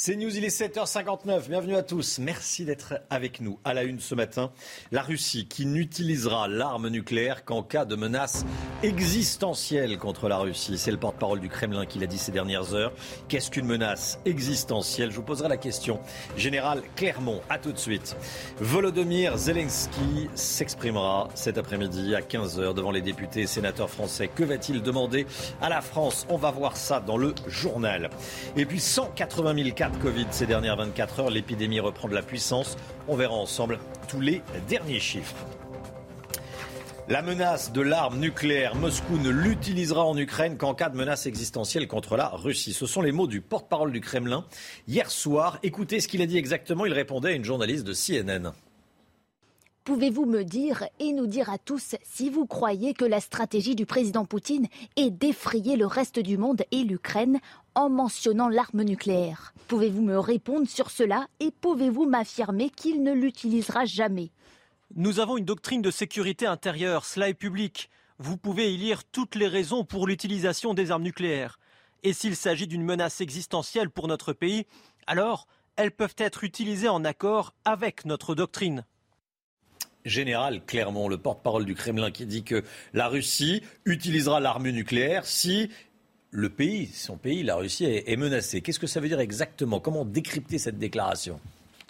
Speaker 1: C'est News, il est 7h59. Bienvenue à tous. Merci d'être avec nous. À la une ce matin, la Russie qui n'utilisera l'arme nucléaire qu'en cas de menace existentielle contre la Russie. C'est le porte-parole du Kremlin qui l'a dit ces dernières heures. Qu'est-ce qu'une menace existentielle? Je vous poserai la question. Général Clermont, à tout de suite. Volodymyr Zelensky s'exprimera cet après-midi à 15h devant les députés et sénateurs français. Que va-t-il demander à la France? On va voir ça dans le journal. Et puis 180 000 cas de Covid ces dernières 24 heures. L'épidémie reprend de la puissance. On verra ensemble tous les derniers chiffres. La menace de l'arme nucléaire, Moscou ne l'utilisera en Ukraine qu'en cas de menace existentielle contre la Russie. Ce sont les mots du porte-parole du Kremlin hier soir. Écoutez ce qu'il a dit exactement. Il répondait à une journaliste de CNN.
Speaker 37: Pouvez-vous me dire et nous dire à tous si vous croyez que la stratégie du président Poutine est d'effrayer le reste du monde et l'Ukraine en mentionnant l'arme nucléaire Pouvez-vous me répondre sur cela et pouvez-vous m'affirmer qu'il ne l'utilisera jamais?
Speaker 3: Nous avons une doctrine de sécurité intérieure, cela est public. Vous pouvez y lire toutes les raisons pour l'utilisation des armes nucléaires. Et s'il s'agit d'une menace existentielle pour notre pays, alors elles peuvent être utilisées en accord avec notre doctrine
Speaker 1: général Clermont, le porte-parole du Kremlin, qui dit que la Russie utilisera l'arme nucléaire si le pays, son pays, la Russie, est, menacé. Qu'est-ce que ça veut dire exactement? Comment décrypter cette déclaration?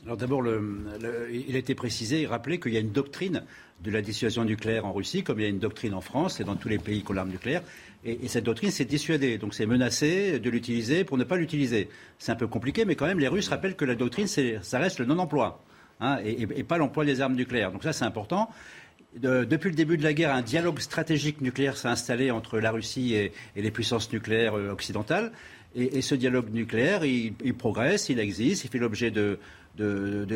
Speaker 4: Alors d'abord, il a été précisé et rappelé qu'il y a une doctrine de la dissuasion nucléaire en Russie, comme il y a une doctrine en France et dans tous les pays qui ont l'arme nucléaire. Et, et, cette doctrine, c'est dissuader. Donc c'est menacer de l'utiliser pour ne pas l'utiliser. C'est un peu compliqué, mais quand même, les Russes rappellent que la doctrine, ça reste le non-emploi. Hein, et, pas l'emploi des armes nucléaires. Donc ça, c'est important. Depuis le début de la guerre, un dialogue stratégique nucléaire s'est installé entre la Russie et, les puissances nucléaires euh, occidentales. Et, ce dialogue nucléaire, il, progresse, il existe, il fait l'objet de,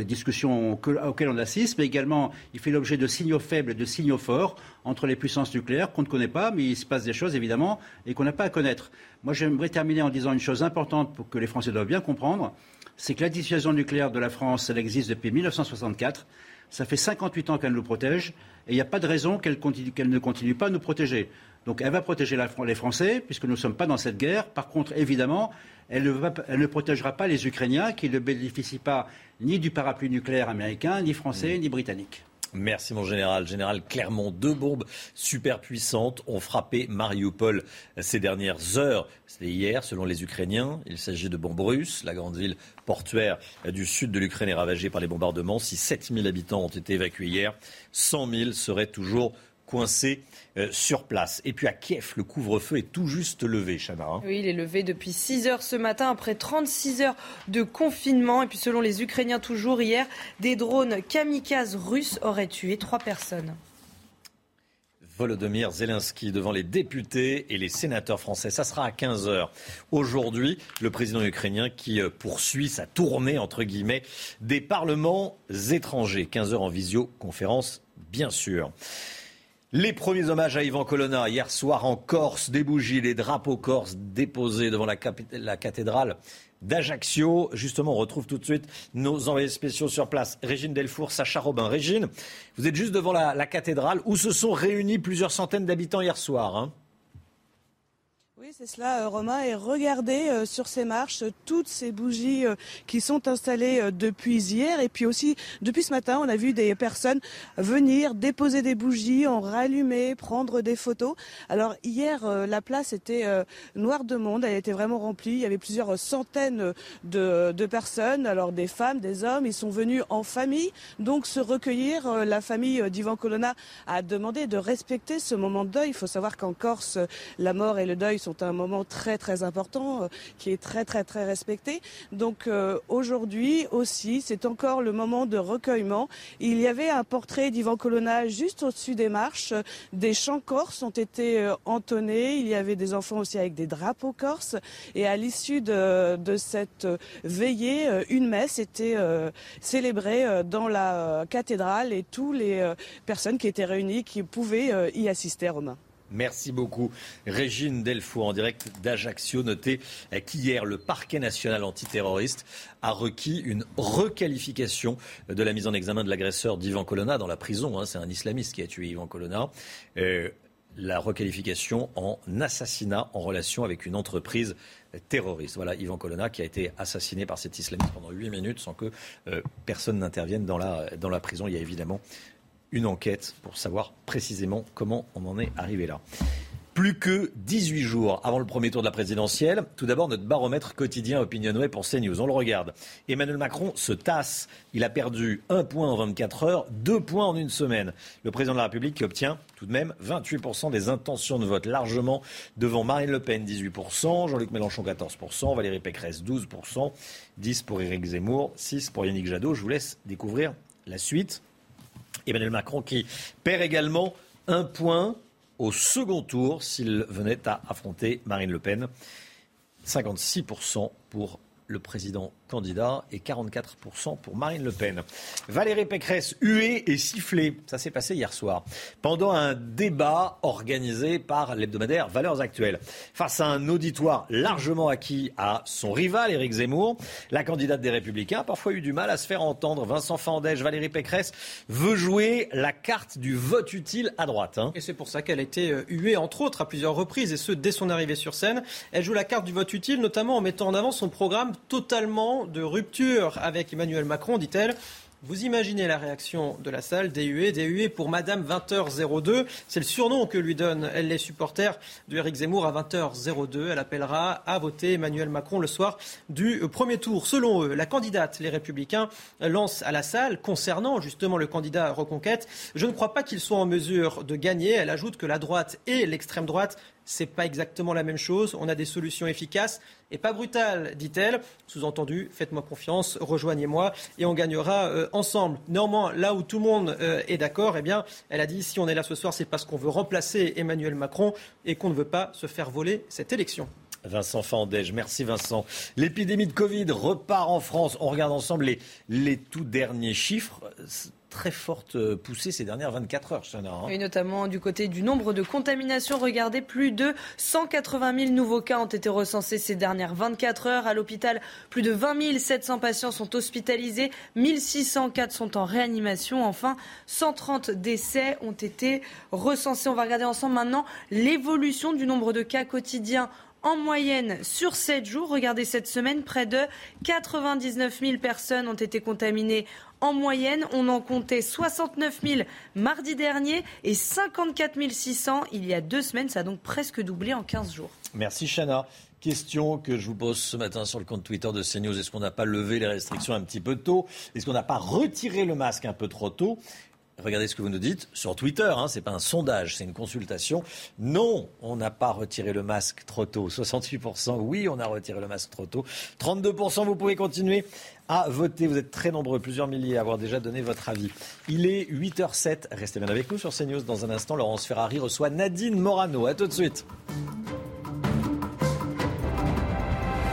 Speaker 4: discussions auxquelles on assiste, mais également il fait l'objet de signaux faibles et de signaux forts entre les puissances nucléaires qu'on ne connaît pas, mais il se passe des choses évidemment et qu'on n'a pas à connaître. Moi, j'aimerais terminer en disant une chose importante pour que les Français doivent bien comprendre c'est que la dissuasion nucléaire de la France, elle existe depuis 1964. Ça fait 58 ans qu'elle nous protège et il n'y a pas de raison qu'elle, ne continue pas à nous protéger. Donc elle va protéger les Français puisque nous ne sommes pas dans cette guerre. Par contre, évidemment, elle ne, elle ne, protégera pas les Ukrainiens qui ne bénéficient pas ni du parapluie nucléaire américain, ni français, ni britannique.
Speaker 1: Merci mon général. Général Clermont, deux bombes super puissantes ont frappé Mariupol ces dernières heures. C'était hier, selon les Ukrainiens. Il s'agit de bombes russes. La grande ville portuaire du sud de l'Ukraine est ravagée par les bombardements. Si 7000 habitants ont été évacués hier, 100 000 seraient toujours coincés euh, sur place. Et puis à Kiev, le couvre-feu est tout juste levé, Chana. Hein.
Speaker 5: Oui, il est levé depuis 6 heures ce matin, après 36 heures de confinement. Et puis selon les Ukrainiens, toujours hier, des drones kamikazes russes auraient tué trois personnes.
Speaker 1: Volodymyr Zelensky devant les députés et les sénateurs français. Ça sera à 15h. Aujourd'hui, le président ukrainien qui euh, poursuit sa tournée, entre guillemets, des parlements étrangers. 15h en visioconférence, bien sûr. Les premiers hommages à Ivan Colonna hier soir en Corse, des bougies, des drapeaux corses déposés devant la, cathédrale d'Ajaccio. Justement, on retrouve tout de suite nos envoyés spéciaux sur place. Régine Delfour, Sacha Robin. Régine, vous êtes juste devant la, cathédrale où se sont réunis plusieurs centaines d'habitants hier soir. Hein
Speaker 38: c'est cela, euh, Romain. Et regardez euh, sur ces marches toutes ces bougies euh, qui sont installées depuis hier. Et puis aussi, depuis ce matin, on a vu des personnes venir déposer des bougies, en rallumer, prendre des photos. Alors hier, la place était noire de monde. Elle était vraiment remplie. Il y avait plusieurs centaines de, de personnes. Alors des femmes, des hommes. Ils sont venus en famille, donc se recueillir. La famille d'Ivan Colonna a demandé de respecter ce moment de deuil. Il faut savoir qu'en Corse, la mort et le deuil sont un moment très important euh, qui est très très très respecté. Donc euh, aujourd'hui aussi, c'est encore le moment de recueillement. Il y avait un portrait d'Ivan Colonna juste au-dessus des marches. Des chants corses ont été euh, entonnés. Il y avait des enfants aussi avec des drapeaux corses. Et à l'issue de, de, cette veillée, une messe était célébrée dans la cathédrale et toutes les personnes qui étaient réunies qui pouvaient y assister, Romain.
Speaker 1: Merci beaucoup. Régine Delfour en direct d'Ajaccio. Notez qu'hier, le parquet national antiterroriste a requis une requalification de la mise en examen de l'agresseur d'Ivan Colonna dans la prison. Hein. C'est un islamiste qui a tué Ivan Colonna. Euh, la requalification en assassinat en relation avec une entreprise terroriste. Voilà Yvan Colonna qui a été assassiné par cet islamiste pendant 8 minutes sans que euh, personne n'intervienne dans la, dans la prison. Il y a évidemment une enquête pour savoir précisément comment on en est arrivé là. Plus que 18 jours avant le premier tour de la présidentielle. Tout d'abord, notre baromètre quotidien Opinionway pour CNews. On le regarde. Emmanuel Macron se tasse. Il a perdu un point en 24 heures, deux points en une semaine. Le président de la République qui obtient tout de même 28% des intentions de vote, largement devant Marine Le Pen, 18%, Jean-Luc Mélenchon, 14%, Valérie Pécresse, 12%, 10% pour Éric Zemmour, 6% pour Yannick Jadot. Je vous laisse découvrir la suite. Emmanuel Macron qui perd également un point au second tour s'il venait à affronter Marine Le Pen. 56% pour le président et 44% pour Marine Le Pen. Valérie Pécresse, huée et sifflée. Ça s'est passé hier soir. Pendant un débat organisé par l'hebdomadaire Valeurs Actuelles. Face à un auditoire largement acquis à son rival, Éric Zemmour, la candidate des Républicains a parfois eu du mal à se faire entendre. Vincent Fandège, Valérie Pécresse veut jouer la carte du vote utile à droite. Hein.
Speaker 3: Et c'est pour ça qu'elle a été euh, huée, entre autres, à plusieurs reprises, et ce, dès son arrivée sur scène. Elle joue la carte du vote utile, notamment en mettant en avant son programme totalement de rupture avec Emmanuel Macron, dit-elle. Vous imaginez la réaction de la salle, DUE, DUE pour Madame 20h02. C'est le surnom que lui donnent les supporters de Éric Zemmour à 20h02. Elle appellera à voter Emmanuel Macron le soir du premier tour. Selon eux, la candidate, les Républicains, lance à la salle concernant justement le candidat Reconquête. Je ne crois pas qu'il soit en mesure de gagner. Elle ajoute que la droite et l'extrême droite c'est pas exactement la même chose. On a des solutions efficaces et pas brutales, dit-elle. Sous-entendu, faites-moi confiance, rejoignez-moi et on gagnera euh, ensemble. Néanmoins, là où tout le monde euh, est d'accord, eh bien, elle a dit si on est là ce soir, c'est parce qu'on veut remplacer Emmanuel Macron et qu'on ne veut pas se faire voler cette élection.
Speaker 1: Vincent Fandège, merci Vincent. L'épidémie de Covid repart en France. On regarde ensemble les, les tout derniers chiffres très forte euh, poussée ces dernières 24 heures.
Speaker 5: Hein. Et notamment du côté du nombre de contaminations. Regardez, plus de 180 000 nouveaux cas ont été recensés ces dernières 24 heures. À l'hôpital, plus de 20 700 patients sont hospitalisés, 1604 sont en réanimation. Enfin, 130 décès ont été recensés. On va regarder ensemble maintenant l'évolution du nombre de cas quotidiens en moyenne sur 7 jours. Regardez cette semaine, près de 99 000 personnes ont été contaminées en moyenne, on en comptait 69 000 mardi dernier et 54 600 il y a deux semaines. Ça a donc presque doublé en 15 jours.
Speaker 1: Merci Chana. Question que je vous pose ce matin sur le compte Twitter de CNews. Est-ce qu'on n'a pas levé les restrictions un petit peu tôt? Est-ce qu'on n'a pas retiré le masque un peu trop tôt? Regardez ce que vous nous dites sur Twitter, hein, ce n'est pas un sondage, c'est une consultation. Non, on n'a pas retiré le masque trop tôt. 68%, oui, on a retiré le masque trop tôt. 32%, vous pouvez continuer à voter. Vous êtes très nombreux, plusieurs milliers, à avoir déjà donné votre avis. Il est 8h07. Restez bien avec nous sur CNews. Dans un instant, Laurence Ferrari reçoit Nadine Morano. A tout de suite.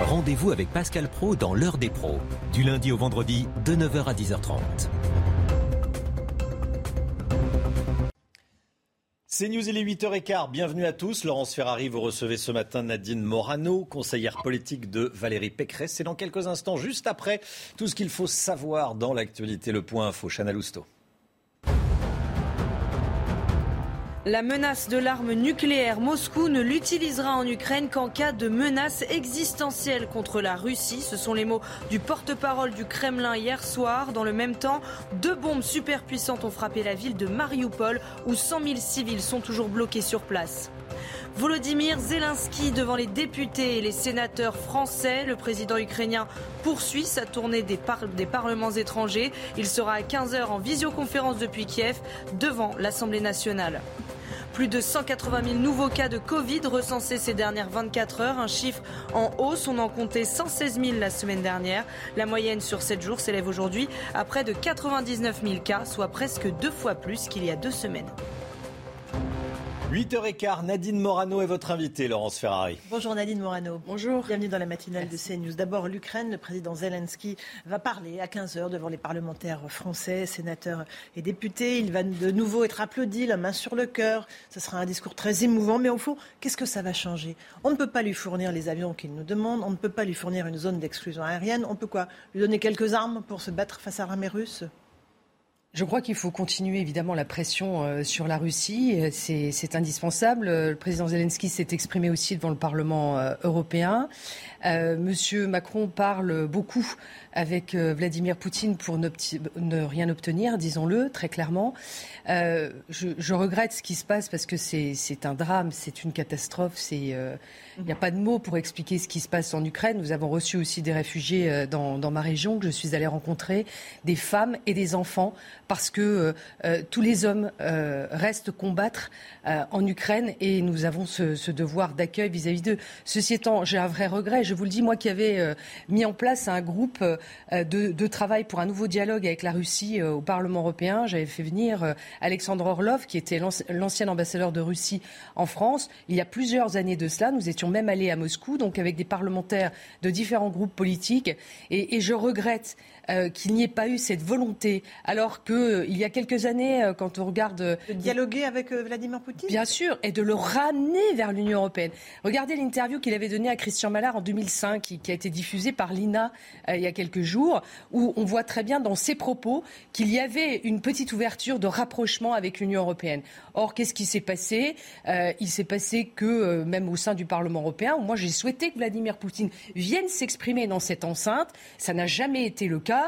Speaker 30: Rendez-vous avec Pascal Pro dans l'heure des pros, du lundi au vendredi de 9h à 10h30.
Speaker 1: C'est News, il est 8h15. Bienvenue à tous. Laurence Ferrari, vous recevez ce matin Nadine Morano, conseillère politique de Valérie Pécresse. C'est dans quelques instants, juste après, tout ce qu'il faut savoir dans l'actualité. Le point info, Chana Lousteau.
Speaker 5: La menace de l'arme nucléaire, Moscou ne l'utilisera en Ukraine qu'en cas de menace existentielle contre la Russie. Ce sont les mots du porte-parole du Kremlin hier soir. Dans le même temps, deux bombes superpuissantes ont frappé la ville de Mariupol où 100 000 civils sont toujours bloqués sur place. Volodymyr Zelensky devant les députés et les sénateurs français. Le président ukrainien poursuit sa tournée des, des parlements étrangers. Il sera à 15h en visioconférence depuis Kiev devant l'Assemblée nationale. Plus de 180 000 nouveaux cas de Covid recensés ces dernières 24 heures, un chiffre en hausse. On en comptait 116 000 la semaine dernière. La moyenne sur 7 jours s'élève aujourd'hui à près de 99 000 cas, soit presque deux fois plus qu'il y a deux semaines.
Speaker 1: 8h15, Nadine Morano est votre invitée, Laurence Ferrari.
Speaker 39: Bonjour Nadine Morano.
Speaker 5: Bonjour.
Speaker 39: Bienvenue dans la matinale de CNews. D'abord, l'Ukraine, le président Zelensky va parler à 15h devant les parlementaires français, sénateurs et députés. Il va de nouveau être applaudi, la main sur le cœur. Ce sera un discours très émouvant, mais au fond, qu'est-ce que ça va changer? On ne peut pas lui fournir les avions qu'il nous demande, on ne peut pas lui fournir une zone d'exclusion aérienne. On peut quoi? Lui donner quelques armes pour se battre face à l'armée russe?
Speaker 40: Je crois qu'il faut continuer évidemment la pression euh, sur la Russie. C'est indispensable. Le président Zelensky s'est exprimé aussi devant le Parlement euh, européen. Euh, Monsieur Macron parle beaucoup avec Vladimir Poutine pour ne rien obtenir, disons-le très clairement. Je, regrette ce qui se passe parce que c'est un drame, c'est une catastrophe, il n'y a pas de mots pour expliquer ce qui se passe en Ukraine. Nous avons reçu aussi des réfugiés euh, dans, ma région que je suis allée rencontrer, des femmes et des enfants, parce que euh, euh, tous les hommes restent combattre en Ukraine et nous avons ce, devoir d'accueil vis-à-vis d'eux. Ceci étant, j'ai un vrai regret. Je vous le dis, moi qui avais mis en place un groupe de, travail pour un nouveau dialogue avec la Russie au Parlement européen, j'avais fait venir Alexandre Orlov, qui était l'ancien ambassadeur de Russie en France. Il y a plusieurs années de cela, nous étions même allés à Moscou, donc avec des parlementaires de différents groupes politiques. et je regrette euh, qu'il n'y ait pas eu cette volonté, alors qu'il euh, y a quelques années, euh, quand on regarde...
Speaker 39: De dialoguer avec Vladimir Poutine?
Speaker 40: Bien sûr, et de le ramener vers l'Union européenne. Regardez l'interview qu'il avait donnée à Christian Mallard en 2005, qui, a été diffusée par l'INA il y a quelques jours, où on voit très bien dans ses propos qu'il y avait une petite ouverture de rapprochement avec l'Union européenne. Or, qu'est-ce qui s'est passé? Il s'est passé que, même au sein du Parlement européen, moi j'ai souhaité que Vladimir Poutine vienne s'exprimer dans cette enceinte, ça n'a jamais été le cas.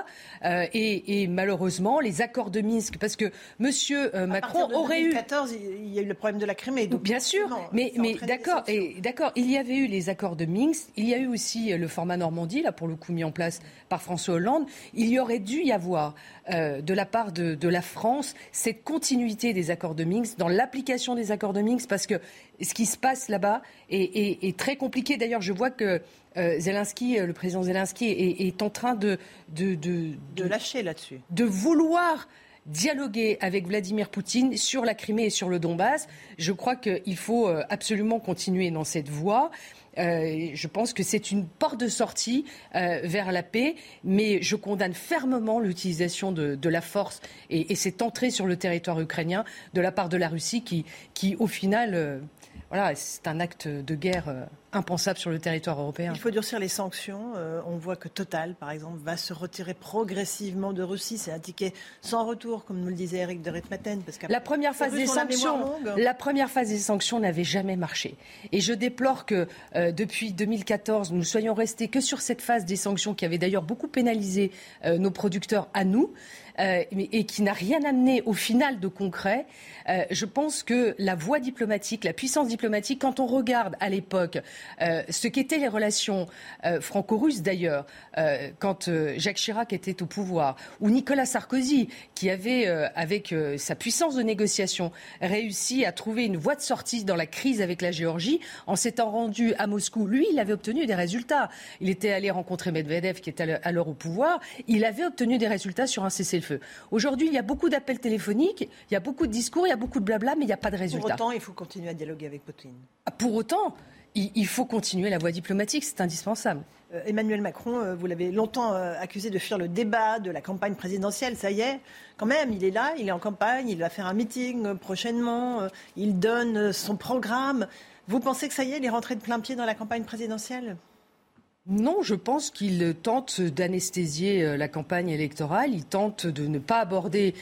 Speaker 40: Euh, et, malheureusement, les accords de Minsk, parce que M. Euh, Macron aurait eu.
Speaker 39: En 2014, il y a eu le problème de la Crimée. Donc
Speaker 40: Bien sûr, mais, mais d'accord, et d'accord, il y avait eu les accords de Minsk, il y a eu aussi le format Normandie, là pour le coup mis en place par François Hollande. Il y aurait dû y avoir euh, de la part de, la France cette continuité des accords de Minsk, dans l'application des accords de Minsk, parce que ce qui se passe là-bas est, très compliqué. D'ailleurs, je vois que euh, Zelensky, euh, le président Zelensky, est, en train de,
Speaker 39: de, de lâcher là-dessus.
Speaker 40: De vouloir dialoguer avec Vladimir Poutine sur la Crimée et sur le Donbass. Je crois qu'il faut absolument continuer dans cette voie. Euh, je pense que c'est une porte de sortie euh, vers la paix, mais je condamne fermement l'utilisation de, la force et, cette entrée sur le territoire ukrainien de la part de la Russie qui, au final, euh, voilà, c'est un acte de guerre impensable sur le territoire européen.
Speaker 39: Il faut durcir les sanctions. Euh, on voit que Total, par exemple, va se retirer progressivement de Russie. C'est un ticket sans retour, comme nous le disait Eric de Ritmaten.
Speaker 40: Parce la première phase des sanctions, la, première phase des sanctions n'avait jamais marché. Et je déplore que euh, depuis 2014, nous soyons restés que sur cette phase des sanctions qui avait d'ailleurs beaucoup pénalisé euh, nos producteurs à nous. Et qui n'a rien amené au final de concret. je pense que la voie diplomatique, la puissance diplomatique, quand on regarde à l'époque euh, ce qu'étaient les relations euh, franco-russes d'ailleurs, euh, quand Jacques Chirac était au pouvoir, ou Nicolas Sarkozy, qui avait, avec sa puissance de négociation, réussi à trouver une voie de sortie dans la crise avec la Géorgie, en s'étant rendu à Moscou. Lui, il avait obtenu des résultats. Il était allé rencontrer Medvedev, qui était alors au pouvoir. Il avait obtenu des résultats sur un cessez-le-feu. Aujourd'hui, il y a beaucoup d'appels téléphoniques, il y a beaucoup de discours, il y a beaucoup de blabla, mais il n'y a pas de résultats.
Speaker 39: Pour autant, il faut continuer à dialoguer avec Poutine.
Speaker 40: Pour autant, il faut continuer la voie diplomatique, c'est indispensable.
Speaker 39: Euh, Emmanuel Macron, euh, vous l'avez longtemps euh, accusé de fuir le débat de la campagne présidentielle. Ça y est, quand même, il est là, il est en campagne, il va faire un meeting prochainement, il donne son programme. Vous pensez que ça y est, il est rentré de plein pied dans la campagne présidentielle?
Speaker 40: Non, je pense qu'il tente d'anesthésier la campagne électorale, il tente de ne pas aborder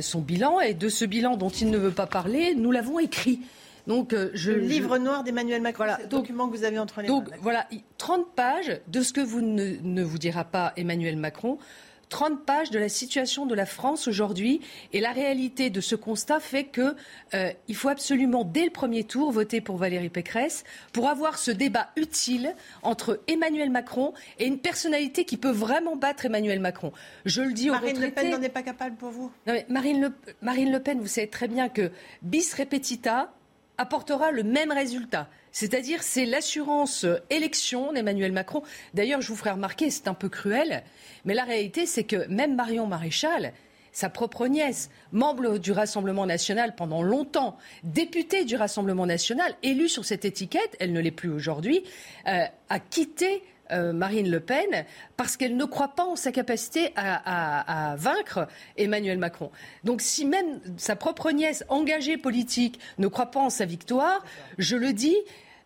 Speaker 40: son bilan, et de ce bilan dont il ne veut pas parler, nous l'avons écrit.
Speaker 39: Donc, euh, je, le livre noir d'Emmanuel Macron, voilà, le document que vous avez entre les
Speaker 40: donc, mains. Donc voilà, 30 pages de ce que vous ne, vous dira pas Emmanuel Macron. 30 pages de la situation de la France aujourd'hui et la réalité de ce constat fait que euh, il faut absolument dès le premier tour voter pour Valérie Pécresse pour avoir ce débat utile entre Emmanuel Macron et une personnalité qui peut vraiment battre Emmanuel Macron.
Speaker 39: Je le dis Marine Le Pen n'en est pas capable pour vous?
Speaker 40: Marine, le, Marine Le Pen, vous savez très bien que bis repetita, apportera le même résultat. C'est-à-dire, c'est l'assurance élection d'Emmanuel Macron. D'ailleurs, je vous ferai remarquer, c'est un peu cruel, mais la réalité, c'est que même Marion Maréchal, sa propre nièce, membre du Rassemblement national pendant longtemps, députée du Rassemblement national, élue sur cette étiquette, elle ne l'est plus aujourd'hui, euh, a quitté euh, Marine Le Pen parce qu'elle ne croit pas en sa capacité à, vaincre Emmanuel Macron. Donc si même sa propre nièce engagée politique ne croit pas en sa victoire, je le dis,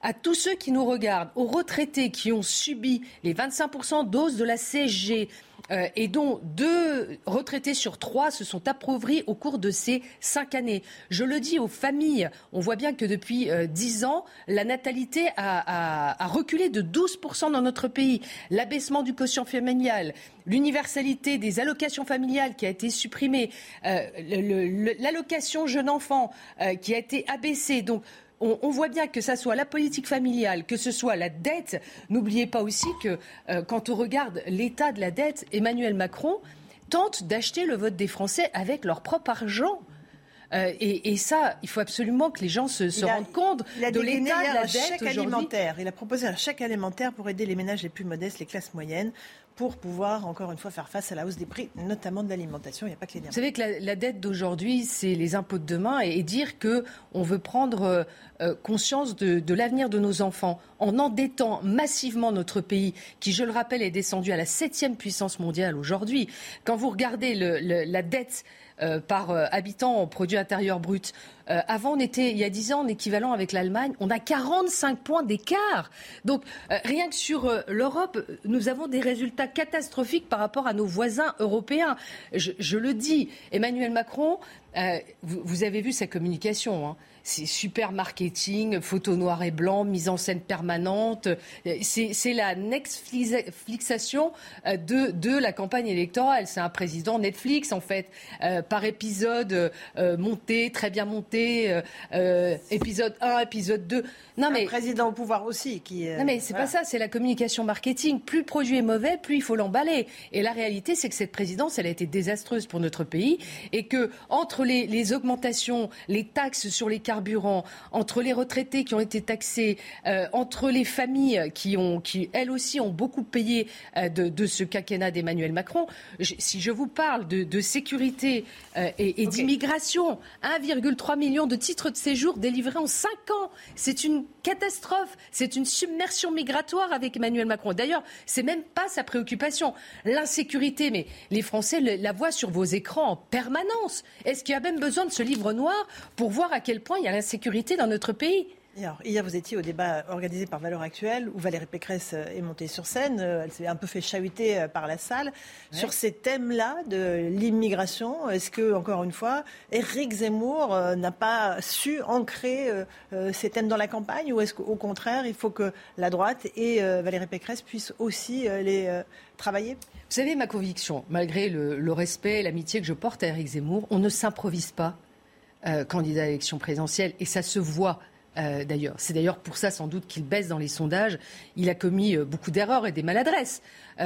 Speaker 40: à tous ceux qui nous regardent, aux retraités qui ont subi les 25% doses de la CSG, euh, et dont deux retraités sur trois se sont appauvris au cours de ces cinq années. Je le dis aux familles, on voit bien que depuis euh, dix ans, la natalité a, reculé de 12% dans notre pays. L'abaissement du quotient familial, l'universalité des allocations familiales qui a été supprimée, euh, l'allocation jeune enfant qui a été abaissée. Donc, on, voit bien que ce soit la politique familiale, que ce soit la dette. N'oubliez pas aussi que euh, quand on regarde l'état de la dette, Emmanuel Macron tente d'acheter le vote des Français avec leur propre argent. Euh, et, ça, il faut absolument que les gens se, rendent compte de l'état de la dette
Speaker 39: alimentaire. Il a proposé un chèque alimentaire pour aider les ménages les plus modestes, les classes moyennes pour pouvoir, encore une fois, faire face à la hausse des prix, notamment de l'alimentation. Il n'y a pas que les
Speaker 40: Vous savez que la, dette d'aujourd'hui, c'est les impôts de demain et, dire qu'on veut prendre euh, conscience de, l'avenir de nos enfants en endettant massivement notre pays, qui, je le rappelle, est descendu à la septième puissance mondiale aujourd'hui. Quand vous regardez la dette euh, par euh, habitant en produit intérieur brut. Euh, avant, on était, il y a 10 ans, en équivalent avec l'Allemagne, on a 45 points d'écart. Donc, rien que sur l'Europe, nous avons des résultats catastrophiques par rapport à nos voisins européens. Je, le dis, Emmanuel Macron, vous, avez vu sa communication. Hein c'est super marketing, photo noir et blanc, mise en scène permanente. C'est la Netflixation euh, de, de la campagne électorale. C'est un président Netflix, en fait, euh, par épisode euh, monté, très bien monté, épisode 1, épisode 2.
Speaker 39: Non, mais, un président au pouvoir aussi. Qui,
Speaker 40: non, mais c'est pas ça, c'est la communication marketing. Plus le produit est mauvais, plus il faut l'emballer. Et la réalité, c'est que cette présidence, elle a été désastreuse pour notre pays et que entre les, les augmentations, les taxes sur les carburant, entre les retraités qui ont été taxés, euh, entre les familles qui, ont, qui, elles aussi, ont beaucoup payé euh, de, ce quinquennat d'Emmanuel Macron. si je vous parle de, sécurité euh, et, d'immigration, 1,3 million de titres de séjour délivrés en 5 ans, c'est une catastrophe, c'est une submersion migratoire avec Emmanuel Macron. D'ailleurs, c'est même pas sa préoccupation. L'insécurité, mais les Français la voient sur vos écrans en permanence. Est-ce qu'il y a même besoin de ce livre noir pour voir à quel point il y a l'insécurité dans notre pays.
Speaker 39: hier, vous étiez au débat organisé par Valeurs Actuelles où Valérie Pécresse euh, est montée sur scène. Euh, elle s'est un peu fait chahuter euh, par la salle. Sur ces thèmes-là de l'immigration, est-ce que, encore une fois, Éric Zemmour n'a pas su ancrer ces thèmes dans la campagne ou est-ce qu'au contraire, il faut que la droite et Valérie Pécresse puissent aussi les travailler?
Speaker 40: Vous savez, ma conviction, malgré le, le respect et l'amitié que je porte à Éric Zemmour, on ne s'improvise pas euh, candidat à l'élection présidentielle, et ça se voit. Euh, d'ailleurs, c'est d'ailleurs pour ça sans doute qu'il baisse dans les sondages. Il a commis euh, beaucoup d'erreurs et des maladresses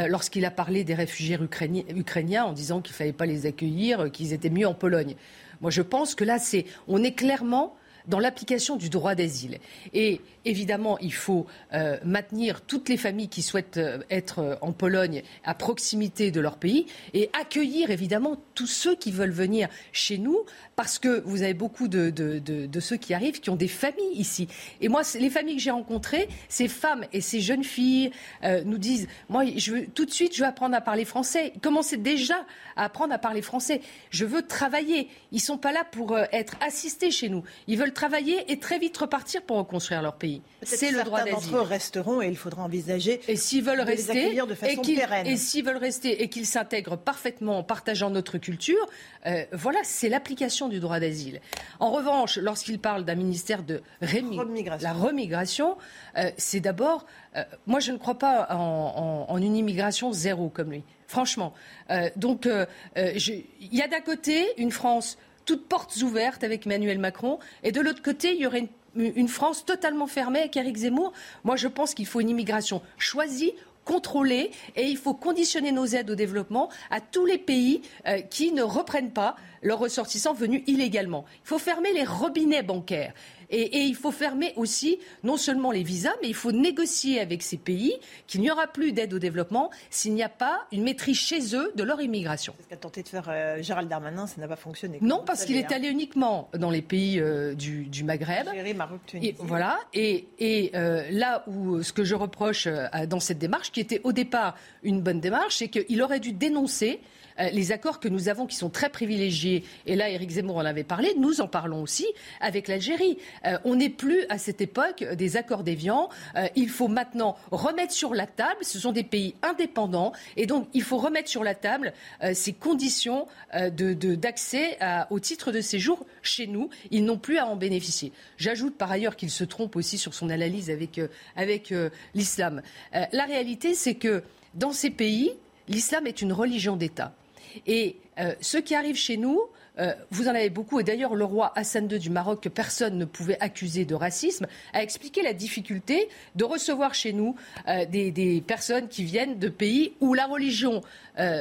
Speaker 40: lorsqu'il a parlé des réfugiés ukrainiens en disant qu'il ne fallait pas les accueillir, qu'ils étaient mieux en Pologne. Moi, je pense que là, c'est, on est clairement dans l'application du droit d'asile. Et évidemment, il faut maintenir toutes les familles qui souhaitent être en Pologne à proximité de leur pays et accueillir évidemment tous ceux qui veulent venir chez nous parce que vous avez beaucoup de, de, ceux qui arrivent qui ont des familles ici. Et moi, les familles que j'ai rencontrées, ces femmes et ces jeunes filles nous disent, moi, je veux, tout de suite, je veux apprendre à parler français. Commencez déjà à apprendre à parler français? Je veux travailler. Ils sont pas là pour être assistés chez nous. Ils veulent travailler et très vite repartir pour reconstruire leur pays.
Speaker 39: C'est le droit d'asile. d'entre eux resteront et il faudra envisager
Speaker 40: et s'ils veulent rester
Speaker 39: de façon et pérenne.
Speaker 40: Et s'ils veulent rester et qu'ils s'intègrent parfaitement en partageant notre culture, euh, voilà, c'est l'application du droit d'asile. En revanche, lorsqu'il parle d'un ministère de la remigration, euh, c'est d'abord, euh, moi je ne crois pas en, une immigration zéro comme lui. Franchement. donc, il y a d'un côté une France toutes portes ouvertes avec Emmanuel Macron, et de l'autre côté, il y aurait une, France totalement fermée avec Eric Zemmour. Moi, je pense qu'il faut une immigration choisie contrôlée et il faut conditionner nos aides au développement à tous les pays euh, qui ne reprennent pas leurs ressortissants venus illégalement. Il faut fermer les robinets bancaires. Et, il faut fermer aussi non seulement les visas, mais il faut négocier avec ces pays qu'il n'y aura plus d'aide au développement s'il n'y a pas une maîtrise chez eux de leur immigration.
Speaker 39: C'est ce qu'a tenté de faire euh, Gérald Darmanin, ça n'a pas fonctionné.
Speaker 40: Non, parce qu'il est allé uniquement dans les pays euh, du, Maghreb.
Speaker 39: Maroc,
Speaker 40: Et, voilà. Et, euh, là où ce que je reproche dans cette démarche, qui était au départ une bonne démarche, c'est qu'il aurait dû dénoncer euh, les accords que nous avons qui sont très privilégiés, et là Éric Zemmour en avait parlé, nous en parlons aussi avec l'Algérie. Euh, on n'est plus à cette époque des accords déviants. Euh, il faut maintenant remettre sur la table, ce sont des pays indépendants, et donc il faut remettre sur la table ces conditions d'accès au titre de séjour chez nous. Ils n'ont plus à en bénéficier. J'ajoute par ailleurs qu'il se trompe aussi sur son analyse avec, avec l'islam. la réalité, c'est que dans ces pays, l'islam est une religion d'État. Et euh, ce qui arrive chez nous, euh, vous en avez beaucoup, et d'ailleurs le roi Hassan II du Maroc, que personne ne pouvait accuser de racisme, a expliqué la difficulté de recevoir chez nous euh, des, personnes qui viennent de pays où la religion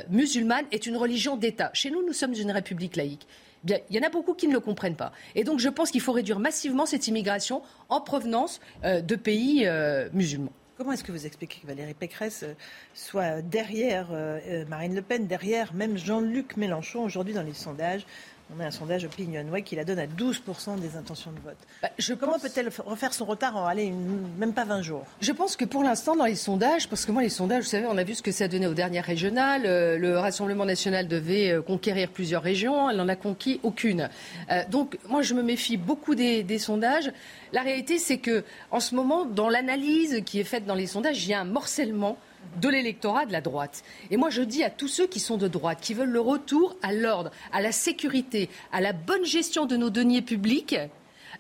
Speaker 40: musulmane est une religion d'État. Chez nous, nous sommes une république laïque. il y en a beaucoup qui ne le comprennent pas. Et donc je pense qu'il faut réduire massivement cette immigration en provenance de pays musulmans.
Speaker 39: Comment est-ce que vous expliquez que Valérie Pécresse euh, soit derrière euh, euh, Marine Le Pen, derrière même Jean-Luc Mélenchon aujourd'hui dans les sondages on a un sondage OpinionWay qui la donne à 12% des intentions de vote. Bah, Comment peut-elle refaire son retard en aller même pas 20 jours?
Speaker 40: Je pense que pour l'instant, dans les sondages, parce que moi, les sondages, vous savez, on a vu ce que ça donnait aux dernières régionales. le Rassemblement national devait conquérir plusieurs régions. Elle n'en a conquis aucune. donc, moi, je me méfie beaucoup des sondages. La réalité, c'est que en ce moment, dans l'analyse qui est faite dans les sondages, il y a un morcellement de l'électorat de la droite. Et moi, je dis à tous ceux qui sont de droite, qui veulent le retour à l'ordre, à la sécurité, à la bonne gestion de nos deniers publics,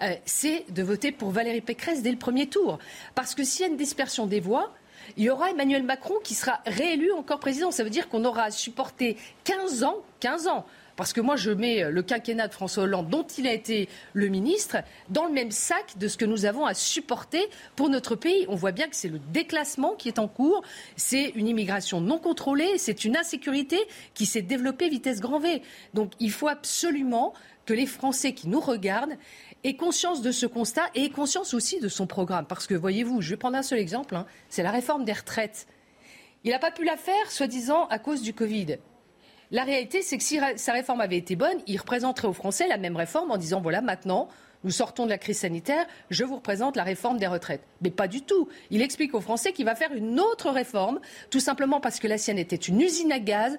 Speaker 40: euh, c'est de voter pour Valérie Pécresse dès le premier tour. Parce que s'il y a une dispersion des voix, il y aura Emmanuel Macron qui sera réélu encore président. Ça veut dire qu'on aura supporté 15 ans, 15 ans parce que moi, je mets le quinquennat de François Hollande, dont il a été le ministre, dans le même sac de ce que nous avons à supporter pour notre pays. On voit bien que c'est le déclassement qui est en cours, c'est une immigration non contrôlée, c'est une insécurité qui s'est développée vitesse grand V. Donc il faut absolument que les Français qui nous regardent aient conscience de ce constat et aient conscience aussi de son programme. Parce que, voyez-vous, je vais prendre un seul exemple, hein, c'est la réforme des retraites. Il n'a pas pu la faire, soi-disant, à cause du Covid. La réalité, c'est que si sa réforme avait été bonne, il représenterait aux Français la même réforme en disant voilà, maintenant, nous sortons de la crise sanitaire, je vous représente la réforme des retraites. Mais pas du tout. Il explique aux Français qu'il va faire une autre réforme, tout simplement parce que la sienne était une usine à gaz,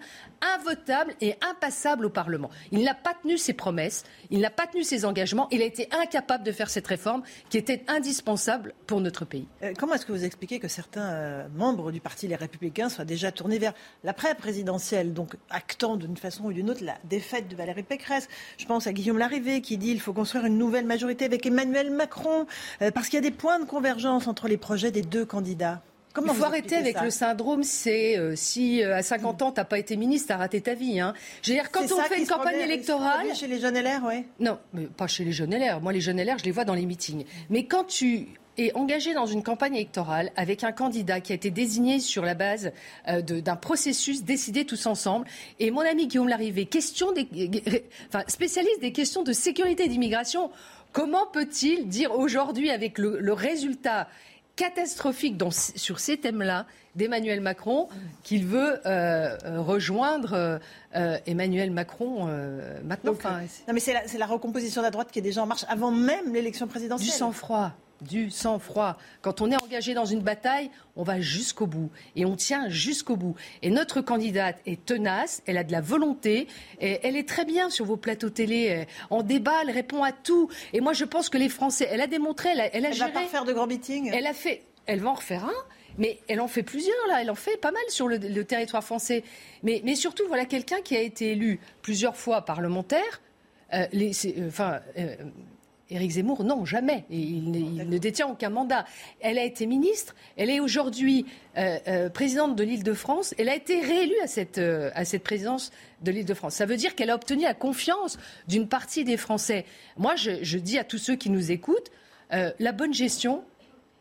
Speaker 40: invotable et impassable au Parlement. Il n'a pas tenu ses promesses, il n'a pas tenu ses engagements, il a été incapable de faire cette réforme qui était indispensable pour notre pays.
Speaker 39: Euh, comment est-ce que vous expliquez que certains euh, membres du Parti Les Républicains soient déjà tournés vers l'après-présidentielle, donc actant d'une façon ou d'une autre la défaite de Valérie Pécresse? Je pense à Guillaume Larrivé qui dit qu'il faut construire une nouvelle majorité avec Emmanuel Macron, euh, parce qu'il y a des points de convergence entre les projets des deux candidats.
Speaker 40: Comment Il faut arrêter avec le syndrome, c'est euh, si euh, à 50 ans, tu n'as pas été ministre, tu as raté ta vie. Hein. Je veux dire, quand on fait une campagne électorale.
Speaker 39: Chez les jeunes LR, oui
Speaker 40: Non, mais pas chez les jeunes LR. Moi, les jeunes LR, je les vois dans les meetings. Mais quand tu est engagé dans une campagne électorale avec un candidat qui a été désigné sur la base euh, d'un processus décidé tous ensemble. Et mon ami Guillaume Larrivé, question des, enfin, spécialiste des questions de sécurité et d'immigration, comment peut-il dire aujourd'hui, avec le, résultat catastrophique sur ces thèmes-là d'Emmanuel Macron qu'il veut euh, euh, rejoindre Emmanuel Macron maintenant?
Speaker 39: non, mais c'est la, la, recomposition de la droite qui est déjà en marche avant même l'élection présidentielle.
Speaker 40: Du sang-froid du sang-froid. Quand on est engagé dans une bataille, on va jusqu'au bout et on tient jusqu'au bout. Et notre candidate est tenace, elle a de la volonté, et elle est très bien sur vos plateaux télé, en débat, elle répond à tout. Et moi, je pense que les Français, elle a démontré, elle a, elle
Speaker 39: va pas faire de grands meetings.
Speaker 40: Elle a fait, elle va en refaire un. Mais elle en fait plusieurs, là. Elle en fait pas mal sur le, territoire français. Mais, mais, surtout, voilà quelqu'un qui a été élu plusieurs fois parlementaire. Euh, les, euh, enfin, euh, Éric Zemmour, non, jamais. Il, ne détient aucun mandat. Elle a été ministre. Elle est aujourd'hui euh, euh, présidente de l'Île-de-France. Elle a été réélue à cette, euh, à cette présidence de l'Île-de-France. Ça veut dire qu'elle a obtenu la confiance d'une partie des Français. Moi, je, dis à tous ceux qui nous écoutent, la bonne gestion,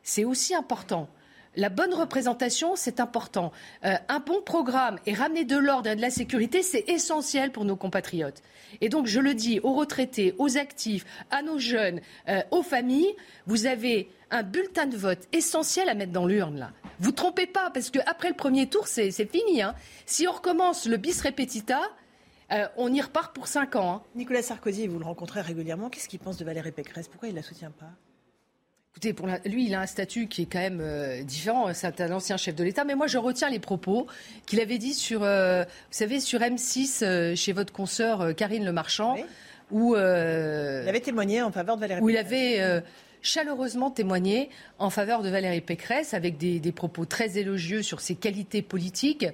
Speaker 40: c'est aussi important. La bonne représentation, c'est important. Euh, un bon programme et ramener de l'ordre et de la sécurité, c'est essentiel pour nos compatriotes. Et donc, je le dis aux retraités, aux actifs, à nos jeunes, euh, aux familles, vous avez un bulletin de vote essentiel à mettre dans l'urne, là. Vous ne trompez pas, parce qu'après le premier tour, c'est fini. Hein. Si on recommence le bis repetita, euh, on y repart pour cinq ans. Hein.
Speaker 39: Nicolas Sarkozy, vous le rencontrez régulièrement. Qu'est-ce qu'il pense de Valérie Pécresse? Pourquoi il ne la soutient pas?
Speaker 40: Écoutez, pour lui, il a un statut qui est quand même différent. C'est un ancien chef de l'État. Mais moi, je retiens les propos qu'il avait dit sur, vous savez, sur M6, chez votre consoeur Karine Le Marchand, où... il
Speaker 39: avait témoigné en faveur de Valérie
Speaker 40: Où il avait chaleureusement témoigné en faveur de Valérie Pécresse avec des, propos très élogieux sur ses qualités politiques.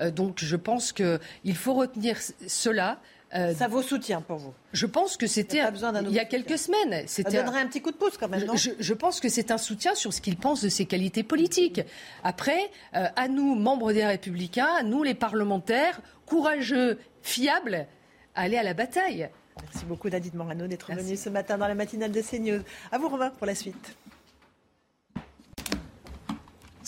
Speaker 40: Euh, donc je pense qu'il faut retenir cela.
Speaker 39: Euh, ça vaut soutien pour vous
Speaker 40: Je pense que c'était il y a quelques semaines.
Speaker 39: Ça donnerait un petit coup de pouce quand même, non
Speaker 40: je, pense que c'est un soutien sur ce qu'il pense de ses qualités politiques. Après, euh, à nous, membres des Républicains, à nous les parlementaires, courageux, fiables, aller à la bataille.
Speaker 39: Merci beaucoup Nadine Morano d'être venue ce matin dans la matinale de CNews. À vous Romain pour la suite.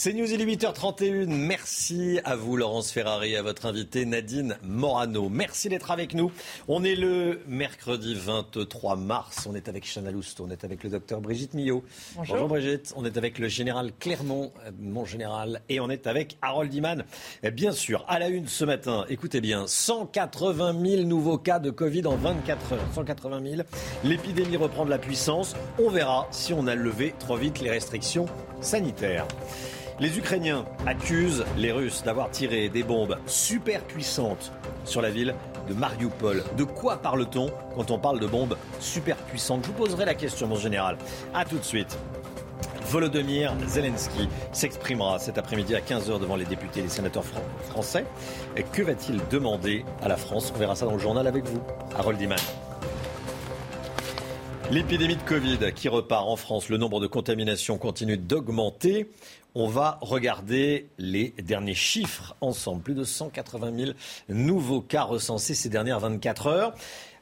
Speaker 1: C'est News, il est 8h31. Merci à vous, Laurence Ferrari, à votre invité Nadine Morano. Merci d'être avec nous. On est le mercredi 23 mars. On est avec Chana Lousteau, on est avec le docteur Brigitte Millot. Bonjour. Brigitte. On est avec le général Clermont, euh, mon général, et on est avec Harold Iman. Bien sûr, à la une ce matin, écoutez bien, 180 000 nouveaux cas de Covid en 24 heures. 180 000. L'épidémie reprend de la puissance. On verra si on a levé trop vite les restrictions sanitaires. Les Ukrainiens accusent les Russes d'avoir tiré des bombes super puissantes sur la ville de Mariupol. De quoi parle-t-on quand on parle de bombes super puissantes Je vous poserai la question, mon général. A tout de suite. Volodymyr Zelensky s'exprimera cet après-midi à 15h devant les députés et les sénateurs français. Et que va-t-il demander à la France? On verra ça dans le journal avec vous. Harold Iman. L'épidémie de Covid qui repart en France, le nombre de contaminations continue d'augmenter. On va regarder les derniers chiffres ensemble. Plus de 180 000 nouveaux cas recensés ces dernières 24 heures.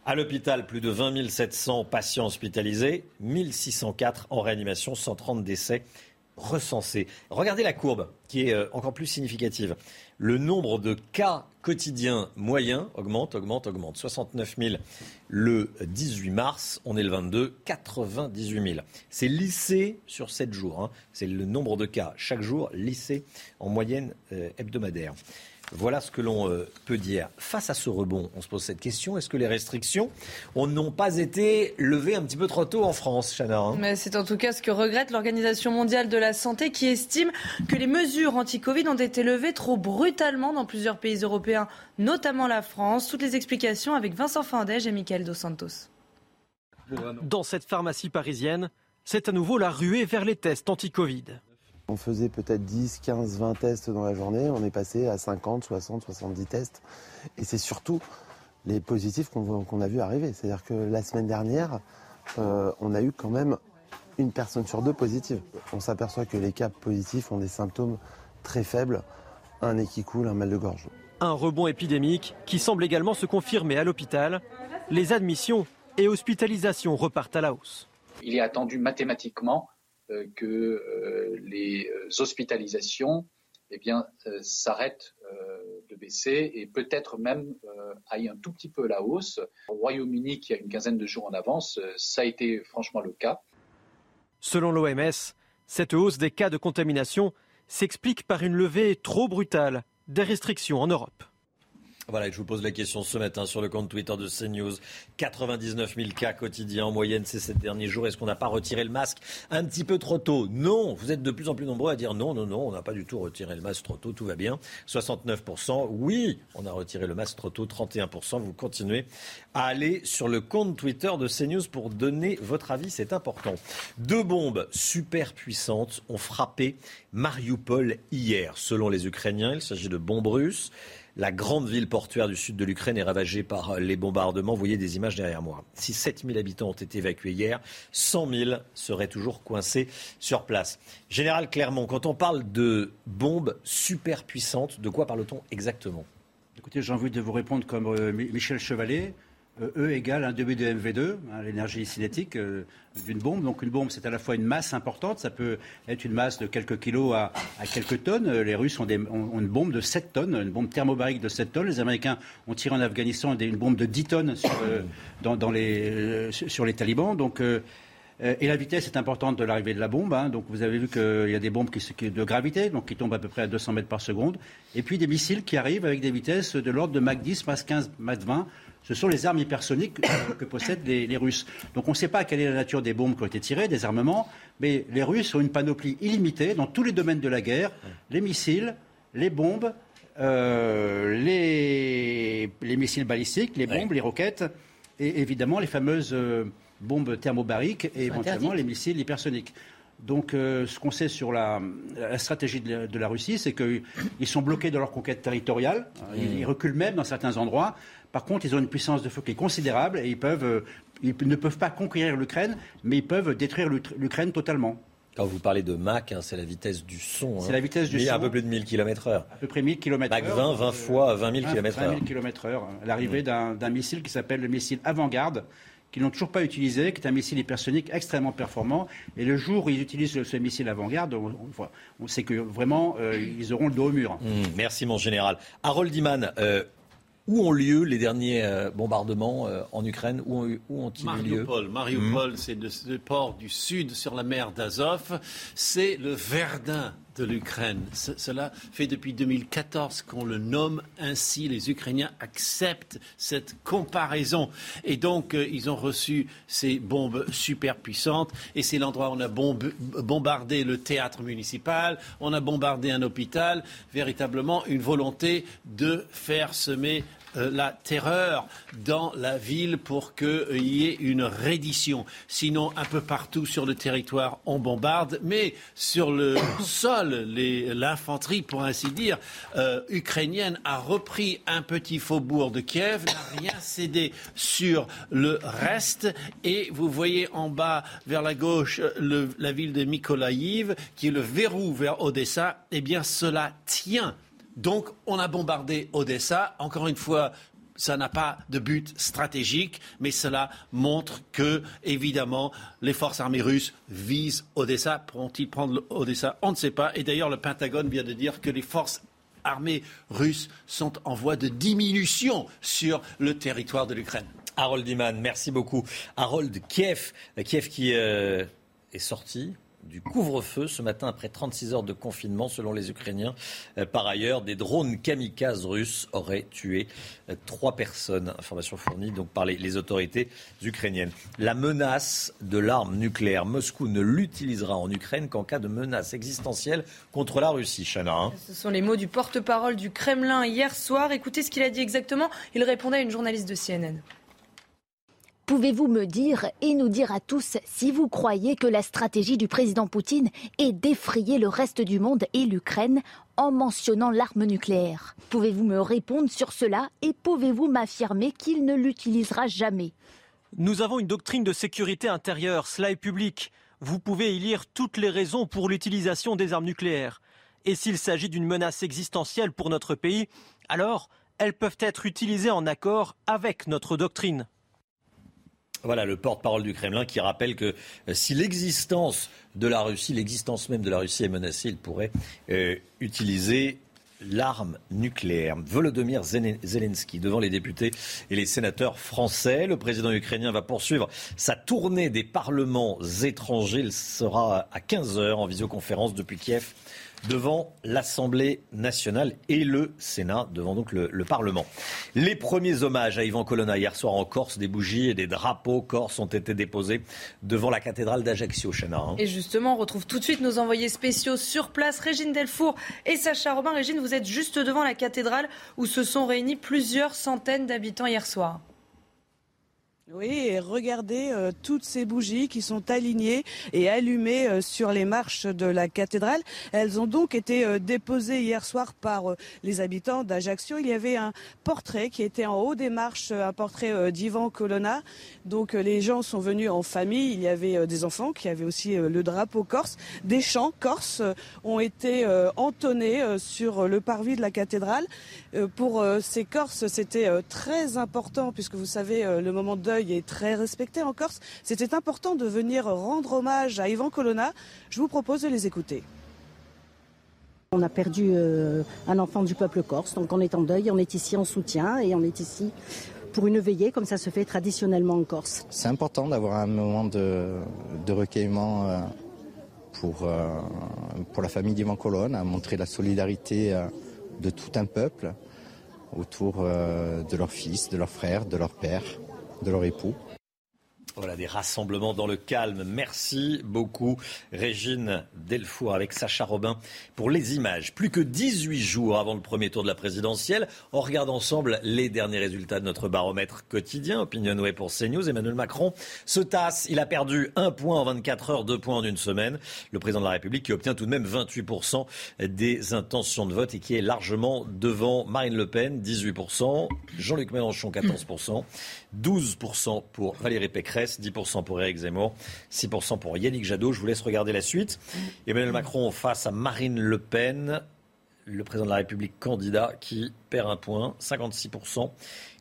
Speaker 1: À l'hôpital, plus de 20 700 patients hospitalisés, 1604 en réanimation, 130 décès recensés. Regardez la courbe qui est euh, encore plus significative. Le nombre de cas quotidiens moyens augmente, augmente, augmente. 69 000 le 18 mars, on est le 22, 98 000. C'est lissé sur 7 jours. Hein. C'est le nombre de cas chaque jour lissé en moyenne euh, hebdomadaire. Voilà ce que l'on euh, peut dire. Face à ce rebond, on se pose cette question. Est-ce que les restrictions n'ont pas été levées un petit peu trop tôt en France, Chana hein?
Speaker 5: Mais C'est en tout cas ce que regrette l'Organisation mondiale de la santé qui estime que les mesures anti-Covid ont été levées trop brutalement dans plusieurs pays européens, notamment la France. Toutes les explications avec Vincent Fandège et Michael Dos Santos.
Speaker 3: Dans cette pharmacie parisienne, c'est à nouveau la ruée vers les tests anti-Covid.
Speaker 41: On faisait peut-être 10, 15, 20 tests dans la journée. On est passé à 50, 60, 70 tests. Et c'est surtout les positifs qu'on a vu arriver. C'est-à-dire que la semaine dernière, euh, on a eu quand même une personne sur deux positive. On s'aperçoit que les cas positifs ont des symptômes très faibles, un nez qui coule, un mal de gorge.
Speaker 3: Un rebond épidémique qui semble également se confirmer à l'hôpital. Les admissions et hospitalisations repartent à la hausse.
Speaker 42: Il est attendu mathématiquement que euh, les euh, hospitalisations eh s'arrêtent de baisser et peut-être même aillent un tout petit peu à la hausse. Au Royaume-Uni, qui a une quinzaine de jours en avance, ça a été franchement le cas.
Speaker 3: Selon l'OMS, cette hausse des cas de contamination s'explique par une levée trop brutale des restrictions en Europe.
Speaker 1: Voilà, je vous pose la question ce matin sur le compte Twitter de CNews. 99 000 cas quotidiens en moyenne ces sept derniers jours. Est-ce qu'on n'a pas retiré le masque un petit peu trop tôt? Non, vous êtes de plus en plus nombreux à dire non, non, non, on n'a pas du tout retiré le masque trop tôt, tout va bien. 69%, oui, on a retiré le masque trop tôt, 31%. Vous continuez à aller sur le compte Twitter de CNews pour donner votre avis, c'est important. Deux bombes super puissantes ont frappé Mariupol hier. Selon les Ukrainiens, il s'agit de bombes russes. La grande ville portuaire du sud de l'Ukraine est ravagée par les bombardements. Vous voyez des images derrière moi. Si 7000 habitants ont été évacués hier, 100 000 seraient toujours coincés sur place. Général Clermont, quand on parle de bombes super puissantes, de quoi parle-t-on exactement?
Speaker 4: Écoutez, j'ai envie de vous répondre comme euh, Michel Chevalet. E égale un demi de MV2, hein, l'énergie cinétique euh, d'une bombe. Donc une bombe, c'est à la fois une masse importante, ça peut être une masse de quelques kilos à, quelques tonnes. Les Russes ont, une bombe de 7 tonnes, une bombe thermobarique de 7 tonnes. Les Américains ont tiré en Afghanistan une bombe de 10 tonnes sur, euh, les, talibans. Donc et la vitesse est importante de l'arrivée de la bombe. Hein. Donc vous avez vu qu'il y a des bombes qui, de gravité, donc qui tombent à peu près à 200 mètres par seconde. Et puis des missiles qui arrivent avec des vitesses de l'ordre de Mach 10, Mach 15, Mach 20. Ce sont les armes hypersoniques que, possèdent les, Russes. Donc on ne sait pas quelle est la nature des bombes qui ont été tirées, des armements, mais les Russes ont une panoplie illimitée dans tous les domaines de la guerre, les missiles, les bombes, euh, les, missiles balistiques, les bombes, les roquettes, et évidemment les fameuses euh, bombes thermobariques et éventuellement les missiles hypersoniques. Donc, euh, ce qu'on sait sur la, stratégie de la, Russie, c'est qu'ils sont bloqués dans leur conquête territoriale. Ils, ils, reculent même dans certains endroits. Par contre, ils ont une puissance de feu qui est considérable et ils, peuvent, euh, ils ne peuvent pas conquérir l'Ukraine, mais ils peuvent détruire l'Ukraine totalement.
Speaker 1: Quand vous parlez de Mach, hein, c'est la vitesse du son.
Speaker 4: C'est la vitesse du
Speaker 1: son.
Speaker 4: un
Speaker 1: peu plus de 1000 km/h.
Speaker 4: À peu près 1000 km/h.
Speaker 1: Mach 20, 20 fois 20 000 km/h.
Speaker 4: 20 000 km/h. L'arrivée mmh. d'un missile qui s'appelle le missile Avant-Garde, qu'ils n'ont toujours pas utilisé, qui est un missile hypersonique extrêmement performant. Et le jour où ils utilisent ce missile avant-garde, on, sait que vraiment, euh, ils auront le dos au mur.
Speaker 1: Mmh, merci, mon général. Harold Iman, euh, où ont lieu les derniers euh, bombardements en Ukraine? Où, ont-ils
Speaker 7: eu lieu? Mariupol, mmh. c'est le, port du sud sur la mer d'Azov. C'est le Verdun de l'Ukraine. Cela fait depuis 2014 qu'on le nomme ainsi. Les Ukrainiens acceptent cette comparaison. Et donc, euh, ils ont reçu ces bombes super puissantes. Et c'est l'endroit où on a bombardé le théâtre municipal, on a bombardé un hôpital. Véritablement une volonté de faire semer la terreur dans la ville pour qu'il euh, y ait une reddition. Sinon, un peu partout sur le territoire, on bombarde, mais sur le sol, l'infanterie, pour ainsi dire, euh, ukrainienne a repris un petit faubourg de Kiev, n'a rien cédé sur le reste, et vous voyez en bas, vers la gauche, la ville de Mykolaïv, qui est le verrou vers Odessa, eh bien cela tient donc, on a bombardé Odessa. Encore une fois, ça n'a pas de but stratégique, mais cela montre que, évidemment, les forces armées russes visent Odessa. Pourront-ils prendre Odessa? On ne sait pas. Et d'ailleurs, le Pentagone vient de dire que les forces armées russes sont en voie de diminution sur le territoire de l'Ukraine.
Speaker 1: Harold Iman, merci beaucoup. Harold, Kiev, Kiev qui euh, est sorti du couvre-feu ce matin après 36 heures de confinement selon les Ukrainiens. Euh, par ailleurs, des drones kamikazes russes auraient tué euh, trois personnes. Information fournie donc par les, autorités ukrainiennes. La menace de l'arme nucléaire. Moscou ne l'utilisera en Ukraine qu'en cas de menace existentielle contre la Russie. Chana. Hein.
Speaker 5: Ce sont les mots du porte-parole du Kremlin hier soir. Écoutez ce qu'il a dit exactement. Il répondait à une journaliste de CNN.
Speaker 37: Pouvez-vous me dire et nous dire à tous si vous croyez que la stratégie du président Poutine est d'effrayer le reste du monde et l'Ukraine en mentionnant l'arme nucléaire? Pouvez-vous me répondre sur cela et pouvez-vous m'affirmer qu'il ne l'utilisera jamais?
Speaker 3: Nous avons une doctrine de sécurité intérieure, cela est public. Vous pouvez y lire toutes les raisons pour l'utilisation des armes nucléaires. Et s'il s'agit d'une menace existentielle pour notre pays, alors elles peuvent être utilisées en accord avec notre doctrine.
Speaker 1: Voilà le porte-parole du Kremlin qui rappelle que euh, si l'existence de la Russie, l'existence même de la Russie est menacée, il pourrait euh, utiliser l'arme nucléaire. Volodymyr Zelensky devant les députés et les sénateurs français. Le président ukrainien va poursuivre sa tournée des parlements étrangers. Il sera à 15h en visioconférence depuis Kiev devant l'Assemblée nationale et le Sénat, devant donc le, Parlement. Les premiers hommages à Ivan Colonna hier soir en Corse, des bougies et des drapeaux corse ont été déposés devant la cathédrale d'Ajaccio, Chana. Hein.
Speaker 5: Et justement, on retrouve tout de suite nos envoyés spéciaux sur place, Régine Delfour et Sacha Robin. Régine, vous êtes juste devant la cathédrale où se sont réunis plusieurs centaines d'habitants hier soir.
Speaker 38: Oui, et regardez euh, toutes ces bougies qui sont alignées et allumées euh, sur les marches de la cathédrale. Elles ont donc été euh, déposées hier soir par les habitants d'Ajaccio. Il y avait un portrait qui était en haut des marches, un portrait d'Ivan Colonna. Donc les gens sont venus en famille. Il y avait des enfants qui avaient aussi le drapeau corse. Des chants corses ont été entonnés sur le parvis de la cathédrale. Pour ces Corses, c'était très important puisque vous savez le moment de est très respecté en Corse. C'était important de venir rendre hommage à Ivan Colonna. Je vous propose de les écouter.
Speaker 24: On a perdu euh, un enfant du peuple corse, donc on est en deuil, on est ici en soutien et on est ici
Speaker 43: pour une veillée, comme ça se fait traditionnellement en Corse.
Speaker 44: C'est important d'avoir un moment de, recueillement euh, pour, euh, pour la famille d'Ivan Colonne, à montrer la solidarité euh, de tout un peuple autour de leur fils, de leur frère, de leur père, de leur époux.
Speaker 1: Voilà des rassemblements dans le calme. Merci beaucoup Régine Delfour avec Sacha Robin pour les images. Plus que 18 jours avant le premier tour de la présidentielle, on regarde ensemble les derniers résultats de notre baromètre quotidien. Opinionway pour CNews. Emmanuel Macron se tasse. Il a perdu un point en 24 heures, deux points en une semaine. Le président de la République qui obtient tout de même 28% des intentions de vote et qui est largement devant Marine Le Pen, 18%, Jean-Luc Mélenchon, 14%, 12% pour Valérie Pécresse, 10% pour Éric Zemmour, 6% pour Yannick Jadot. Je vous laisse regarder la suite. Emmanuel Macron face à Marine Le Pen, le président de la République candidat qui perd un point, 56%.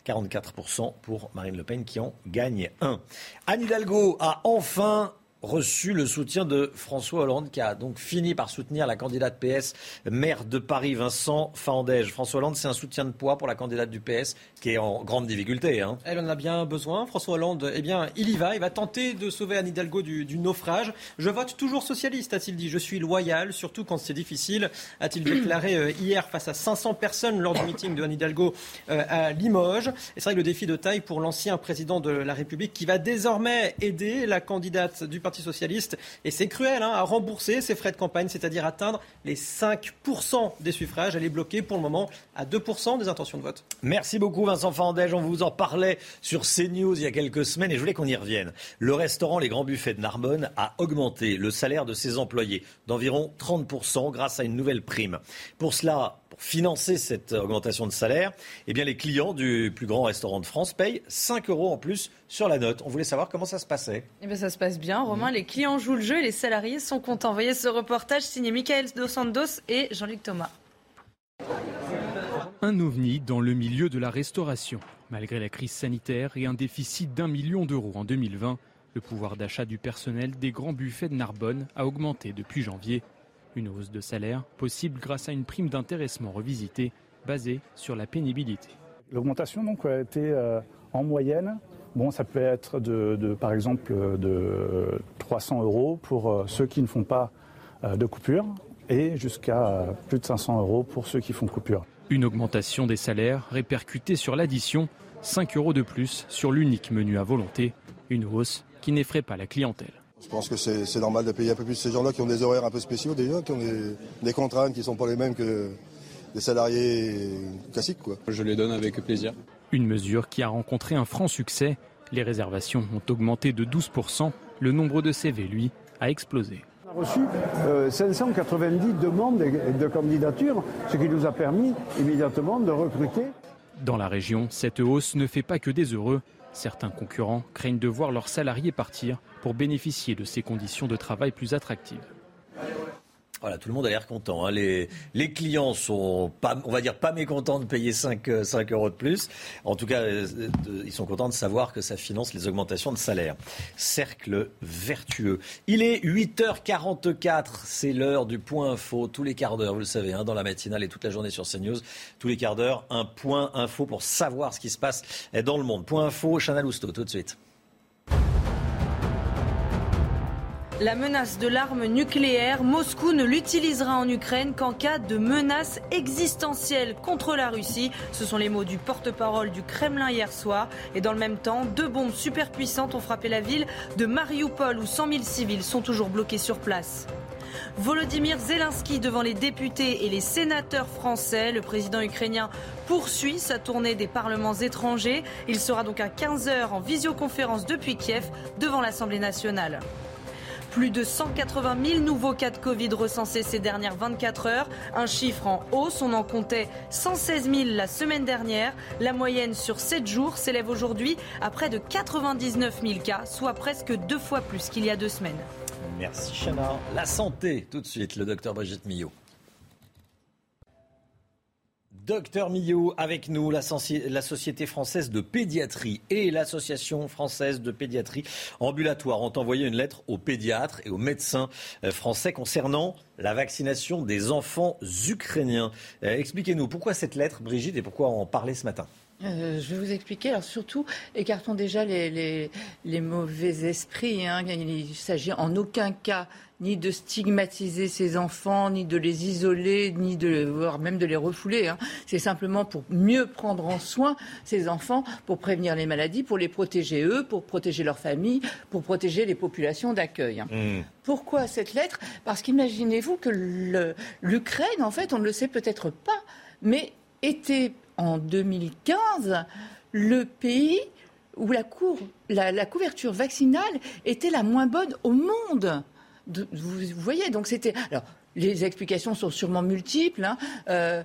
Speaker 1: 44% pour Marine Le Pen qui en gagne un. Anne Hidalgo a enfin reçu le soutien de François Hollande, qui a donc fini par soutenir la candidate PS, maire de Paris, Vincent Fandège. François Hollande, c'est un soutien de poids pour la candidate du PS, qui est en grande difficulté. Hein.
Speaker 3: Elle en a bien besoin. François Hollande, eh bien, il y va. Il va tenter de sauver Anne Hidalgo du, naufrage. Je vote toujours socialiste, a-t-il dit. Je suis loyal, surtout quand c'est difficile, a-t-il déclaré euh, hier face à 500 personnes lors du meeting de Anne Hidalgo euh, à Limoges. Et c'est vrai que le défi de taille pour l'ancien président de la République, qui va désormais aider la candidate du Parti socialiste, et c'est cruel, hein, à rembourser ses frais de campagne, c'est-à-dire atteindre les 5% des suffrages. Elle est bloquée pour le moment à 2% des intentions de vote.
Speaker 1: Merci beaucoup Vincent Fandège. On vous en parlait sur CNews il y a quelques semaines et je voulais qu'on y revienne. Le restaurant Les Grands Buffets de Narbonne a augmenté le salaire de ses employés d'environ 30% grâce à une nouvelle prime. Pour cela, pour financer cette augmentation de salaire, eh bien les clients du plus grand restaurant de France payent 5 euros en plus sur la note. On voulait savoir comment ça se passait.
Speaker 5: Eh bien, ça se passe bien, Romain. Les clients jouent le jeu et les salariés sont contents. Voyez ce reportage signé Michael Dos Santos et Jean-Luc Thomas.
Speaker 31: Un ovni dans le milieu de la restauration. Malgré la crise sanitaire et un déficit d'un million d'euros en 2020, le pouvoir d'achat du personnel des grands buffets de Narbonne a augmenté depuis janvier. Une hausse de salaire possible grâce à une prime d'intéressement revisitée basée sur la pénibilité.
Speaker 45: L'augmentation donc a été euh, en moyenne. Bon, ça peut être de, par exemple de 300 euros pour euh, ceux qui ne font pas euh, de coupure et jusqu'à plus de 500 euros pour ceux qui font coupure.
Speaker 31: Une augmentation des salaires répercutée sur l'addition, 5 euros de plus sur l'unique menu à volonté, une hausse qui n'effraie pas la clientèle.
Speaker 46: Je pense que c'est normal de payer un peu plus ces gens-là qui ont des horaires un peu spéciaux déjà, qui ont des, contraintes qui ne sont pas les mêmes que des salariés classiques. Quoi.
Speaker 47: Je les donne avec plaisir.
Speaker 31: Une mesure qui a rencontré un franc succès. Les réservations ont augmenté de 12%. Le nombre de CV, lui, a explosé.
Speaker 35: On a reçu 590 euh, demandes de candidature, ce qui nous a permis immédiatement de recruter.
Speaker 31: Dans la région, cette hausse ne fait pas que des heureux. Certains concurrents craignent de voir leurs salariés partir pour bénéficier de ces conditions de travail plus attractives.
Speaker 1: Voilà, tout le monde a l'air content. Hein. Les, les, clients sont, pas, on va dire, pas mécontents de payer 5, 5 euh, euros de plus. En tout cas, euh, ils sont contents de savoir que ça finance les augmentations de salaire. Cercle vertueux. Il est 8h44, c'est l'heure du point info. Tous les quarts d'heure, vous le savez, hein, dans la matinale et toute la journée sur CNews. Tous les quarts d'heure, un point info pour savoir ce qui se passe dans le monde. Point info, Chana Lousteau, tout de suite.
Speaker 5: La menace de l'arme nucléaire, Moscou ne l'utilisera en Ukraine qu'en cas de menace existentielle contre la Russie. Ce sont les mots du porte-parole du Kremlin hier soir. Et dans le même temps, deux bombes superpuissantes ont frappé la ville de Mariupol où 100 000 civils sont toujours bloqués sur place. Volodymyr Zelensky devant les députés et les sénateurs français. Le président ukrainien poursuit sa tournée des parlements étrangers. Il sera donc à 15h en visioconférence depuis Kiev devant l'Assemblée nationale. Plus de 180 000 nouveaux cas de Covid recensés ces dernières 24 heures, un chiffre en hausse. On en comptait 116 000 la semaine dernière. La moyenne sur 7 jours s'élève aujourd'hui à près de 99 000 cas, soit presque deux fois plus qu'il y a deux semaines.
Speaker 1: Merci Chana. La santé, tout de suite, le docteur Brigitte Millot. Docteur Millot avec nous, la, Société française de pédiatrie et l'Association française de pédiatrie ambulatoire ont envoyé une lettre aux pédiatres et aux médecins euh, français concernant la vaccination des enfants ukrainiens. Euh, expliquez-nous pourquoi cette lettre, Brigitte, et pourquoi en parler ce matin
Speaker 48: euh, je vais vous expliquer. Alors surtout, écartons déjà les, mauvais esprits. Hein. Il s'agit en aucun cas ni de stigmatiser ces enfants, ni de les isoler, ni de voire même de les refouler. Hein. C'est simplement pour mieux prendre en soin ces enfants, pour prévenir les maladies, pour les protéger eux, pour protéger leurs familles, pour protéger les populations d'accueil. Hein. Mmh. Pourquoi cette lettre? Parce qu'imaginez-vous que l'Ukraine, en fait, on ne le sait peut-être pas, mais était en 2015 le pays où la, la, couverture vaccinale était la moins bonne au monde. Vous, voyez, donc c'était. Alors, les explications sont sûrement multiples. Hein.
Speaker 1: Euh,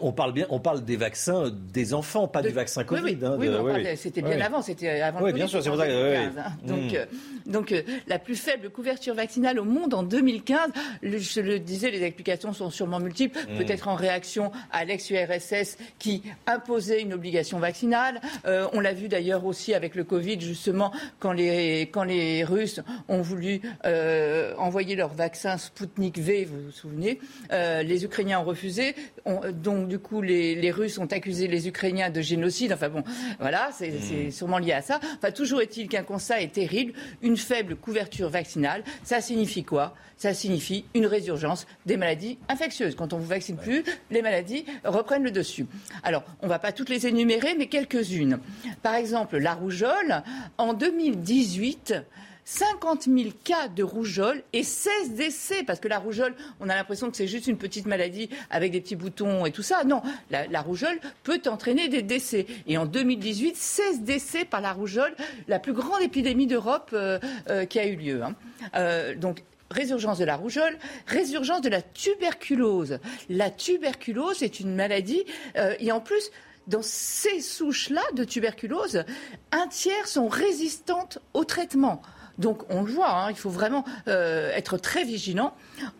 Speaker 1: on parle bien, on parle des vaccins des enfants, pas du vaccin Covid.
Speaker 48: Oui, oui, hein, c'était bien avant, c'était avant.
Speaker 1: Oui, bien sûr, c'est pour ça.
Speaker 48: Hein. Donc, mm. euh, donc euh, la plus faible couverture vaccinale au monde en 2015. je le disais, les explications sont sûrement multiples. Mm. Peut-être en réaction à l'ex-URSS qui imposait une obligation vaccinale. on l'a vu d'ailleurs aussi avec le Covid, justement, quand les quand les Russes ont voulu envoyer leur vaccin Sputnik V. Vous vous souvenez. Euh, les Ukrainiens ont refusé. donc, du coup, les, Russes ont accusé les Ukrainiens de génocide. Enfin bon, voilà, c'est hmm. sûrement lié à ça. Enfin, toujours est-il qu'un constat est terrible. Une faible couverture vaccinale, ça signifie quoi? Ça signifie une résurgence des maladies infectieuses. Quand on ne vous vaccine plus, les maladies reprennent le dessus. Alors, on ne va pas toutes les énumérer, mais quelques-unes. Par exemple, la rougeole, en 2018, 50 000 cas de rougeole et 16 décès. Parce que la rougeole, on a l'impression que c'est juste une petite maladie avec des petits boutons et tout ça. Non, la, rougeole peut entraîner des décès. Et en 2018, 16 décès par la rougeole, la plus grande épidémie d'Europe euh, euh, qui a eu lieu. Hein. Euh, donc, résurgence de la rougeole, résurgence de la tuberculose. La tuberculose est une maladie, et en plus, dans ces souches-là de tuberculose, un tiers sont résistantes au traitement. Donc on le voit, hein, il faut vraiment euh, être très vigilant.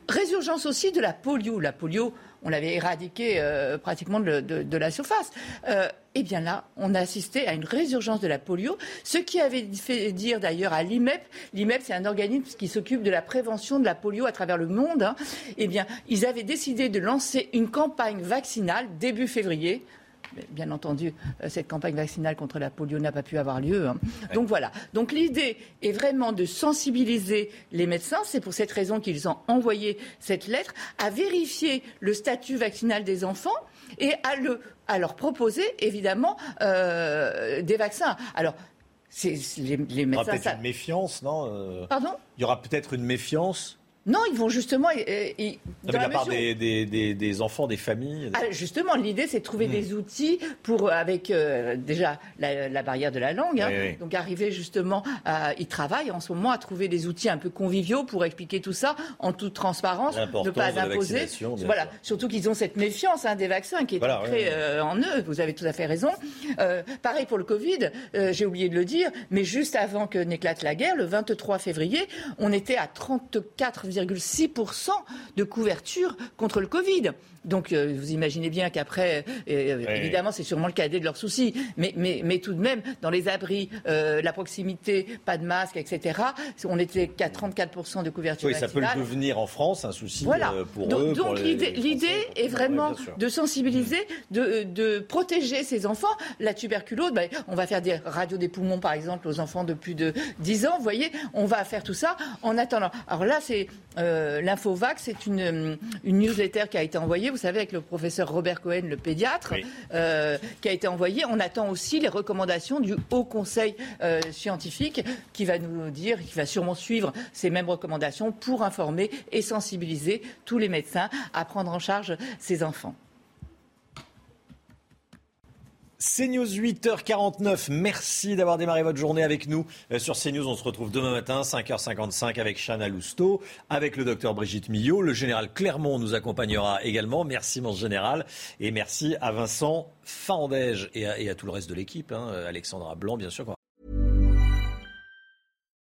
Speaker 48: Résurgence aussi de la polio. La polio, on l'avait éradiquée euh, pratiquement de, la surface. Euh, eh bien là, on a assisté à une résurgence de la polio, ce qui avait fait dire d'ailleurs à l'IMEP, l'IMEP c'est un organisme qui s'occupe de la prévention de la polio à travers le monde, hein. eh bien ils avaient décidé de lancer une campagne vaccinale début février bien entendu, euh, cette campagne vaccinale contre la polio n'a pas pu avoir lieu. Hein. Donc voilà. Donc l'idée est vraiment de sensibiliser les médecins. C'est pour cette raison qu'ils ont envoyé cette lettre à vérifier le statut vaccinal des enfants et à, le, à leur proposer évidemment euh, des vaccins. Alors c'est les, les médecins.
Speaker 1: Il y aura peut-être une méfiance, non
Speaker 48: euh Pardon?
Speaker 1: Il y aura peut-être une méfiance
Speaker 48: non, ils vont justement. Et,
Speaker 1: de la, part des, des, enfants, des familles.
Speaker 48: Ah, justement, l'idée, c'est de trouver hmm. des outils pour, avec euh, déjà la, barrière de la langue. Hein. Donc, arriver justement à. Ils travaillent en ce moment à trouver des outils un peu conviviaux pour expliquer tout ça en toute transparence, ne pas imposer. Voilà, surtout qu'ils ont cette méfiance hein, des vaccins qui est ancrée euh, en eux. Vous avez tout à fait raison. Euh, pareil pour le Covid, j'ai oublié de le dire, mais juste avant que n'éclate la guerre, le 23 février, on était à 34 6% de couverture contre le Covid. Donc euh, vous imaginez bien qu'après, euh, évidemment, c'est sûrement le cadet de leurs soucis, mais, mais, mais tout de même, dans les abris, euh, la proximité, pas de masque, etc., on était qu'à 34% de couverture
Speaker 1: Oui, ça peut devenir en France un souci pour
Speaker 48: donc,
Speaker 1: eux.
Speaker 48: Donc l'idée est vraiment de sensibiliser, de, de, protéger ces enfants. La tuberculose, ben, on va faire des radios des poumons, par exemple, aux enfants de plus de 10 ans, vous voyez, on va faire tout ça en attendant. Alors là, c'est l'Infovac, c'est une, une newsletter qui a été envoyée vous savez, avec le professeur Robert Cohen, le pédiatre, euh, qui a été envoyé. On attend aussi les recommandations du Haut Conseil euh, scientifique qui va nous dire, qui va sûrement suivre ces mêmes recommandations pour informer et sensibiliser tous les médecins à prendre en charge ces enfants.
Speaker 1: CNews 8h49. Merci d'avoir démarré votre journée avec nous euh, sur CNews. On se retrouve demain matin, 5h55 avec Chana Lousteau, avec le docteur Brigitte Millot. Le général Clermont nous accompagnera également. Merci, mon général. Et merci à Vincent Fandège et à, tout le reste de l'équipe. Hein. Alexandra Blanc, bien sûr.